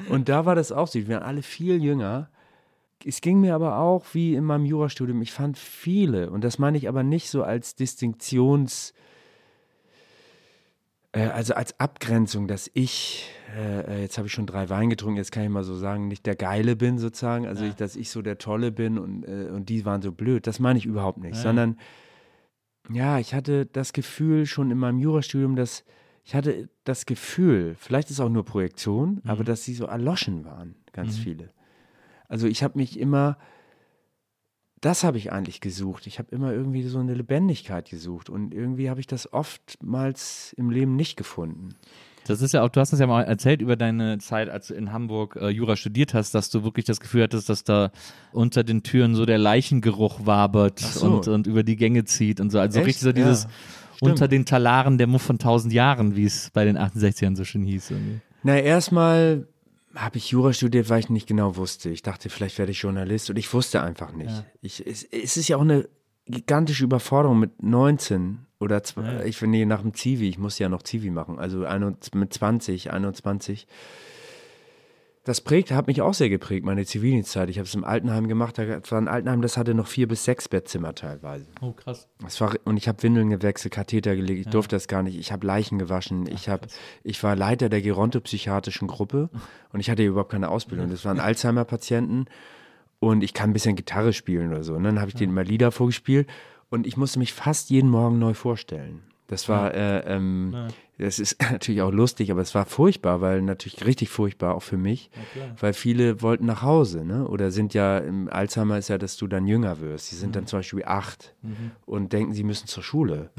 Und da war das auch so. Wir waren alle viel jünger. Es ging mir aber auch wie in meinem Jurastudium. Ich fand viele, und das meine ich aber nicht so als Distinktions- also als Abgrenzung, dass ich, äh, jetzt habe ich schon drei Wein getrunken, jetzt kann ich mal so sagen, nicht der Geile bin sozusagen, also ich, dass ich so der Tolle bin und, äh, und die waren so blöd, das meine ich überhaupt nicht, sondern ja, ich hatte das Gefühl schon in meinem Jurastudium, dass ich hatte das Gefühl, vielleicht ist auch nur Projektion, aber dass sie so erloschen waren, ganz viele. Also ich habe mich immer, das habe ich eigentlich gesucht. Ich habe immer irgendwie so eine Lebendigkeit gesucht und irgendwie habe ich das oftmals im Leben nicht gefunden. Das ist ja auch, du hast uns ja mal erzählt über deine Zeit, als du in Hamburg äh, Jura studiert hast, dass du wirklich das Gefühl hattest, dass da unter den Türen so der Leichengeruch wabert so. und, und über die Gänge zieht und so. Also Echt? richtig so dieses Ja, unter den Talaren der Muff von tausend Jahren, wie es bei den 68ern so schön hieß. Irgendwie. Na, erstmal habe ich Jura studiert, weil ich nicht genau wusste. Ich dachte, vielleicht werde ich Journalist und ich wusste einfach nicht. Ich, es, es ist ja auch eine gigantische Überforderung mit 19 oder zwei, ich nee, nach dem Zivi, ich muss ja noch Zivi machen, also 21 mit 20, 21. Das prägt, hat mich auch sehr geprägt, meine Zivildienstzeit. Ich habe es im Altenheim gemacht, das war ein Altenheim, das hatte noch vier bis sechs Bettzimmer teilweise. Oh, krass. Das war, und ich habe Windeln gewechselt, Katheter gelegt, ich durfte das gar nicht. Ich habe Leichen gewaschen, ich, hab, ich war Leiter der gerontopsychiatrischen Gruppe und ich hatte überhaupt keine Ausbildung. Das waren Alzheimer-Patienten und ich kann ein bisschen Gitarre spielen oder so. Und dann habe ich denen immer Lieder vorgespielt und ich musste mich fast jeden Morgen neu vorstellen. Das war, äh, ähm, das ist natürlich auch lustig, aber es war furchtbar, weil natürlich richtig furchtbar auch für mich, weil viele wollten nach Hause, ne? Oder sind ja im Alzheimer ist ja, dass du dann jünger wirst. Sie sind dann zum Beispiel acht und denken, sie müssen zur Schule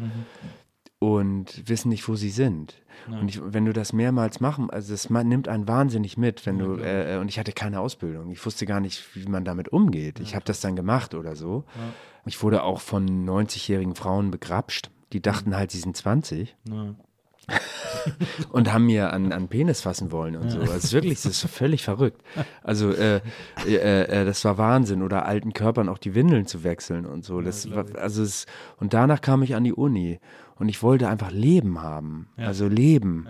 und wissen nicht, wo sie sind. Und ich, wenn du das mehrmals machen, also das nimmt einen wahnsinnig mit, wenn du äh, äh, und ich hatte keine Ausbildung. Ich wusste gar nicht, wie man damit umgeht. Ich habe das dann gemacht oder so. Ich wurde auch von 90-jährigen Frauen begrapscht. Die dachten halt, sie sind 20 und haben mir an, an Penis fassen wollen und so. Also es ist wirklich, das ist völlig verrückt. Also äh, äh, äh, das war Wahnsinn. Oder alten Körpern auch die Windeln zu wechseln und so. Das war, also es, und danach kam ich an die Uni und ich wollte einfach Leben haben. Also Leben.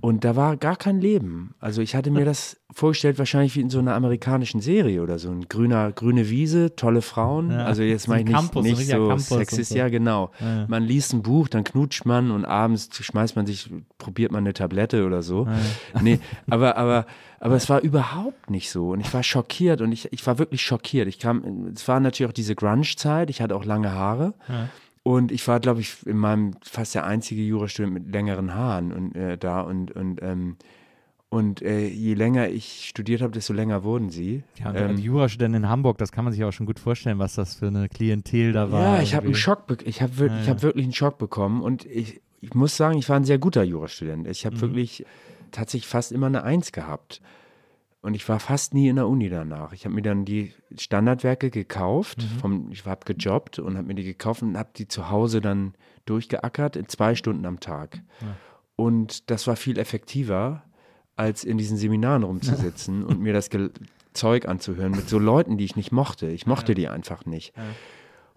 Und da war gar kein Leben. Also ich hatte mir das vorgestellt, wahrscheinlich wie in so einer amerikanischen Serie oder so. Ein grüner, grüne Wiese, tolle Frauen. Ja. Also jetzt So ein meine ich nicht, Campus, nicht so Campus sexist, so. ja genau. Man liest ein Buch, dann knutscht man und abends schmeißt man sich, probiert man eine Tablette oder so. Nee, aber, aber, aber es war überhaupt nicht so. Und ich war schockiert und ich, ich war wirklich schockiert. Ich kam, es war natürlich auch diese Grunge-Zeit, ich hatte auch lange Haare. Und ich war, glaube ich, in meinem fast der einzige Jurastudent mit längeren Haaren und äh, da und und ähm, und äh, je länger ich studiert habe, desto länger wurden sie. Ja, ähm, als Jurastudent in Hamburg, das kann man sich auch schon gut vorstellen, was das für eine Klientel da war. Ja, ich habe einen. Schock, ich habe wirklich, ich habe wirklich einen Schock bekommen und ich, ich muss sagen, ich war ein sehr guter Jurastudent. Ich habe wirklich tatsächlich fast immer eine Eins gehabt. Und ich war fast nie in der Uni danach. Ich habe mir dann die Standardwerke gekauft, vom, ich habe gejobbt und habe mir die gekauft und habe die zu Hause dann durchgeackert in zwei Stunden am Tag. Und das war viel effektiver, als in diesen Seminaren rumzusitzen und mir das Gel- Zeug anzuhören mit so Leuten, die ich nicht mochte. Ich mochte die einfach nicht.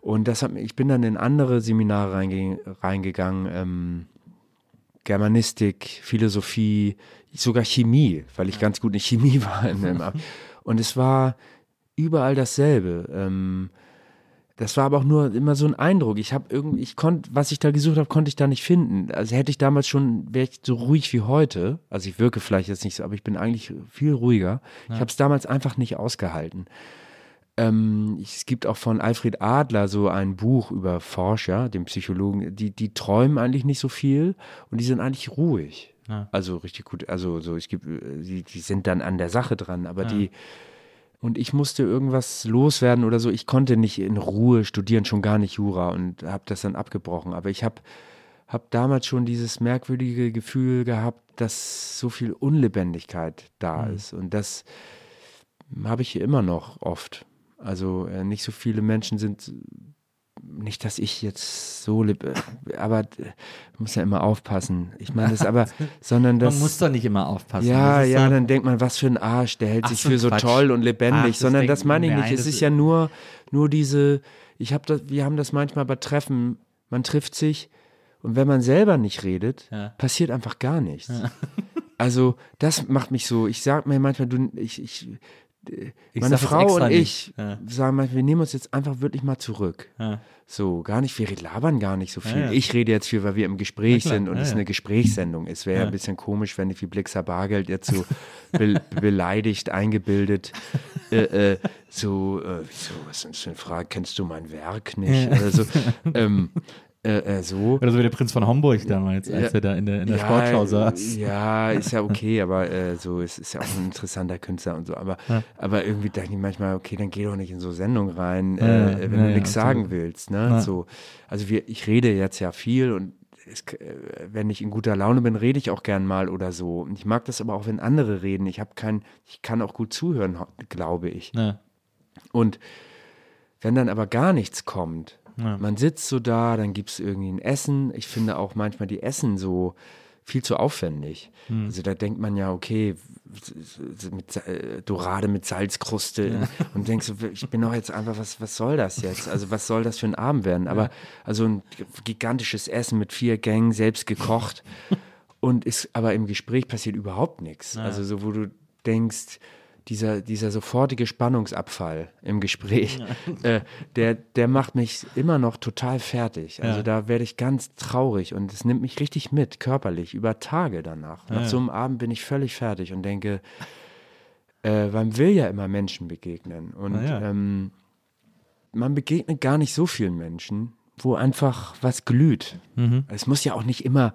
Und das hat, ich bin dann in andere Seminare reinge reingegangen, ähm, Germanistik, Philosophie, sogar Chemie, weil ich ganz gut in Chemie war. In und es war überall dasselbe. Ähm, das war aber auch nur immer so ein Eindruck. Ich habe irgendwie, ich konnte, was ich da gesucht habe, konnte ich da nicht finden. Also hätte ich damals schon, wäre ich so ruhig wie heute. Also ich wirke vielleicht jetzt nicht so, aber ich bin eigentlich viel ruhiger. Ich habe es damals einfach nicht ausgehalten. Ähm, es gibt auch von Alfred Adler so ein Buch über Forscher, den Psychologen, die, die träumen eigentlich nicht so viel und die sind eigentlich ruhig. Also richtig gut, also so, es gibt, äh, die, die sind dann an der Sache dran, aber die, und ich musste irgendwas loswerden oder so. Ich konnte nicht in Ruhe studieren, schon gar nicht Jura und habe das dann abgebrochen. Aber ich habe hab damals schon dieses merkwürdige Gefühl gehabt, dass so viel Unlebendigkeit da ist. Und das habe ich hier immer noch oft. Also äh, nicht so viele Menschen sind nicht, dass ich jetzt so, äh, aber äh, muss ja immer aufpassen. Ich meine das aber, sondern das. Man muss doch nicht immer aufpassen. ja, Das ja, so- dann denkt man, was für ein Arsch, der hält Ach sich für so Quatsch. toll und lebendig, Ach, das sondern das denken- meine ich nein, nicht. Es das ist ja nur, nur diese, ich habe das, wir haben das manchmal bei Treffen, man trifft sich und wenn man selber nicht redet, Ja. passiert einfach gar nichts. Also das macht mich so, ich sag mir manchmal, du, ich, ich, Ich meine Frau und ich Ja. sagen manchmal, wir nehmen uns jetzt einfach wirklich mal zurück. Ja. So, gar nicht, wir labern gar nicht so viel. Ja. Ich rede jetzt viel, weil wir im Gespräch sind und es eine Gesprächssendung ist. Wäre ja. Ein bisschen komisch, wenn ich wie Blixer Bargeld jetzt so be beleidigt, eingebildet, äh, äh, so, äh, so, was ist denn für eine Frage, kennst du mein Werk nicht? Oder so, ähm, äh, äh, so. Oder so wie der Prinz von Homburg damals, als Ja. er da in der, in der Sportschau saß. Ja, ist ja okay, aber äh, so, es ist ja auch ein interessanter Künstler und so. Aber, aber irgendwie denke ich manchmal, okay, dann geh doch nicht in so Sendungen rein, Ja, äh, wenn ja, du ja, nichts sagen willst. Ne? Ja. So, also wir, ich rede jetzt ja viel und es, äh, wenn ich in guter Laune bin, rede ich auch gern mal oder so. Und ich mag das aber auch, wenn andere reden. Ich habe kein, ich kann auch gut zuhören, glaube ich. Ja. Und wenn dann aber gar nichts kommt, Ja. man sitzt so da, dann gibt es irgendwie ein Essen. Ich finde auch manchmal die Essen so viel zu aufwendig. Hm. Also da denkt man ja, okay, mit, äh, Dorade mit Salzkruste und denkst so, ich bin doch jetzt einfach, was, was soll das jetzt? Also was soll das für ein Abend werden? Aber also ein gigantisches Essen mit vier Gängen, selbst gekocht und ist, aber im Gespräch passiert überhaupt nichts. Also so, wo du denkst, dieser, dieser sofortige Spannungsabfall im Gespräch, äh, der, der macht mich immer noch total fertig. Also Ja. da werde ich ganz traurig und es nimmt mich richtig mit, körperlich, über Tage danach. Nach so einem Abend bin ich völlig fertig und denke, äh, man will ja immer Menschen begegnen. Und ja. ähm, man begegnet gar nicht so vielen Menschen, wo einfach was glüht. Mhm. Es muss ja auch nicht immer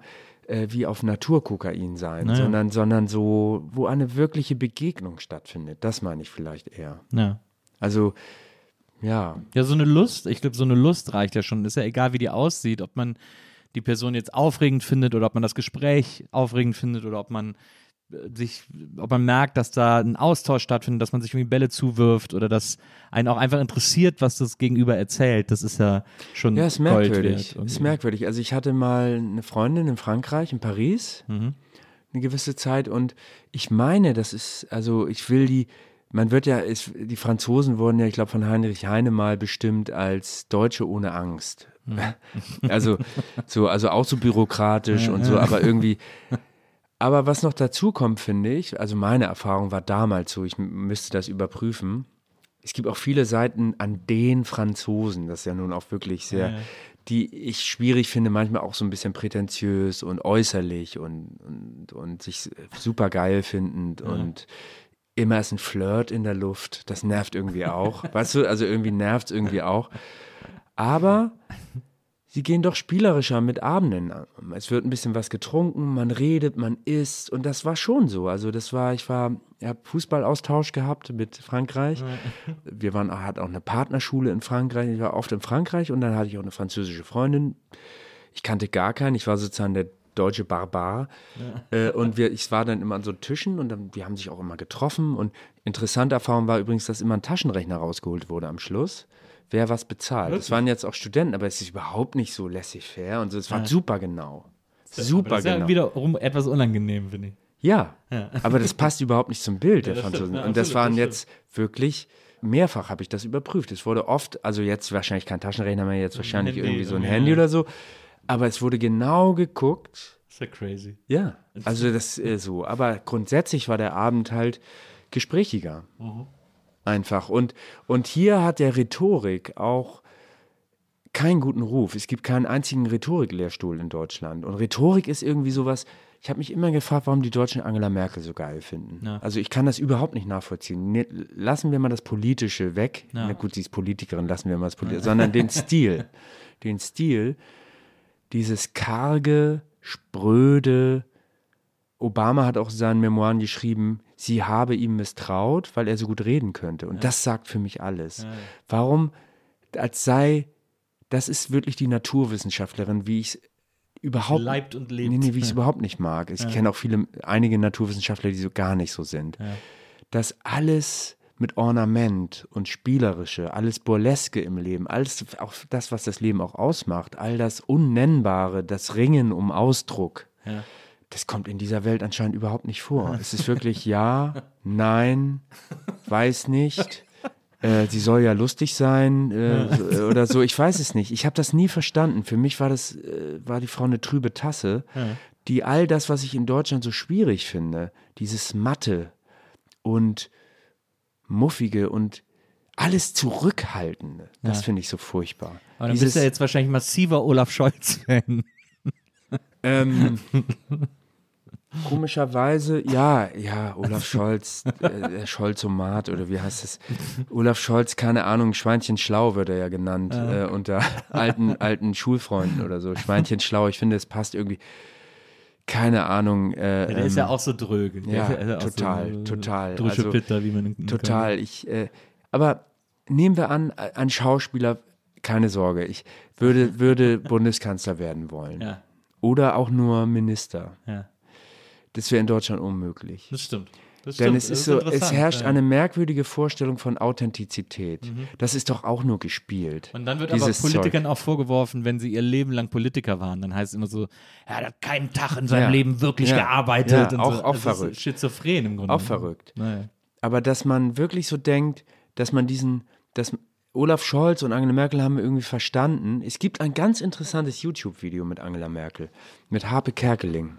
äh, wie auf Naturkokain sein, Naja. sondern, sondern so, wo eine wirkliche Begegnung stattfindet. Das meine ich vielleicht eher. Ja. Also, ja, Ja, so eine Lust, ich glaube, so eine Lust reicht ja schon. Ist ja egal, wie die aussieht, ob man die Person jetzt aufregend findet oder ob man das Gespräch aufregend findet oder ob man sich, ob man merkt, dass da ein Austausch stattfindet, dass man sich irgendwie Bälle zuwirft oder dass einen auch einfach interessiert, was das Gegenüber erzählt. Das ist ja schon ja, ist merkwürdig. Ist merkwürdig. Also ich hatte mal eine Freundin in Frankreich, in Paris, Mhm. eine gewisse Zeit und ich meine, das ist, also ich will die, man wird ja, ist, die Franzosen wurden ja, ich glaube, von Heinrich Heine mal bestimmt als Deutsche ohne Angst. Mhm. Also so, also auch so bürokratisch und so, aber irgendwie. Aber was noch dazu kommt, finde ich, also meine Erfahrung war damals so, ich müsste das überprüfen. Es gibt auch viele Seiten an den Franzosen, das ist ja nun auch wirklich sehr, die ich schwierig finde, manchmal auch so ein bisschen prätentiös und äußerlich und, und, und sich super geil findend und immer ist ein Flirt in der Luft, das nervt irgendwie auch. weißt du, also irgendwie nervt es irgendwie auch. Aber sie gehen doch spielerischer mit Abenden. Es wird ein bisschen was getrunken, man redet, man isst und das war schon so. Also das war, ich war, ich habe Fußballaustausch gehabt mit Frankreich. Wir waren, hat auch eine Partnerschule in Frankreich. Ich war oft in Frankreich und dann hatte ich auch eine französische Freundin. Ich kannte gar keinen. Ich war sozusagen der deutsche Barbar. Äh, und wir, ich war dann immer an so Tischen und dann, die haben sich auch immer getroffen. Und interessante Erfahrung war übrigens, dass immer ein Taschenrechner rausgeholt wurde am Schluss. Wer was bezahlt. Das waren jetzt auch Studenten, aber es ist überhaupt nicht so laissez-faire und so. Es war super genau. Super Das ist ja genau. wiederum etwas unangenehm, finde ich. Ja, aber das passt überhaupt nicht zum Bild der das stimmt. Franzosen. Ja, und das waren das jetzt wirklich, mehrfach habe ich das überprüft. Es wurde oft, also jetzt wahrscheinlich kein Taschenrechner mehr, jetzt wahrscheinlich Handy, irgendwie so ein ja. Handy oder so. Aber es wurde genau geguckt. Das ist ja crazy. Ja, also das äh, so. Aber grundsätzlich war der Abend halt gesprächiger. Einfach. Und, und hier hat der Rhetorik auch keinen guten Ruf. Es gibt keinen einzigen Rhetoriklehrstuhl in Deutschland. Und Rhetorik ist irgendwie sowas. Ich habe mich immer gefragt, warum die Deutschen Angela Merkel so geil finden. Ja. Also ich kann das überhaupt nicht nachvollziehen. Ne, lassen wir mal das Politische weg. Na gut, sie ist Politikerin, lassen wir mal das Politische, sondern den Stil. Den Stil, dieses karge, spröde. Obama hat auch in seinen Memoiren geschrieben, sie habe ihm misstraut, weil er so gut reden könnte. Und das sagt für mich alles. Warum, als sei, das ist wirklich die Naturwissenschaftlerin, wie ich es überhaupt Leibt und lebt. Nee, nee, wie ich es Ja. überhaupt nicht mag. Ich kenne auch viele, einige Naturwissenschaftler, die so gar nicht so sind. Dass alles mit Ornament und Spielerische, alles Burleske im Leben, alles, auch das, was das Leben auch ausmacht, all das Unnennbare, das Ringen um Ausdruck, Ja. Das kommt in dieser Welt anscheinend überhaupt nicht vor. Es ist wirklich ja, nein, weiß nicht. Äh, sie soll ja lustig sein äh, so- oder so. Ich weiß es nicht. Ich habe das nie verstanden. Für mich war das äh, war die Frau eine trübe Tasse, die all das, was ich in Deutschland so schwierig finde, dieses Matte und muffige und alles zurückhaltende, das Ja. finde ich so furchtbar. Aber dann Dieses- bist du ja jetzt wahrscheinlich massiver Olaf Scholz-Fan. Ähm, komischerweise, ja, ja, Olaf Scholz, äh, der Scholzomat oder wie heißt es? Olaf Scholz, keine Ahnung, Schweinchen schlau wird er ja genannt äh, unter alten, alten Schulfreunden oder so. Schweinchen schlau, ich finde, es passt irgendwie, keine Ahnung. Äh, der ist ja ähm, auch so dröge. Der ja, ja total, so, total. Drusche Also, Pitter, wie man ihn Total. Ich, äh, aber nehmen wir an, ein Schauspieler, keine Sorge, ich würde, würde Bundeskanzler werden wollen. Ja, Oder auch nur Minister. ja. Das wäre in Deutschland unmöglich. Das stimmt. Das Denn stimmt. es ist so, es herrscht ja. eine merkwürdige Vorstellung von Authentizität. Das ist doch auch nur gespielt. Und dann wird aber Politikern Zeug. auch vorgeworfen, wenn sie ihr Leben lang Politiker waren, dann heißt es immer so, er hat keinen Tag in seinem Ja. Leben wirklich Ja. gearbeitet. Auch- so. auch Das ist verrückt. Schizophren im Grunde. Auch verrückt. Naja. Aber dass man wirklich so denkt, dass man diesen, dass Olaf Scholz und Angela Merkel haben irgendwie verstanden. Es gibt ein ganz interessantes YouTube-Video mit Angela Merkel, mit Harpe Kerkeling,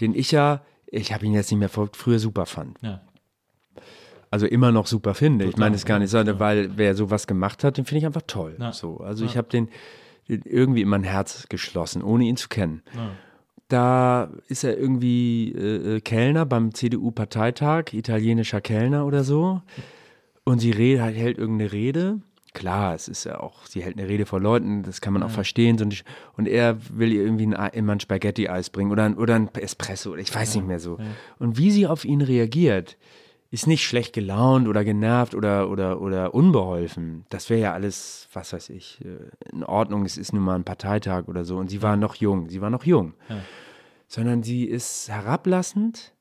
den ich ja, ich habe ihn jetzt nicht mehr verfolgt, früher super fand. Ja. also immer noch super finde. ich Total, meine es gar nicht so, ja. weil wer sowas gemacht hat, den finde ich einfach toll. Ja. So, also ich habe den, den irgendwie in mein Herz geschlossen, ohne ihn zu kennen. Da ist er irgendwie äh, äh, Kellner beim CDU-Parteitag, italienischer Kellner oder so. Und sie red, halt, hält irgendeine Rede. Klar, es ist ja auch, sie hält eine Rede vor Leuten, das kann man auch verstehen. so nicht- Und er will ihr irgendwie ein, Ei- immer ein Spaghetti-Eis bringen oder ein, oder ein Espresso oder ich weiß nicht mehr so. Und wie sie auf ihn reagiert, ist nicht schlecht gelaunt oder genervt oder, oder, oder unbeholfen. Das wäre ja alles, was weiß ich, äh, in Ordnung. Es ist nun mal ein Parteitag oder so. Und sie war noch jung. Sie war noch jung. Sondern sie ist herablassend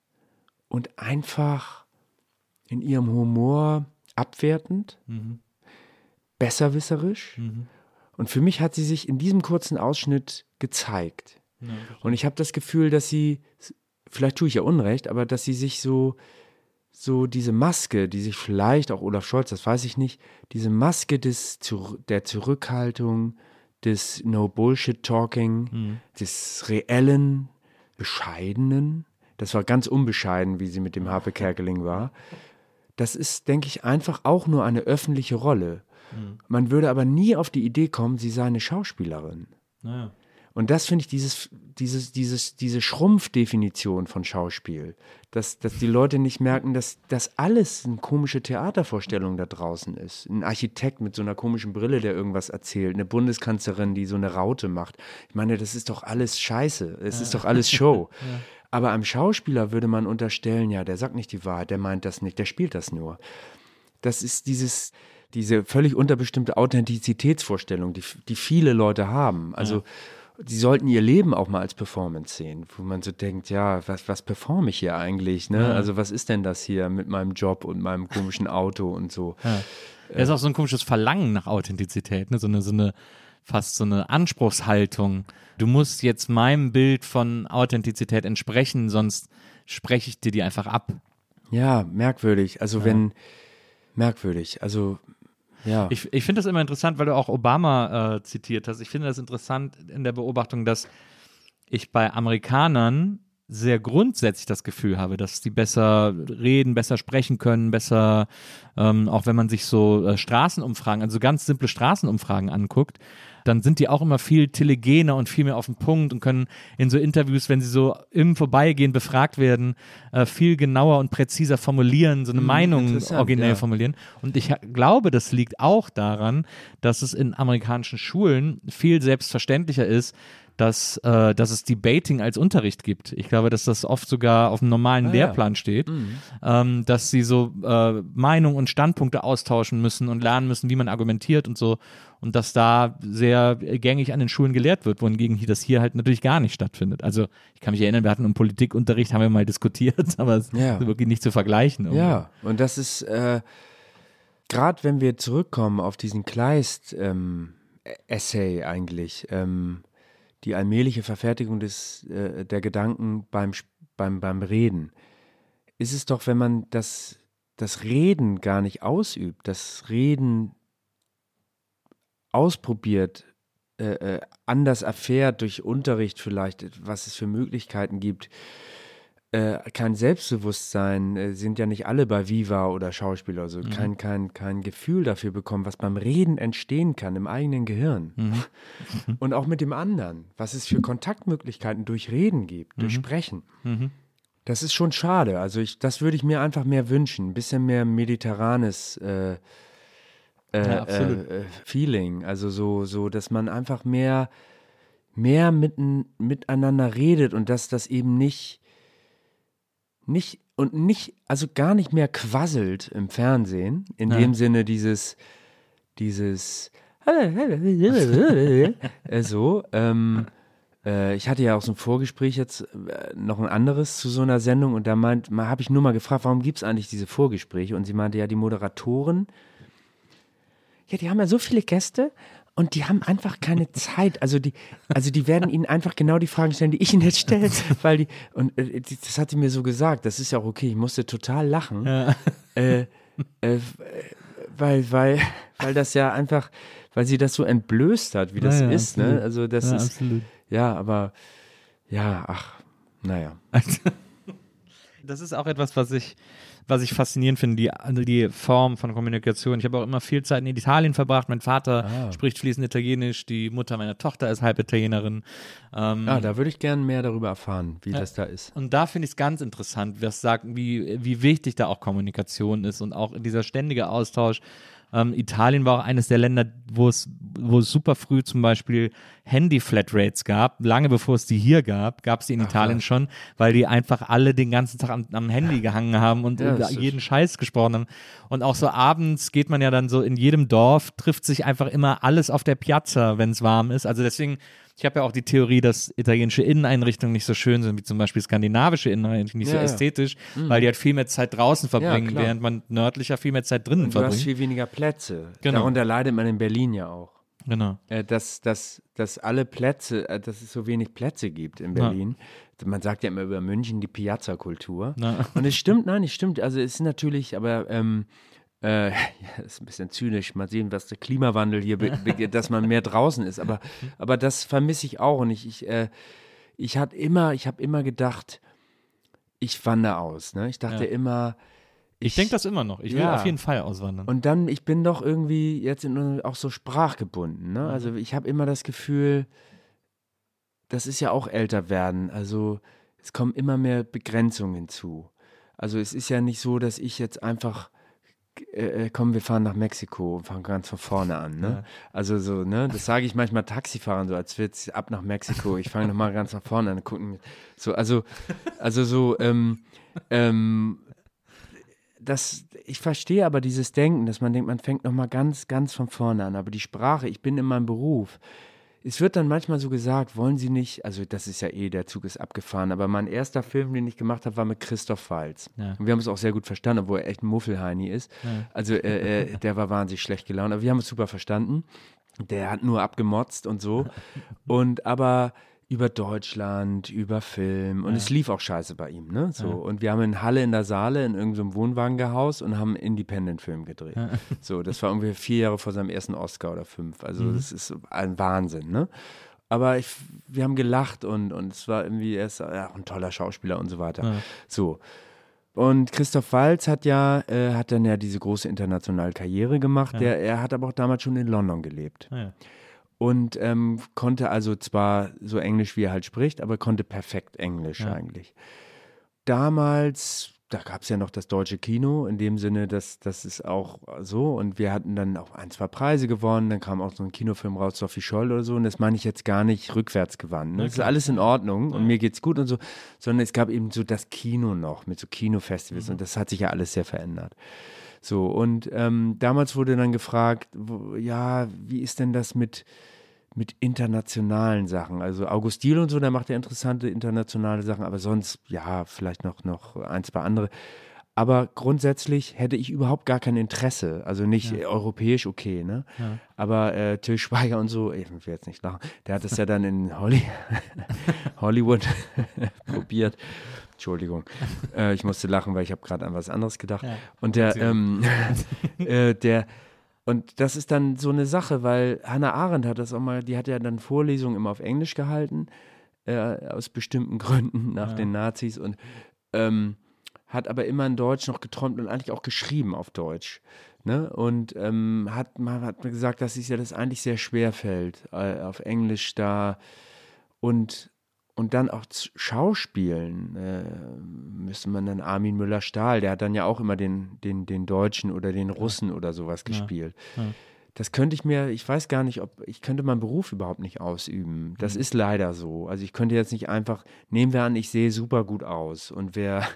und einfach in ihrem Humor abwertend, besserwisserisch. Und für mich hat sie sich in diesem kurzen Ausschnitt gezeigt. Und ich habe das Gefühl, dass sie, vielleicht tue ich ja Unrecht, aber dass sie sich so, so diese Maske, die sich vielleicht auch Olaf Scholz, das weiß ich nicht, diese Maske des, der Zurückhaltung, des No-Bullshit-Talking, des reellen, bescheidenen, das war ganz unbescheiden, wie sie mit dem Harpe Kerkeling war. Das ist, denke ich, einfach auch nur eine öffentliche Rolle. Man würde aber nie auf die Idee kommen, sie sei eine Schauspielerin. Naja. Und das finde ich dieses, dieses, dieses, diese Schrumpfdefinition von Schauspiel, dass, dass die Leute nicht merken, dass das alles eine komische Theatervorstellung da draußen ist. Ein Architekt mit so einer komischen Brille, der irgendwas erzählt, eine Bundeskanzlerin, die so eine Raute macht. Ich meine, das ist doch alles Scheiße. Es ist doch alles Show. Aber einem Schauspieler würde man unterstellen, ja, der sagt nicht die Wahrheit, der meint das nicht, der spielt das nur. Das ist dieses, diese völlig unterbestimmte Authentizitätsvorstellung, die, die viele Leute haben. Also, die sollten ihr Leben auch mal als Performance sehen, wo man so denkt, ja, was, was performe ich hier eigentlich? Ne? Also, was ist denn das hier mit meinem Job und meinem komischen Auto und so? Er ist auch so ein komisches Verlangen nach Authentizität, ne? so, eine, so eine fast so eine Anspruchshaltung. Du musst jetzt meinem Bild von Authentizität entsprechen, sonst spreche ich dir die einfach ab. Ja, merkwürdig. Also, wenn, merkwürdig. Also, ja. Ich, ich finde das immer interessant, weil du auch Obama äh, zitiert hast. Ich finde das interessant in der Beobachtung, dass ich bei Amerikanern sehr grundsätzlich das Gefühl habe, dass die besser reden, besser sprechen können, besser, ähm, auch wenn man sich so äh, Straßenumfragen, also ganz simple Straßenumfragen anguckt, dann sind die auch immer viel telegener und viel mehr auf den Punkt und können in so Interviews, wenn sie so im Vorbeigehen befragt werden, äh, viel genauer und präziser formulieren, so eine Meinung interessant, originell ja. formulieren. Und ich glaube, das liegt auch daran, dass es in amerikanischen Schulen viel selbstverständlicher ist, dass, äh, dass es Debating als Unterricht gibt. Ich glaube, dass das oft sogar auf dem normalen Ah, ja. Lehrplan steht, Mhm. ähm, dass sie so äh, Meinungen und Standpunkte austauschen müssen und lernen müssen, wie man argumentiert und so. Und dass da sehr gängig an den Schulen gelehrt wird, wohingegen hier das hier halt natürlich gar nicht stattfindet. Also ich kann mich erinnern, wir hatten im Politikunterricht, haben wir mal diskutiert, aber es Ja. ist wirklich nicht zu vergleichen. irgendwie. Ja, und das ist, äh, gerade wenn wir zurückkommen auf diesen Kleist-Essay eigentlich, ähm, die allmähliche Verfertigung des, äh, der Gedanken beim, beim, beim Reden, ist es doch, wenn man das, das Reden gar nicht ausübt, das Reden ausprobiert, äh, äh, anders erfährt durch Unterricht vielleicht, was es für Möglichkeiten gibt, äh, kein Selbstbewusstsein, äh, sind ja nicht alle bei Viva oder Schauspieler, also kein, kein, kein Gefühl dafür bekommen, was beim Reden entstehen kann im eigenen Gehirn. Und auch mit dem anderen, was es für Kontaktmöglichkeiten durch Reden gibt, durch Sprechen. Das ist schon schade. Also ich, das würde ich mir einfach mehr wünschen. Ein bisschen mehr mediterranes äh, äh, Ja, äh, äh, Feeling. Also so, so, dass man einfach mehr, mehr mitten, miteinander redet und dass das eben nicht, nicht und nicht, also gar nicht mehr quasselt im Fernsehen. In Ja. dem Sinne dieses, dieses äh, so. Ähm, äh, ich hatte ja auch so ein Vorgespräch jetzt äh, noch ein anderes zu so einer Sendung und da meint, mal habe ich nur mal gefragt, warum gibt es eigentlich diese Vorgespräche? Und sie meinte, ja, die Moderatoren, ja, die haben ja so viele Gäste und die haben einfach keine Zeit. Also die, also die werden ihnen einfach genau die Fragen stellen, die ich ihnen jetzt stelle, weil die und äh, die- das hat sie mir so gesagt. Das ist ja auch okay. Ich musste total lachen, äh, äh, weil weil weil das ja einfach, weil sie das so entblößt hat, wie das Ja, ja, ist. Ne? Also das Ja, ist absolut. ja, aber ja, ach, naja. Das ist auch etwas, was ich, was ich faszinierend finde, die, also die Form von Kommunikation. Ich habe auch immer viel Zeit in Italien verbracht. Mein Vater Ah. spricht fließend Italienisch, die Mutter meiner Tochter ist halb Italienerin. Ähm, Ah, da würde ich gerne mehr darüber erfahren, wie das da ist. Und da finde ich es ganz interessant, was sagt, wie, wie wichtig da auch Kommunikation ist und auch dieser ständige Austausch. Ähm, Italien war auch eines der Länder, wo es, wo es super früh zum Beispiel Handy-Flatrates gab. Lange bevor es die hier gab, gab es die in Italien schon, weil die einfach alle den ganzen Tag am, am Handy gehangen haben und Ja, jeden Scheiß gesprochen haben. Und auch so abends geht man ja dann so in jedem Dorf, trifft sich einfach immer alles auf der Piazza, wenn es warm ist. Also deswegen ich habe ja auch die Theorie, dass italienische Inneneinrichtungen nicht so schön sind wie zum Beispiel skandinavische Inneneinrichtungen, nicht so Ja, ja. ästhetisch, weil die halt viel mehr Zeit draußen verbringen, klar. während man nördlicher viel mehr Zeit drinnen Und du hast verbringt. viel weniger Plätze. Genau. Darunter leidet man in Berlin ja auch. Genau. Äh, dass, dass, dass alle Plätze, äh, dass es so wenig Plätze gibt in Ja. Berlin. Man sagt ja immer über München die Piazza-Kultur. Und es stimmt, nein, es stimmt. Also es ist natürlich, aber ähm, äh, ja, das ist ein bisschen zynisch. Mal sehen, was der Klimawandel hier, be- be- dass man mehr draußen ist. Aber, aber das vermisse ich auch. Und ich, ich, äh, ich hatte immer, ich habe immer gedacht, ich wandere aus. Ne? Ich dachte Ja. immer, Ich denke das immer noch. Ich will Ja. auf jeden Fall auswandern. und dann, ich bin doch irgendwie jetzt in, auch so sprachgebunden. Ne? Also ich habe immer das Gefühl, das ist ja auch älter werden. Also es kommen immer mehr Begrenzungen hinzu. Also es ist ja nicht so, dass ich jetzt einfach, äh, äh, komm, wir fahren nach Mexiko und fangen ganz von vorne an. Ne? Also so, ne, das sage ich manchmal Taxifahrern so, als wird's ab nach Mexiko. Ich fange nochmal ganz nach vorne an, gucken. So, also, also so, ähm, ähm, das, ich verstehe aber dieses Denken, dass man denkt, man fängt nochmal ganz, ganz von vorne an. Aber die Sprache, ich bin in meinem Beruf. Es wird dann manchmal so gesagt, wollen Sie nicht, also das ist ja eh, der Zug ist abgefahren, aber mein erster Film, den ich gemacht habe, war mit Christoph Waltz. Ja. Und wir haben es auch sehr gut verstanden, obwohl er echt ein Muffelheini ist. Also äh, äh, der war wahnsinnig schlecht gelaunt, aber wir haben es super verstanden. Der hat nur abgemotzt und so. Und aber über Deutschland, über Film. Und es lief auch scheiße bei ihm, ne? So. Und wir haben in Halle in der Saale in irgendeinem Wohnwagengehaus und haben einen Independent-Film gedreht. So, das war irgendwie vier Jahre vor seinem ersten Oscar oder fünf. Also das ist ein Wahnsinn, ne? Aber ich, wir haben gelacht und, und es war irgendwie, er ist ja, auch ein toller Schauspieler und so weiter. So. Und Christoph Waltz hat ja, äh, hat dann ja diese große internationale Karriere gemacht. Der, er hat aber auch damals schon in London gelebt. Ja. Und ähm, konnte also zwar so Englisch, wie er halt spricht, aber konnte perfekt Englisch Ja. eigentlich. Damals da gab es ja noch das deutsche Kino, in dem Sinne, dass das ist auch so. Und wir hatten dann auch ein, zwei Preise gewonnen. Dann kam auch so ein Kinofilm raus, Sophie Scholl oder so. Und das meine ich jetzt gar nicht rückwärts gewandt. Ne? Das ist alles in Ordnung und mir geht's gut und so. Sondern es gab eben so das Kino noch mit so Kinofestivals. Mhm. Und das hat sich ja alles sehr verändert. So, und ähm, damals wurde dann gefragt, wo, ja, wie ist denn das mit mit internationalen Sachen. Also Augustil und so, der macht ja interessante internationale Sachen, aber sonst, ja, vielleicht noch, noch ein, zwei andere. Aber grundsätzlich hätte ich überhaupt gar kein Interesse. Also nicht ja. europäisch okay, ne? Ja. Aber äh, Till Schweiger und so, ich will jetzt nicht lachen, der hat es ja dann in Holly Hollywood probiert. Entschuldigung, äh, ich musste lachen, weil ich habe gerade an was anderes gedacht. Ja. Und der, ähm, äh, der, und das ist dann so eine Sache, weil Hannah Arendt hat das auch mal, die hat ja dann Vorlesungen immer auf Englisch gehalten, äh, aus bestimmten Gründen nach ja. den Nazis und ähm, hat aber immer in Deutsch noch geträumt und eigentlich auch geschrieben auf Deutsch. Ne? Und ähm, hat, man hat mir gesagt, dass es ja das eigentlich sehr schwer fällt, äh, auf Englisch da und und dann auch Schauspielen äh, müsste man dann Armin Müller-Stahl, der hat dann ja auch immer den, den, den Deutschen oder den Russen oder sowas gespielt. Ja. Ja. Das könnte ich mir, ich weiß gar nicht, ob ich könnte meinen Beruf überhaupt nicht ausüben. Das mhm. ist leider so. Also ich könnte jetzt nicht einfach, nehmen wir an, ich sehe super gut aus und wer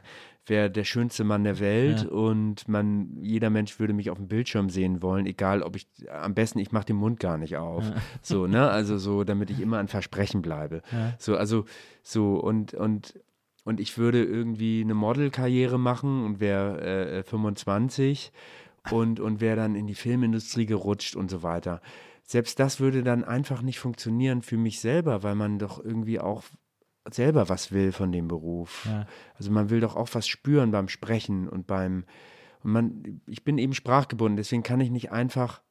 wäre der schönste Mann der Welt ja. und man, jeder Mensch würde mich auf dem Bildschirm sehen wollen, egal ob ich, am besten ich mache den Mund gar nicht auf. Ja. So, ne? Also so, damit ich immer an Versprechen bleibe. Ja. So, also so und, und, und ich würde irgendwie eine Modelkarriere machen und wäre äh, 25 und, und wäre dann in die Filmindustrie gerutscht und so weiter. Selbst das würde dann einfach nicht funktionieren für mich selber, weil man doch irgendwie auch selber was will von dem Beruf. Ja. Also man will doch auch was spüren beim Sprechen und beim und man, ich bin eben sprachgebunden, deswegen kann ich nicht einfach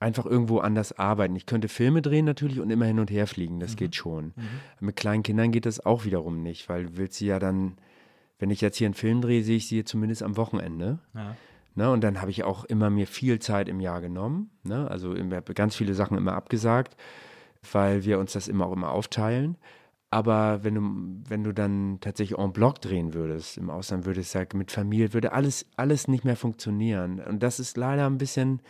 einfach irgendwo anders arbeiten. Ich könnte Filme drehen natürlich und immer hin und her fliegen, das mhm. geht schon. Mhm. Mit kleinen Kindern geht das auch wiederum nicht, weil will sie ja dann, wenn ich jetzt hier einen Film drehe, sehe ich sie zumindest am Wochenende. Ja. Ne, und dann habe ich auch immer mir viel Zeit im Jahr genommen. Ne? Also ich habe ganz viele Sachen immer abgesagt, weil wir uns das immer auch immer aufteilen. Aber wenn du, wenn du dann tatsächlich en bloc drehen würdest, im Ausland würde es ja mit Familie, würde alles, alles nicht mehr funktionieren. Und das ist leider ein bisschen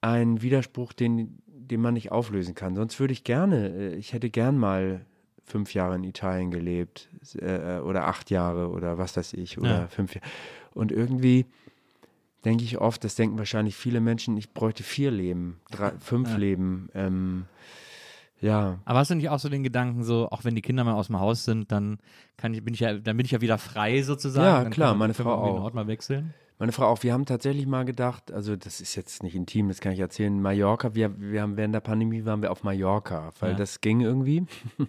ein Widerspruch, den, den man nicht auflösen kann. Sonst würde ich gerne, äh, ich hätte gern mal fünf Jahre in Italien gelebt äh, oder acht Jahre oder was weiß ich oder ja. fünf Jahre. Und irgendwie denke ich oft, das denken wahrscheinlich viele Menschen, ich bräuchte vier Leben, drei, fünf ja. Leben. Ähm, ja. Aber hast du nicht auch so den Gedanken, so, auch wenn die Kinder mal aus dem Haus sind, dann kann ich, bin ich ja, dann bin ich ja wieder frei sozusagen. Ja, dann klar, meine Frau auch. Den Ort mal wechseln. Meine Frau auch. Wir haben tatsächlich mal gedacht, also das ist jetzt nicht intim, das kann ich erzählen. Mallorca, wir, wir haben während der Pandemie waren wir auf Mallorca, weil ja. das ging irgendwie.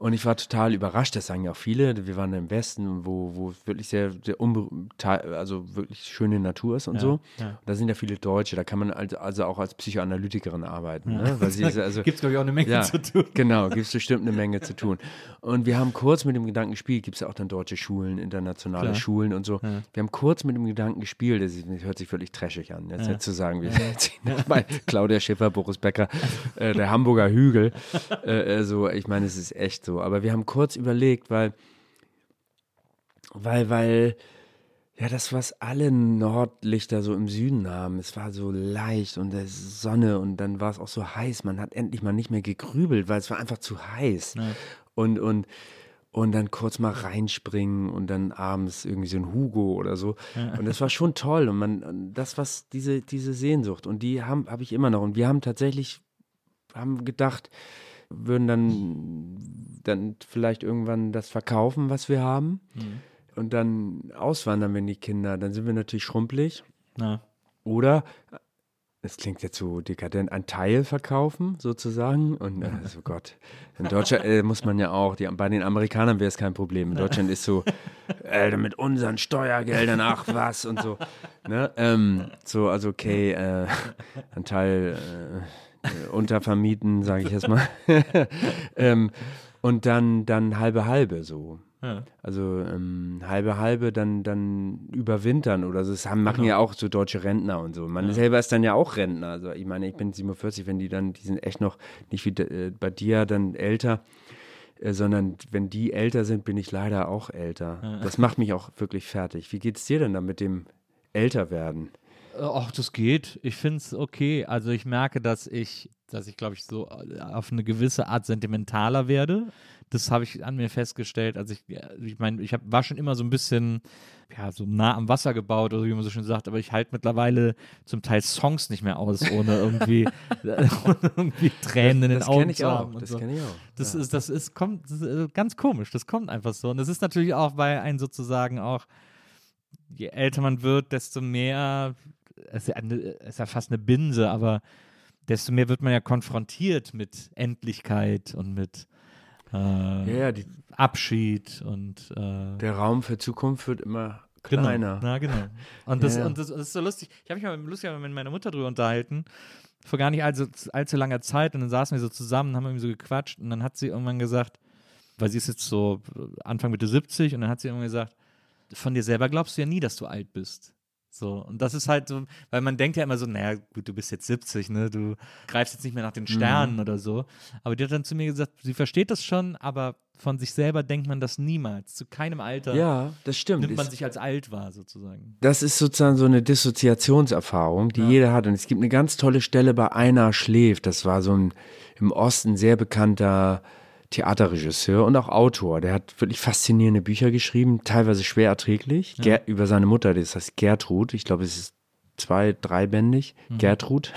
Und ich war total überrascht, das sagen ja auch viele. Wir waren im Westen, wo, wo wirklich sehr, sehr also wirklich schöne Natur ist und ja, so. Ja. Und da sind ja viele Deutsche, da kann man also auch als Psychoanalytikerin arbeiten. Ja. Ne? Also, gibt es, glaube ich, auch eine Menge zu tun. Genau, gibt es bestimmt eine Menge zu tun. Und wir haben kurz mit dem Gedanken gespielt, gibt es ja auch dann deutsche Schulen, internationale Klar. Schulen und so. Wir haben kurz mit dem Gedanken gespielt, das hört sich wirklich trashig an, jetzt, jetzt zu sagen, wir sind bei Claudia Schiffer, Boris Becker, äh, der Hamburger Hügel. Äh, so, ich meine, es ist echt so so. Aber wir haben kurz überlegt, weil, weil, weil, ja, das, was alle Nordlichter so im Süden haben, es war so leicht und der Sonne und dann war es auch so heiß. Man hat endlich mal nicht mehr gegrübelt, weil es war einfach zu heiß. Ja. Und, und, und dann kurz mal reinspringen und dann abends irgendwie so ein Hugo oder so. Ja. Und das war schon toll. Und man, das, was diese, diese Sehnsucht, und die habe hab ich immer noch. Und wir haben tatsächlich, haben gedacht, würden dann, dann vielleicht irgendwann das verkaufen, was wir haben. Mhm. Und dann auswandern, wenn die Kinder, dann sind wir natürlich schrumpelig. Ja. Oder, es klingt jetzt so dekadent, ein Teil verkaufen sozusagen. Und also Gott, in Deutschland äh, muss man ja auch, die, bei den Amerikanern wäre es kein Problem. In Deutschland ist so, äh, mit unseren Steuergeldern, ach was und so. Ne? Ähm, so, also okay, äh, ein Teil. Äh, untervermieten, sage ich jetzt mal. ähm, und dann, dann halbe halbe so. Ja. Also ähm, halbe halbe dann, dann überwintern oder so. Das haben, machen genau. ja auch so deutsche Rentner und so. Man ja. selber ist dann ja auch Rentner. Also ich meine, ich bin 47, wenn die dann, die sind echt noch nicht wie äh, bei dir dann älter. äh, sondern wenn die älter sind, bin ich leider auch älter. Das macht mich auch wirklich fertig. Wie geht es dir denn da mit dem Älterwerden? Ach, das geht. Ich finde es okay. Also ich merke, dass ich, dass ich, glaube ich, so äh, auf eine gewisse Art sentimentaler werde. Das habe ich an mir festgestellt. Also ich, ich meine, ich hab, war schon immer so ein bisschen, ja, so nah am Wasser gebaut oder wie man so schön sagt, aber ich halte mittlerweile zum Teil Songs nicht mehr aus, ohne irgendwie, irgendwie Tränen in den das Augen zu auch. haben. Das so. kenne ich auch. Das ja. ist, das ist, kommt, das ist äh, ganz komisch. Das kommt einfach so. Und das ist natürlich auch, weil ein sozusagen auch, je älter man wird, desto mehr, es ist ja, fast eine Binse, aber desto mehr wird man ja konfrontiert mit Endlichkeit und mit äh, ja, ja, Abschied und äh, der Raum für Zukunft wird immer Genau. kleiner. Na, genau. Und das, Ja. Und das, das ist so lustig. Ich habe mich mal mit, lustig mit meiner Mutter drüber unterhalten, vor gar nicht allzu, allzu langer Zeit. Und dann saßen wir so zusammen, haben irgendwie so gequatscht. Und dann hat sie irgendwann gesagt, weil sie ist jetzt so Anfang Mitte 70, und dann hat sie irgendwann gesagt, von dir selber glaubst du ja nie, dass du alt bist. So, und das ist halt so, weil man denkt ja immer so, naja, gut, du bist jetzt 70, ne, du greifst jetzt nicht mehr nach den Sternen oder so. Aber die hat dann zu mir gesagt, sie versteht das schon, aber von sich selber denkt man das niemals. Zu keinem Alter Ja, das stimmt. nimmt man Ist- sich als alt wahr, sozusagen. Das ist sozusagen so eine Dissoziationserfahrung, die jeder hat. Und es gibt eine ganz tolle Stelle bei Einer schläft. Das war so ein im Osten sehr bekannter Theaterregisseur und auch Autor. Der hat wirklich faszinierende Bücher geschrieben, teilweise schwer erträglich, Ger über seine Mutter, das heißt Gertrud. Ich glaube, es ist zwei-, dreibändig, Gertrud.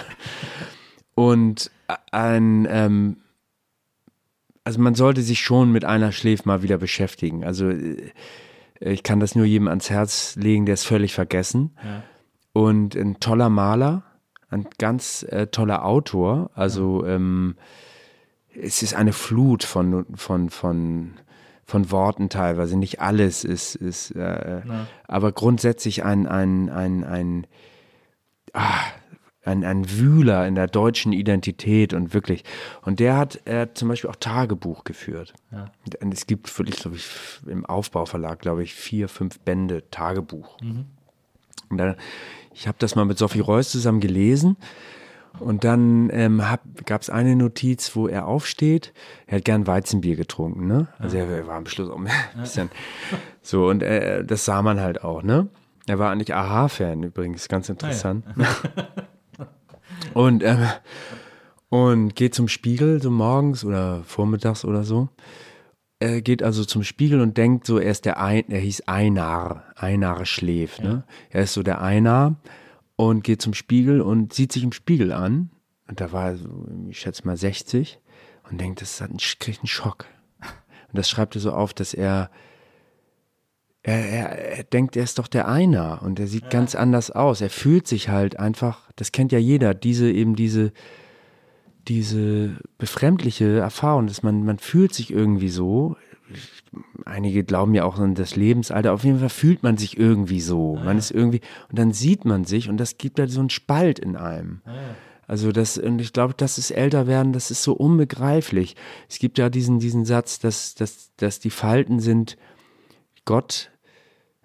Und ein, ähm, also man sollte sich schon mit Einer schläft mal wieder beschäftigen. Also äh, ich kann das nur jedem ans Herz legen, der ist völlig vergessen. Und ein toller Maler, ein ganz äh, toller Autor. Also ähm, es ist eine Flut von, von, von, von Worten teilweise. Nicht alles ist, ist äh, aber grundsätzlich ein, ein, ein, ein, ah, ein, ein Wühler in der deutschen Identität und wirklich. Und der hat er zum Beispiel auch Tagebuch geführt. Und es gibt wirklich, glaube ich, im Aufbauverlag, glaube ich, vier, fünf Bände Tagebuch. Und da, ich habe das mal mit Sophie Reuss zusammen gelesen. Und dann ähm, gab es eine Notiz, wo er aufsteht. Er hat gern Weizenbier getrunken, ne? Also er, er war am Schluss auch ein bisschen so. Und äh, das sah man halt auch, ne? Er war eigentlich Aha-Fan übrigens, ganz interessant. und, ähm, und geht zum Spiegel so morgens oder vormittags oder so. Er geht also zum Spiegel und denkt so, er ist der Ein, er hieß Einar, Einar schläft, ne? Er ist so der Einar und geht zum Spiegel und sieht sich im Spiegel an. Und da war er so, ich schätze mal 60 und denkt, das hat einen, kriegt einen Schock. Und das schreibt er so auf, dass er, er, er, er denkt, er ist doch der Einer und er sieht ganz anders aus. Er fühlt sich halt einfach, das kennt ja jeder, diese eben diese, diese befremdliche Erfahrung, dass man, man fühlt sich irgendwie so. Einige glauben ja auch an das Lebensalter. Auf jeden Fall fühlt man sich irgendwie so. Man ist irgendwie, und dann sieht man sich und das gibt halt so einen Spalt in einem. Also das, und ich glaube, das ist älter werden, das ist so unbegreiflich. Es gibt ja diesen, diesen Satz, dass, dass, dass die Falten sind Gott,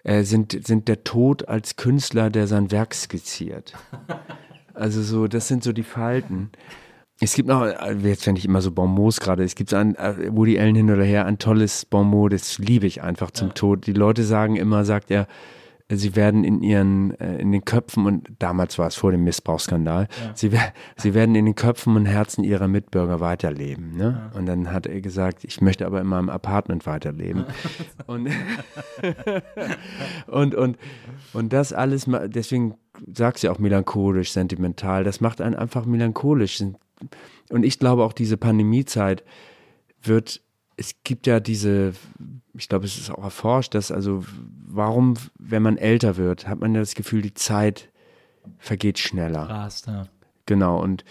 äh, sind, sind der Tod als Künstler, der sein Werk skizziert. Also so, das sind so die Falten. Es gibt noch, jetzt fände ich immer so Bonmots gerade, es gibt ein, äh, Woody Allen hin oder her, ein tolles Bonmot, das liebe ich einfach zum Tod. Die Leute sagen immer, sagt er, sie werden in ihren, äh, in den Köpfen und damals war es vor dem Missbrauchsskandal, sie, wer- sie werden in den Köpfen und Herzen ihrer Mitbürger weiterleben. Ne? Und dann hat er gesagt, ich möchte aber in meinem Apartment weiterleben. und, und, und, und das alles, deswegen sagst du ja auch melancholisch, sentimental, das macht einen einfach melancholisch. Und ich glaube auch diese Pandemiezeit wird, es gibt ja diese, ich glaube, es ist auch erforscht, dass also, warum, wenn man älter wird, hat man ja das Gefühl, die Zeit vergeht schneller. Rast, ja. Genau, und,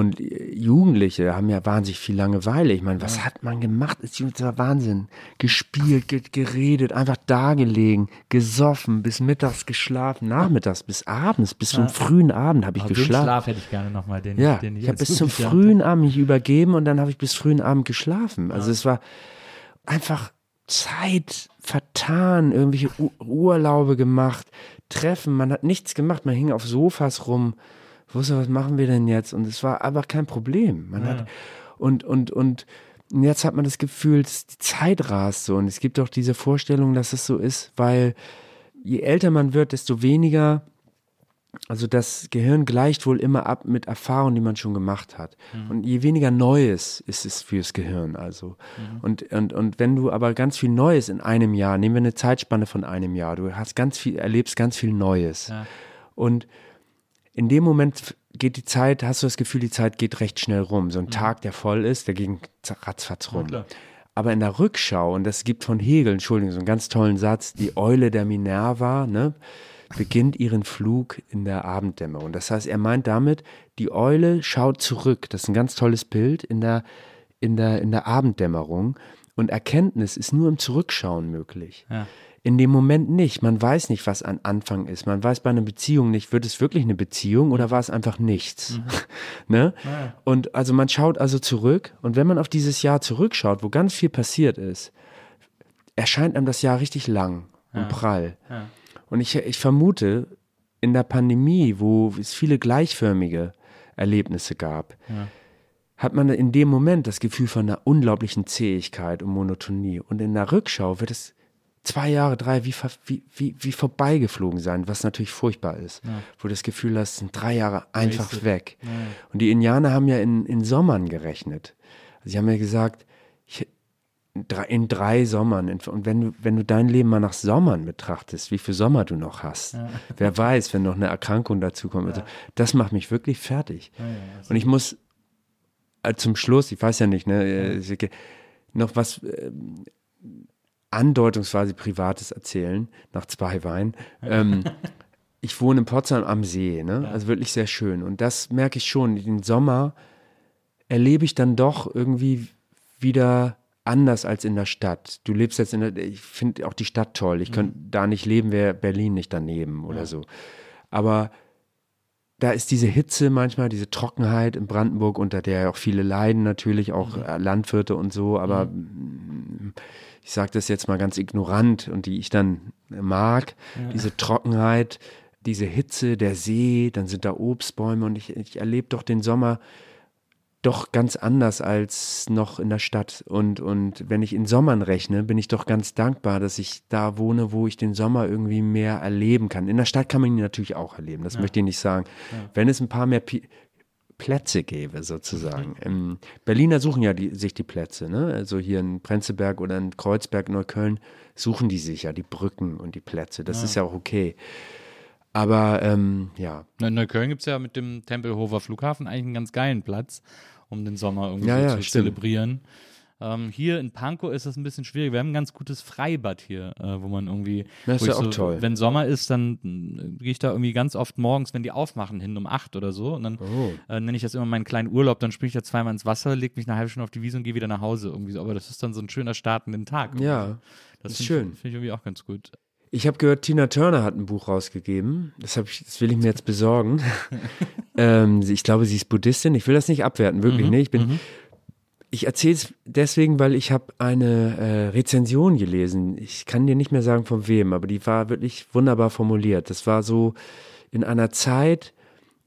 und Jugendliche haben ja wahnsinnig viel Langeweile. Ich meine, was hat man gemacht? Es war Wahnsinn. Gespielt, ge geredet, einfach da gelegen, gesoffen, bis mittags geschlafen, nachmittags, bis abends, bis zum frühen Abend habe ich Aber den geschlafen. Schlaf hätte ich gerne nochmal, den, Ja, den ich habe bis zum frühen Abend mich übergeben und dann habe ich bis frühen Abend geschlafen. Also es war einfach Zeit vertan, irgendwelche U Urlaube gemacht, Treffen, man hat nichts gemacht, man hing auf Sofas rum, wusste, was machen wir denn jetzt? Und es war aber kein Problem. Man hat und und und Und jetzt hat man das Gefühl, dass die Zeit rast so. Und es gibt auch diese Vorstellung, dass es so ist, weil je älter man wird, desto weniger, also das Gehirn gleicht wohl immer ab mit Erfahrungen, die man schon gemacht hat. Mhm. Und je weniger Neues ist es fürs Gehirn. Also. Mhm. Und, und, und wenn du aber ganz viel Neues in einem Jahr, nehmen wir eine Zeitspanne von einem Jahr, du hast ganz viel, erlebst ganz viel Neues. Ja. Und in dem Moment geht die Zeit, hast du das Gefühl, die Zeit geht recht schnell rum. So ein mhm. Tag, der voll ist, der ging ratzfatz rum. Ja, aber in der Rückschau, und das gibt von Hegel, Entschuldigung, so einen ganz tollen Satz, die Eule der Minerva, ne, beginnt ihren Flug in der Abenddämmerung. Das heißt, er meint damit, die Eule schaut zurück. Das ist ein ganz tolles Bild in der, in der, in der Abenddämmerung. Und Erkenntnis ist nur im Zurückschauen möglich. Ja in dem Moment nicht. Man weiß nicht, was an Anfang ist. Man weiß bei einer Beziehung nicht, wird es wirklich eine Beziehung oder war es einfach nichts? Mhm. ne? Ja. Und also man schaut also zurück und wenn man auf dieses Jahr zurückschaut, wo ganz viel passiert ist, erscheint einem das Jahr richtig lang und ja. prall. Ja. Und ich, ich vermute, in der Pandemie, wo es viele gleichförmige Erlebnisse gab, hat man in dem Moment das Gefühl von einer unglaublichen Zähigkeit und Monotonie. Und in der Rückschau wird es zwei Jahre, drei, wie, wie, wie, wie vorbeigeflogen sein, was natürlich furchtbar ist. Ja. Wo du das Gefühl hast, sind drei Jahre einfach Wasted. weg. Ja. Und die Indianer haben ja in, in Sommern gerechnet. Sie haben ja gesagt, ich, in drei Sommern. Und wenn du, wenn du dein Leben mal nach Sommern betrachtest, wie viel Sommer du noch hast, ja. wer weiß, wenn noch eine Erkrankung dazu kommt. Also, das macht mich wirklich fertig. Und ich muss äh, zum Schluss, ich weiß ja nicht, ne, äh, noch was äh, andeutungsweise Privates erzählen, nach zwei Weinen. Ähm, ich wohne in Potsdam am See, ne? also wirklich sehr schön. Und das merke ich schon. Den Sommer erlebe ich dann doch irgendwie wieder anders als in der Stadt. Du lebst jetzt in der, ich finde auch die Stadt toll. Ich mhm. könnte da nicht leben, wäre Berlin nicht daneben oder ja. so. Aber da ist diese Hitze manchmal, diese Trockenheit in Brandenburg, unter der auch viele leiden, natürlich auch mhm. Landwirte und so, aber mhm ich sage das jetzt mal ganz ignorant und die ich dann mag, ja. diese Trockenheit, diese Hitze, der See, dann sind da Obstbäume und ich, ich erlebe doch den Sommer doch ganz anders als noch in der Stadt. Und, und wenn ich in Sommern rechne, bin ich doch ganz dankbar, dass ich da wohne, wo ich den Sommer irgendwie mehr erleben kann. In der Stadt kann man ihn natürlich auch erleben, das ja. möchte ich nicht sagen. Ja. Wenn es ein paar mehr Plätze gäbe, sozusagen. Mhm. Berliner suchen ja die, sich die Plätze, ne? Also hier in Prenzlberg oder in Kreuzberg, Neukölln, suchen die sich ja die Brücken und die Plätze. Das ja. ist ja auch okay. Aber ähm, ja. In Neukölln gibt es ja mit dem Tempelhofer Flughafen eigentlich einen ganz geilen Platz, um den Sommer irgendwie ja, ja, zu stimmt. zelebrieren. Ähm, hier in Pankow ist das ein bisschen schwierig. Wir haben ein ganz gutes Freibad hier, äh, wo man irgendwie. Das ist ja auch so, toll. Wenn Sommer ist, dann äh, gehe ich da irgendwie ganz oft morgens, wenn die aufmachen, hin um acht oder so. Und dann oh. äh, nenne ich das immer meinen kleinen Urlaub. Dann springe ich da zweimal ins Wasser, lege mich eine halbe Stunde auf die Wiese und gehe wieder nach Hause. Irgendwie so. Aber das ist dann so ein schöner Start in den Tag. Irgendwie. Ja. Das ist schön. Finde ich irgendwie auch ganz gut. Ich habe gehört, Tina Turner hat ein Buch rausgegeben. Das, ich, das will ich mir jetzt besorgen. ähm, ich glaube, sie ist Buddhistin. Ich will das nicht abwerten, wirklich mhm, nicht. Ich bin mhm. Ich erzähle es deswegen, weil ich habe eine äh, Rezension gelesen. Ich kann dir nicht mehr sagen von wem, aber die war wirklich wunderbar formuliert. Das war so in einer Zeit,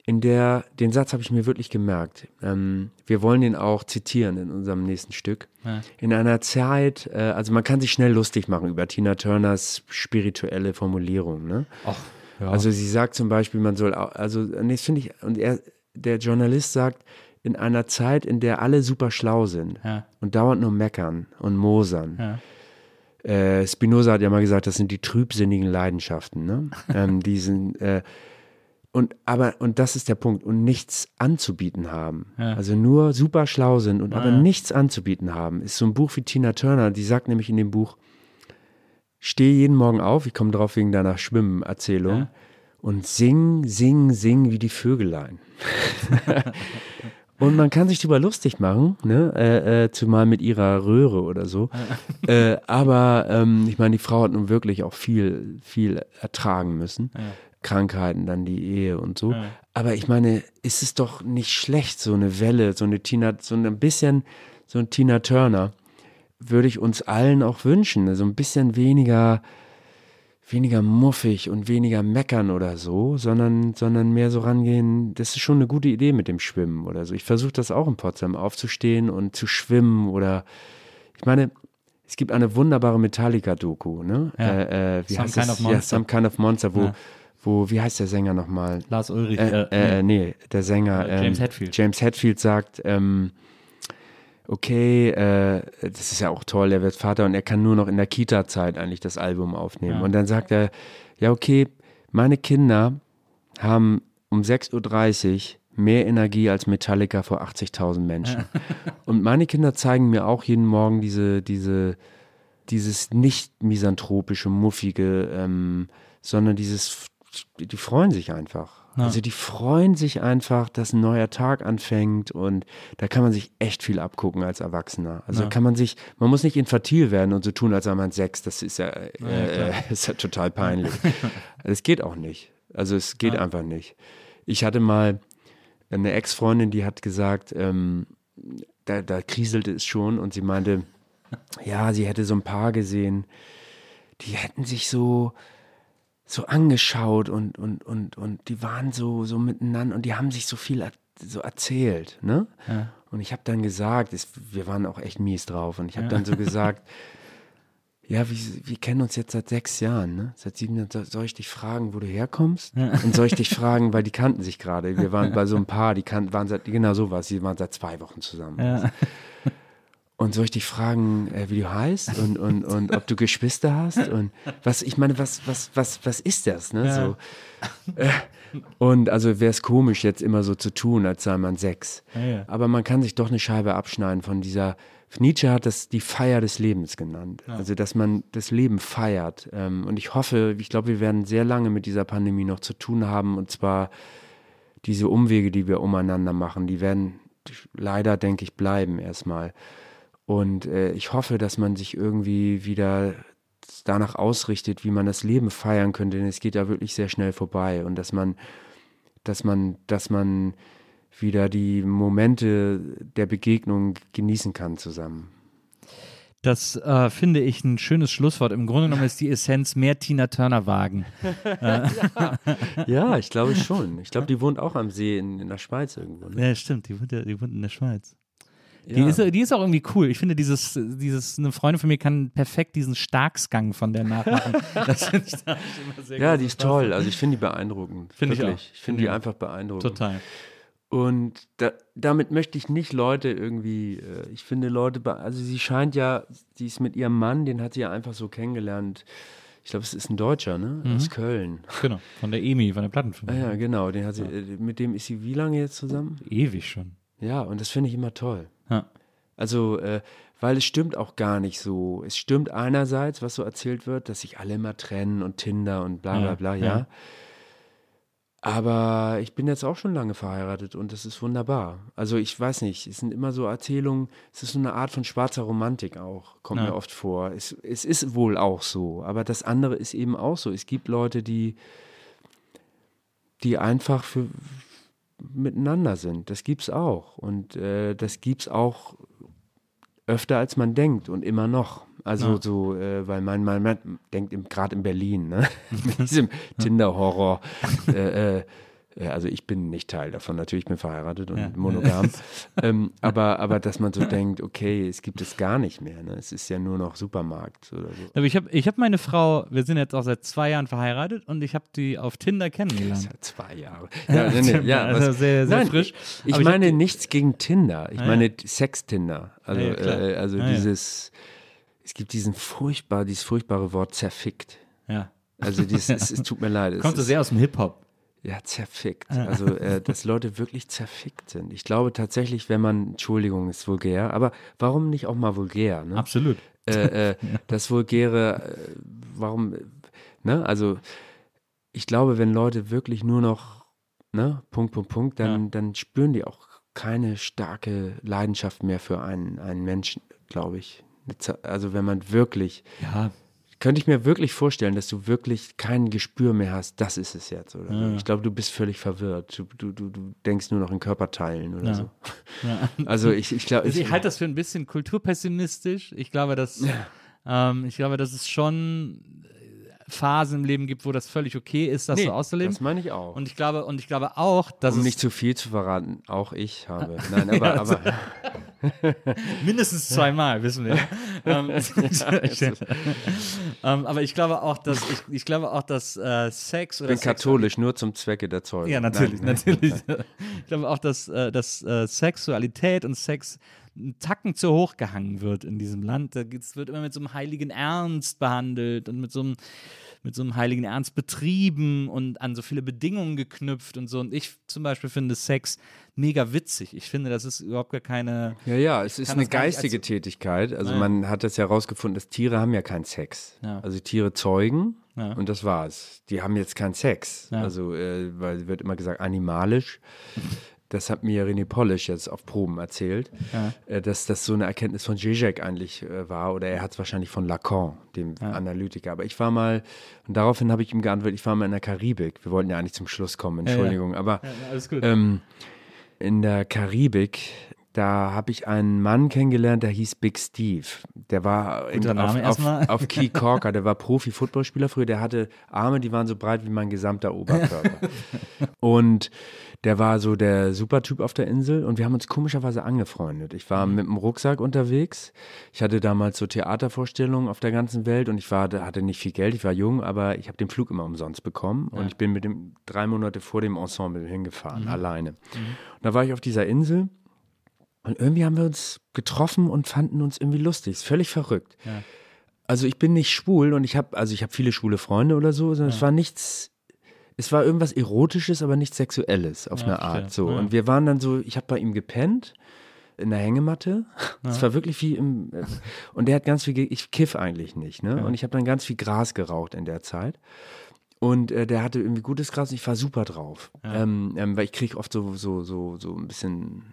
in der, den Satz habe ich mir wirklich gemerkt. Ähm, wir wollen den auch zitieren in unserem nächsten Stück. Ja. In einer Zeit, äh, also man kann sich schnell lustig machen über Tina Turners spirituelle Formulierung. Ne? Ach, ja. Also sie sagt zum Beispiel, man soll, auch, also nee, finde ich, und er, der Journalist sagt, in einer Zeit, in der alle super schlau sind ja. und dauernd nur meckern und mosern. Äh, Spinoza hat ja mal gesagt, das sind die trübsinnigen Leidenschaften, ne? ähm, diesen, äh, und aber und das ist der Punkt und nichts anzubieten haben. Ja. Also nur super schlau sind und ja. aber nichts anzubieten haben. Ist so ein Buch wie Tina Turner, die sagt nämlich in dem Buch: Steh jeden Morgen auf, ich komme drauf wegen deiner Schwimmen-Erzählung ja. und sing, sing, sing wie die Vögelein. Und man kann sich darüber lustig machen, ne? Äh, äh, zumal mit ihrer Röhre oder so. äh, aber ähm, ich meine, die Frau hat nun wirklich auch viel, viel ertragen müssen. Krankheiten, dann die Ehe und so. Ja. Aber ich meine, ist es doch nicht schlecht, so eine Welle, so eine Tina, so ein bisschen, so ein Tina Turner, würde ich uns allen auch wünschen. So ein bisschen weniger weniger muffig und weniger meckern oder so, sondern, sondern mehr so rangehen, das ist schon eine gute Idee mit dem Schwimmen oder so. Ich versuche das auch in Potsdam aufzustehen und zu schwimmen oder ich meine, es gibt eine wunderbare Metallica-Doku, ne? Ja. Äh, äh, wie Some heißt Kind das? of Monster. Ja, Some Kind of Monster, wo, Ja. Wo, wie heißt der Sänger nochmal? Lars Ulrich. Äh, äh, äh, nee, der Sänger. Äh, James ähm, Hetfield. James Hetfield sagt, ähm, okay, äh, das ist ja auch toll, er wird Vater und er kann nur noch in der Kita-Zeit eigentlich das Album aufnehmen. Ja. Und dann sagt er, ja, okay, meine Kinder haben um 6.30 Uhr mehr Energie als Metallica vor 80.000 Menschen. und meine Kinder zeigen mir auch jeden Morgen diese, diese, dieses nicht misanthropische, muffige, ähm, sondern dieses, die freuen sich einfach. Ja. Also die freuen sich einfach, dass ein neuer Tag anfängt und da kann man sich echt viel abgucken als Erwachsener. Also Ja. kann man sich, man muss nicht infantil werden und so tun, als sei man sechs. Das ist ja, klar. äh, ist ja total peinlich. Das geht auch nicht. Also es geht Ja. einfach nicht. Ich hatte mal eine Ex-Freundin, die hat gesagt, ähm, da, da kriselte es schon und sie meinte, ja, sie hätte so ein Paar gesehen, die hätten sich so, so angeschaut und, und, und, und die waren so, so miteinander und die haben sich so viel so erzählt. Ne? Ja. Und ich habe dann gesagt, es, wir waren auch echt mies drauf und ich habe dann so gesagt, ja, wir, wir kennen uns jetzt seit sechs Jahren, ne? Seit sieben Jahren. Soll- ich dich fragen, wo du herkommst? Und soll ich dich fragen, weil die kannten sich gerade. Wir waren bei so einem Paar, die kannten, waren seit, genau so was, die waren seit zwei Wochen zusammen. Ja. Und soll ich dich fragen, äh, wie du heißt und, und, und ob du Geschwister hast? Und was, ich meine, was, was, was, was ist das? Ne? Ja. So, äh, und also wäre es komisch, jetzt immer so zu tun, als sei man sechs. Ja, ja. Aber man kann sich doch eine Scheibe abschneiden von dieser. Nietzsche hat das die Feier des Lebens genannt. Also, dass man das Leben feiert. Ähm, und ich hoffe, ich glaube, wir werden sehr lange mit dieser Pandemie noch zu tun haben. Und zwar diese Umwege, die wir umeinander machen, die werden leider, denke ich, bleiben erstmal. Und äh, ich hoffe, dass man sich irgendwie wieder danach ausrichtet, wie man das Leben feiern könnte, denn es geht ja wirklich sehr schnell vorbei und dass man, dass man, dass man wieder die Momente der Begegnung genießen kann zusammen. Das äh, finde ich ein schönes Schlusswort. Im Grunde genommen ist die Essenz mehr Tina Turner wagen. Ja, ich glaube schon. Ich glaube, die wohnt auch am See in, in der Schweiz irgendwo. Ne? Ja, stimmt, die wohnt, ja- die wohnt in der Schweiz. Die, Ja. ist, die ist auch irgendwie cool. Ich finde, dieses, dieses, eine Freundin von mir kann perfekt diesen Starksgang von der nachmachen. Das finde ich, da immer sehr ja, die ist Spaß toll. Also ich finde die beeindruckend. Finde ich auch. Ich finde die einfach beeindruckend. Total. Und da, damit möchte ich nicht Leute irgendwie, äh, ich finde Leute, also sie scheint ja, sie ist mit ihrem Mann, den hat sie ja einfach so kennengelernt. Ich glaube, es ist ein Deutscher, ne? Mhm. Aus Köln. Genau, von der EMI, von der Plattenfirma. Ah, ja, genau. Den hat sie, äh, mit dem ist sie wie lange jetzt zusammen? Ewig schon. Ja, und das finde ich immer toll. Ja. Also, äh, weil es stimmt auch gar nicht so. Es stimmt einerseits, was so erzählt wird, dass sich alle immer trennen und Tinder und bla bla bla, ja. ja. Aber ich bin jetzt auch schon lange verheiratet und das ist wunderbar. Also ich weiß nicht, es sind immer so Erzählungen, es ist so eine Art von schwarzer Romantik auch, kommt Ja. mir oft vor. Es, es ist wohl auch so, aber das andere ist eben auch so. Es gibt Leute, die, die einfach für, miteinander sind. Das gibt's auch. Und äh, das gibt's auch öfter als man denkt und immer noch. Also Ja. so, äh, weil man, man, man denkt gerade in Berlin, ne? mit diesem Tinder-Horror. äh, äh, also ich bin nicht Teil davon, natürlich, ich bin verheiratet und Ja. monogam. ähm, aber, aber dass man so denkt, okay, es gibt es gar nicht mehr. Ne? Es ist ja nur noch Supermarkt oder so. Aber ich habe ich hab meine Frau, wir sind jetzt auch seit zwei Jahren verheiratet und ich habe die auf Tinder kennengelernt. ja zwei Jahre. Ja, nee, nee, ja, Also was- sehr, sehr Nein, frisch. Ich, ich ich meine die- nichts gegen Tinder. Ich Ah, meine ja. Sex-Tinder. Also, Ah, äh, also Ah, dieses, es gibt diesen furchtbar, dieses furchtbare Wort zerfickt. Ja. Also dieses, es, es tut mir leid. es Kommt so sehr aus dem Hip-Hop. Ja, zerfickt. Also, äh, dass Leute wirklich zerfickt sind. Ich glaube tatsächlich, wenn man, Entschuldigung, ist vulgär, aber warum nicht auch mal vulgär? Ne? Absolut. äh, äh, das Vulgäre, äh, warum, ne, also ich glaube, wenn Leute wirklich nur noch, ne, Punkt, Punkt, Punkt, dann, Ja. dann spüren die auch keine starke Leidenschaft mehr für einen, einen Menschen, glaube ich. Also wenn man wirklich, Ja, könnte ich mir wirklich vorstellen, dass du wirklich kein Gespür mehr hast, das ist es jetzt, oder? Ja. Ich glaube, du bist völlig verwirrt. Du, du, du, du denkst nur noch in Körperteilen oder Ja. so. ja. Also ich, ich glaube, Also ich halte das für ein bisschen kulturpessimistisch. Ich glaube, dass, ähm, ich glaube, das ist schon Phasen im Leben gibt, wo das völlig okay ist, das Nee, so auszuleben. das meine ich auch. Und ich glaube, und ich glaube auch, dass um nicht zu viel zu verraten, auch ich habe. Nein, aber, aber mindestens zweimal, wissen wir. ähm, ähm, aber ich glaube auch, dass ich, ich glaube auch, dass äh, Sex oder ich bin Sex katholisch, nur zum Zwecke der Zeugung. Ja, natürlich, Nein, natürlich. Ich glaube auch, dass, äh, dass äh, Sexualität und Sex einen Tacken zu hoch gehangen wird in diesem Land. Geht's- wird immer mit so einem heiligen Ernst behandelt und mit so einem, mit so einem heiligen Ernst betrieben und an so viele Bedingungen geknüpft und so. Und ich zum Beispiel finde Sex mega witzig. Ich finde, das ist überhaupt gar keine. Ja, ja, es ist eine geistige als- Tätigkeit. Also Ja. man hat das ja herausgefunden, dass Tiere haben ja keinen Sex. Ja. Also Tiere zeugen Ja. und das war's. Die haben jetzt keinen Sex. Ja. Also, äh, weil wird immer gesagt, animalisch. Das hat mir René Polish jetzt auf Proben erzählt, äh, dass das so eine Erkenntnis von Zizek eigentlich äh, war. Oder er hat es wahrscheinlich von Lacan, dem Analytiker. Aber ich war mal, und daraufhin habe ich ihm geantwortet, ich war mal in der Karibik. Wir wollten ja eigentlich zum Schluss kommen, Entschuldigung. Aber alles gut. ähm, in der Karibik, da habe ich einen Mann kennengelernt, der hieß Big Steve. Der war auf, auf, auf Key Corker, der war Profi-Footballspieler früher, der hatte Arme, die waren so breit wie mein gesamter Oberkörper. und der war so der Supertyp auf der Insel. Und wir haben uns komischerweise angefreundet. Ich war mit dem Rucksack unterwegs. Ich hatte damals so Theatervorstellungen auf der ganzen Welt. Und ich war, hatte nicht viel Geld, ich war jung, aber ich habe den Flug immer umsonst bekommen. Und ich bin mit dem drei Monate vor dem Ensemble hingefahren, alleine. Und da war ich auf dieser Insel und irgendwie haben wir uns getroffen und fanden uns irgendwie lustig. Ist völlig verrückt. Also ich bin nicht schwul und ich habe, also ich habe viele schwule Freunde oder so, sondern es war nichts, es war irgendwas Erotisches, aber nichts Sexuelles auf eine verstehe. Art. So. Ja. Und wir waren dann so, ich habe bei ihm gepennt in der Hängematte. Es war wirklich wie im, und der hat ganz viel, ich kiff eigentlich nicht, ne? Und ich habe dann ganz viel Gras geraucht in der Zeit. Und äh, der hatte irgendwie gutes Gras und ich war super drauf. Ähm, ähm, weil ich kriege oft so, so, so, so ein bisschen,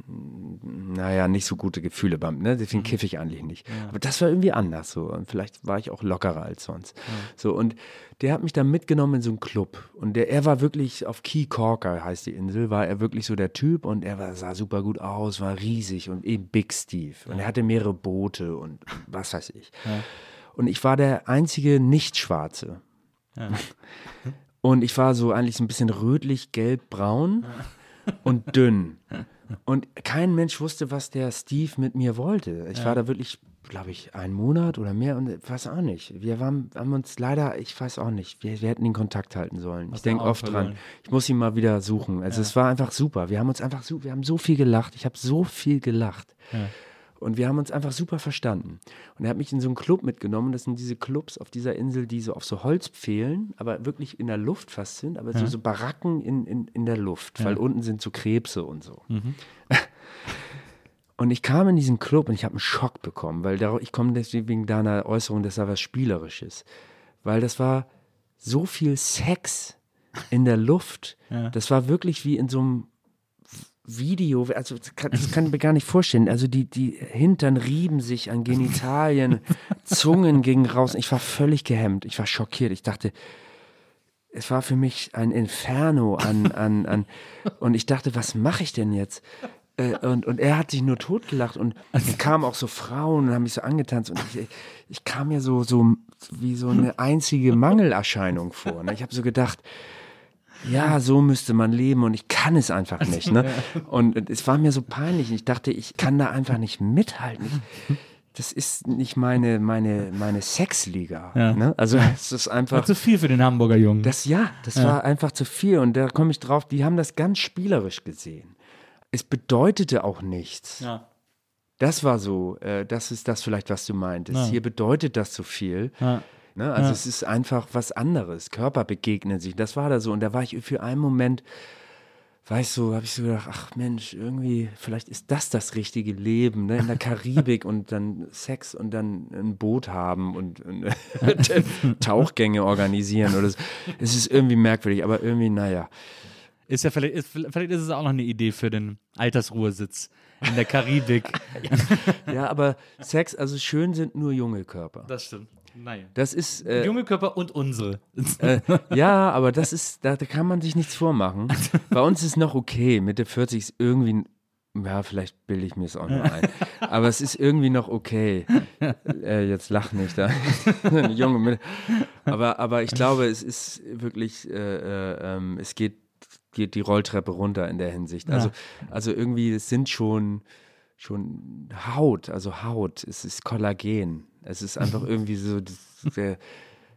naja, nicht so gute Gefühle beim, ne? Deswegen kiffe ich eigentlich nicht. Aber das war irgendwie anders so. Und vielleicht war ich auch lockerer als sonst. So, und der hat mich dann mitgenommen in so einen Club. Und der, er war wirklich auf Key Corker, heißt die Insel, war er wirklich so der Typ und er war, sah super gut aus, war riesig und eben Big Steve. Und er hatte mehrere Boote und was weiß ich. Und ich war der einzige Nicht-Schwarze. Und ich war so eigentlich so ein bisschen rötlich, gelb, braun und dünn. Und kein Mensch wusste, was der Steve mit mir wollte. Ich war da wirklich, glaube ich, einen Monat oder mehr und weiß auch nicht. Wir waren, haben uns leider, ich weiß auch nicht, wir, wir hätten den Kontakt halten sollen. ich denke oft dran. Ich muss ihn mal wieder suchen. Also es war einfach super. Wir haben uns einfach so, wir haben so viel gelacht. Ich habe so viel gelacht. Und wir haben uns einfach super verstanden. Und er hat mich in so einen Club mitgenommen. Das sind diese Clubs auf dieser Insel, die so auf so Holzpfählen, aber wirklich in der Luft fast sind, aber so, so Baracken in, in, in der Luft, weil unten sind so Krebse und so. Und ich kam in diesen Club und ich habe einen Schock bekommen, weil da, ich komme deswegen wegen deiner Äußerung, das war was Spielerisches. Weil das war so viel Sex in der Luft. Das war wirklich wie in so einem Video, also das kann, das kann ich mir gar nicht vorstellen. Also die, die Hintern rieben sich an Genitalien, Zungen gingen raus. Ich war völlig gehemmt, ich war schockiert. Ich dachte, es war für mich ein Inferno an, an, an und ich dachte, was mache ich denn jetzt? Äh, Und, und er hat sich nur totgelacht und dann kamen auch so Frauen und haben mich so angetanzt und ich, ich kam mir so, so wie so eine einzige Mangelerscheinung vor. Ne? Ich habe so gedacht, ja, so müsste man leben und ich kann es einfach nicht. Ne? Und es war mir so peinlich. Ich dachte, ich kann da einfach nicht mithalten. Ich, das ist nicht meine, meine, meine Sexliga. Ja. Ne? Also es ist einfach. War zu viel für den Hamburger Jungen. Das ja, das war einfach zu viel. Und da komme ich drauf, die haben das ganz spielerisch gesehen. Es bedeutete auch nichts. ja. Das war so, äh, das ist das vielleicht, was du meintest. Ja. Hier bedeutet das zu viel. Ne? Also Ja. es ist einfach was anderes. Körper begegnen sich. Das war da so. Und da war ich für einen Moment, weißt du, habe ich so gedacht, ach Mensch, irgendwie, vielleicht ist das das richtige Leben. Ne? In der Karibik und dann Sex und dann ein Boot haben und, und Tauchgänge organisieren. Oder so. Es ist irgendwie merkwürdig, aber irgendwie, naja. Ist ja vielleicht, ist, vielleicht ist es auch noch eine Idee für den Altersruhesitz in der Karibik. Ja, aber Sex, also schön sind nur junge Körper. das stimmt. Naja. Das ist, äh, Junge Körper und unsere. Äh, ja, aber das ist, da, da kann man sich nichts vormachen. Bei uns ist noch okay. Mitte 40 ist irgendwie Ja, vielleicht bilde ich mir es auch nur ein. Aber es ist irgendwie noch okay. Äh, jetzt lach nicht da. Junge mit. Aber, aber ich glaube, es ist wirklich, äh, äh, ähm, es geht, geht die Rolltreppe runter in der Hinsicht. Also, also irgendwie, es sind schon, schon Haut, also Haut, es ist Kollagen. Es ist einfach irgendwie so, das, der,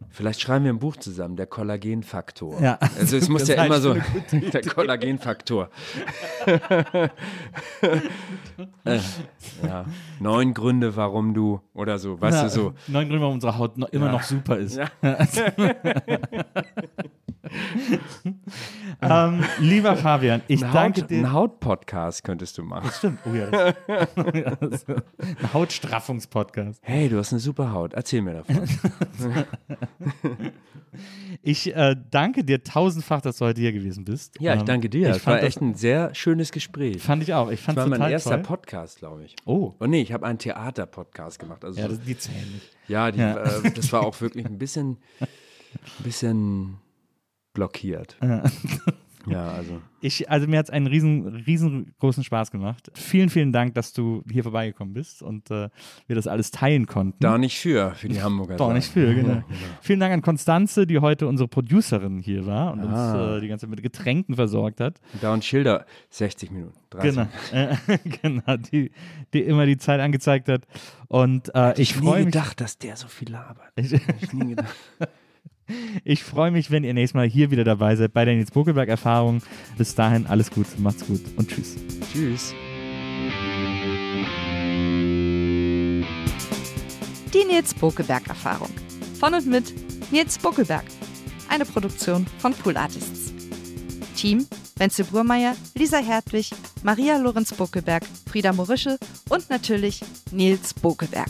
Vielleicht schreiben wir ein Buch zusammen, der Kollagenfaktor. Ja. Also es muss ja immer so, der Kollagenfaktor. äh, ja. Neun Gründe, warum du oder so, weißt Ja, du so. Neun Gründe, warum unsere Haut noch, immer Ja. noch super ist. Ja. ähm, lieber Fabian, ich Ein, danke Haut, dir. ein Haut-Podcast könntest du machen. Stimmt. Oh ja, das, das- ein Hautstraffungspodcast. Hey, du hast eine super Haut, erzähl mir davon. Ich äh, danke dir tausendfach, dass du heute hier gewesen bist. Ja, ich Ähm, danke dir. Ich war fand echt ein sehr schönes Gespräch. das, fand ich auch. Ich fand Das es war mein erster toll. Podcast, glaube ich. Oh. Oh nee, ich habe einen Theater-Podcast gemacht. Also Ja, das, die zählen nicht. Ja, die, Ja. Äh, das war auch wirklich ein bisschen, ein bisschen blockiert. Ja, also. Ich, also mir hat es einen riesen, riesengroßen Spaß gemacht. Vielen, vielen Dank, dass du hier vorbeigekommen bist und äh, wir das alles teilen konnten. Da nicht für, für die Hamburger. Sache. nicht viel, genau. Ja, Vielen Dank an Konstanze, die heute unsere Producerin hier war und Ah. uns äh, die ganze Zeit mit Getränken versorgt hat. Da und Schilder, 60 Minuten. 30 Genau, äh, genau die, die immer die Zeit angezeigt hat. Und äh, ich Ich nie mich. gedacht, dass der so viel labert. Ich, Ich nie gedacht. ich freue mich, wenn ihr nächstes Mal hier wieder dabei seid bei der Nils Bokelberg Erfahrung. Bis dahin alles gut, macht's gut und tschüss. Tschüss. Die Nils Bokelberg Erfahrung. Von und mit Nils Bokelberg. Eine Produktion von Pool Artists. Team Wenzel Burmeier, Lisa Hertwig, Maria Lorenz Bokelberg, Frieda Morische und natürlich Nils Bokelberg.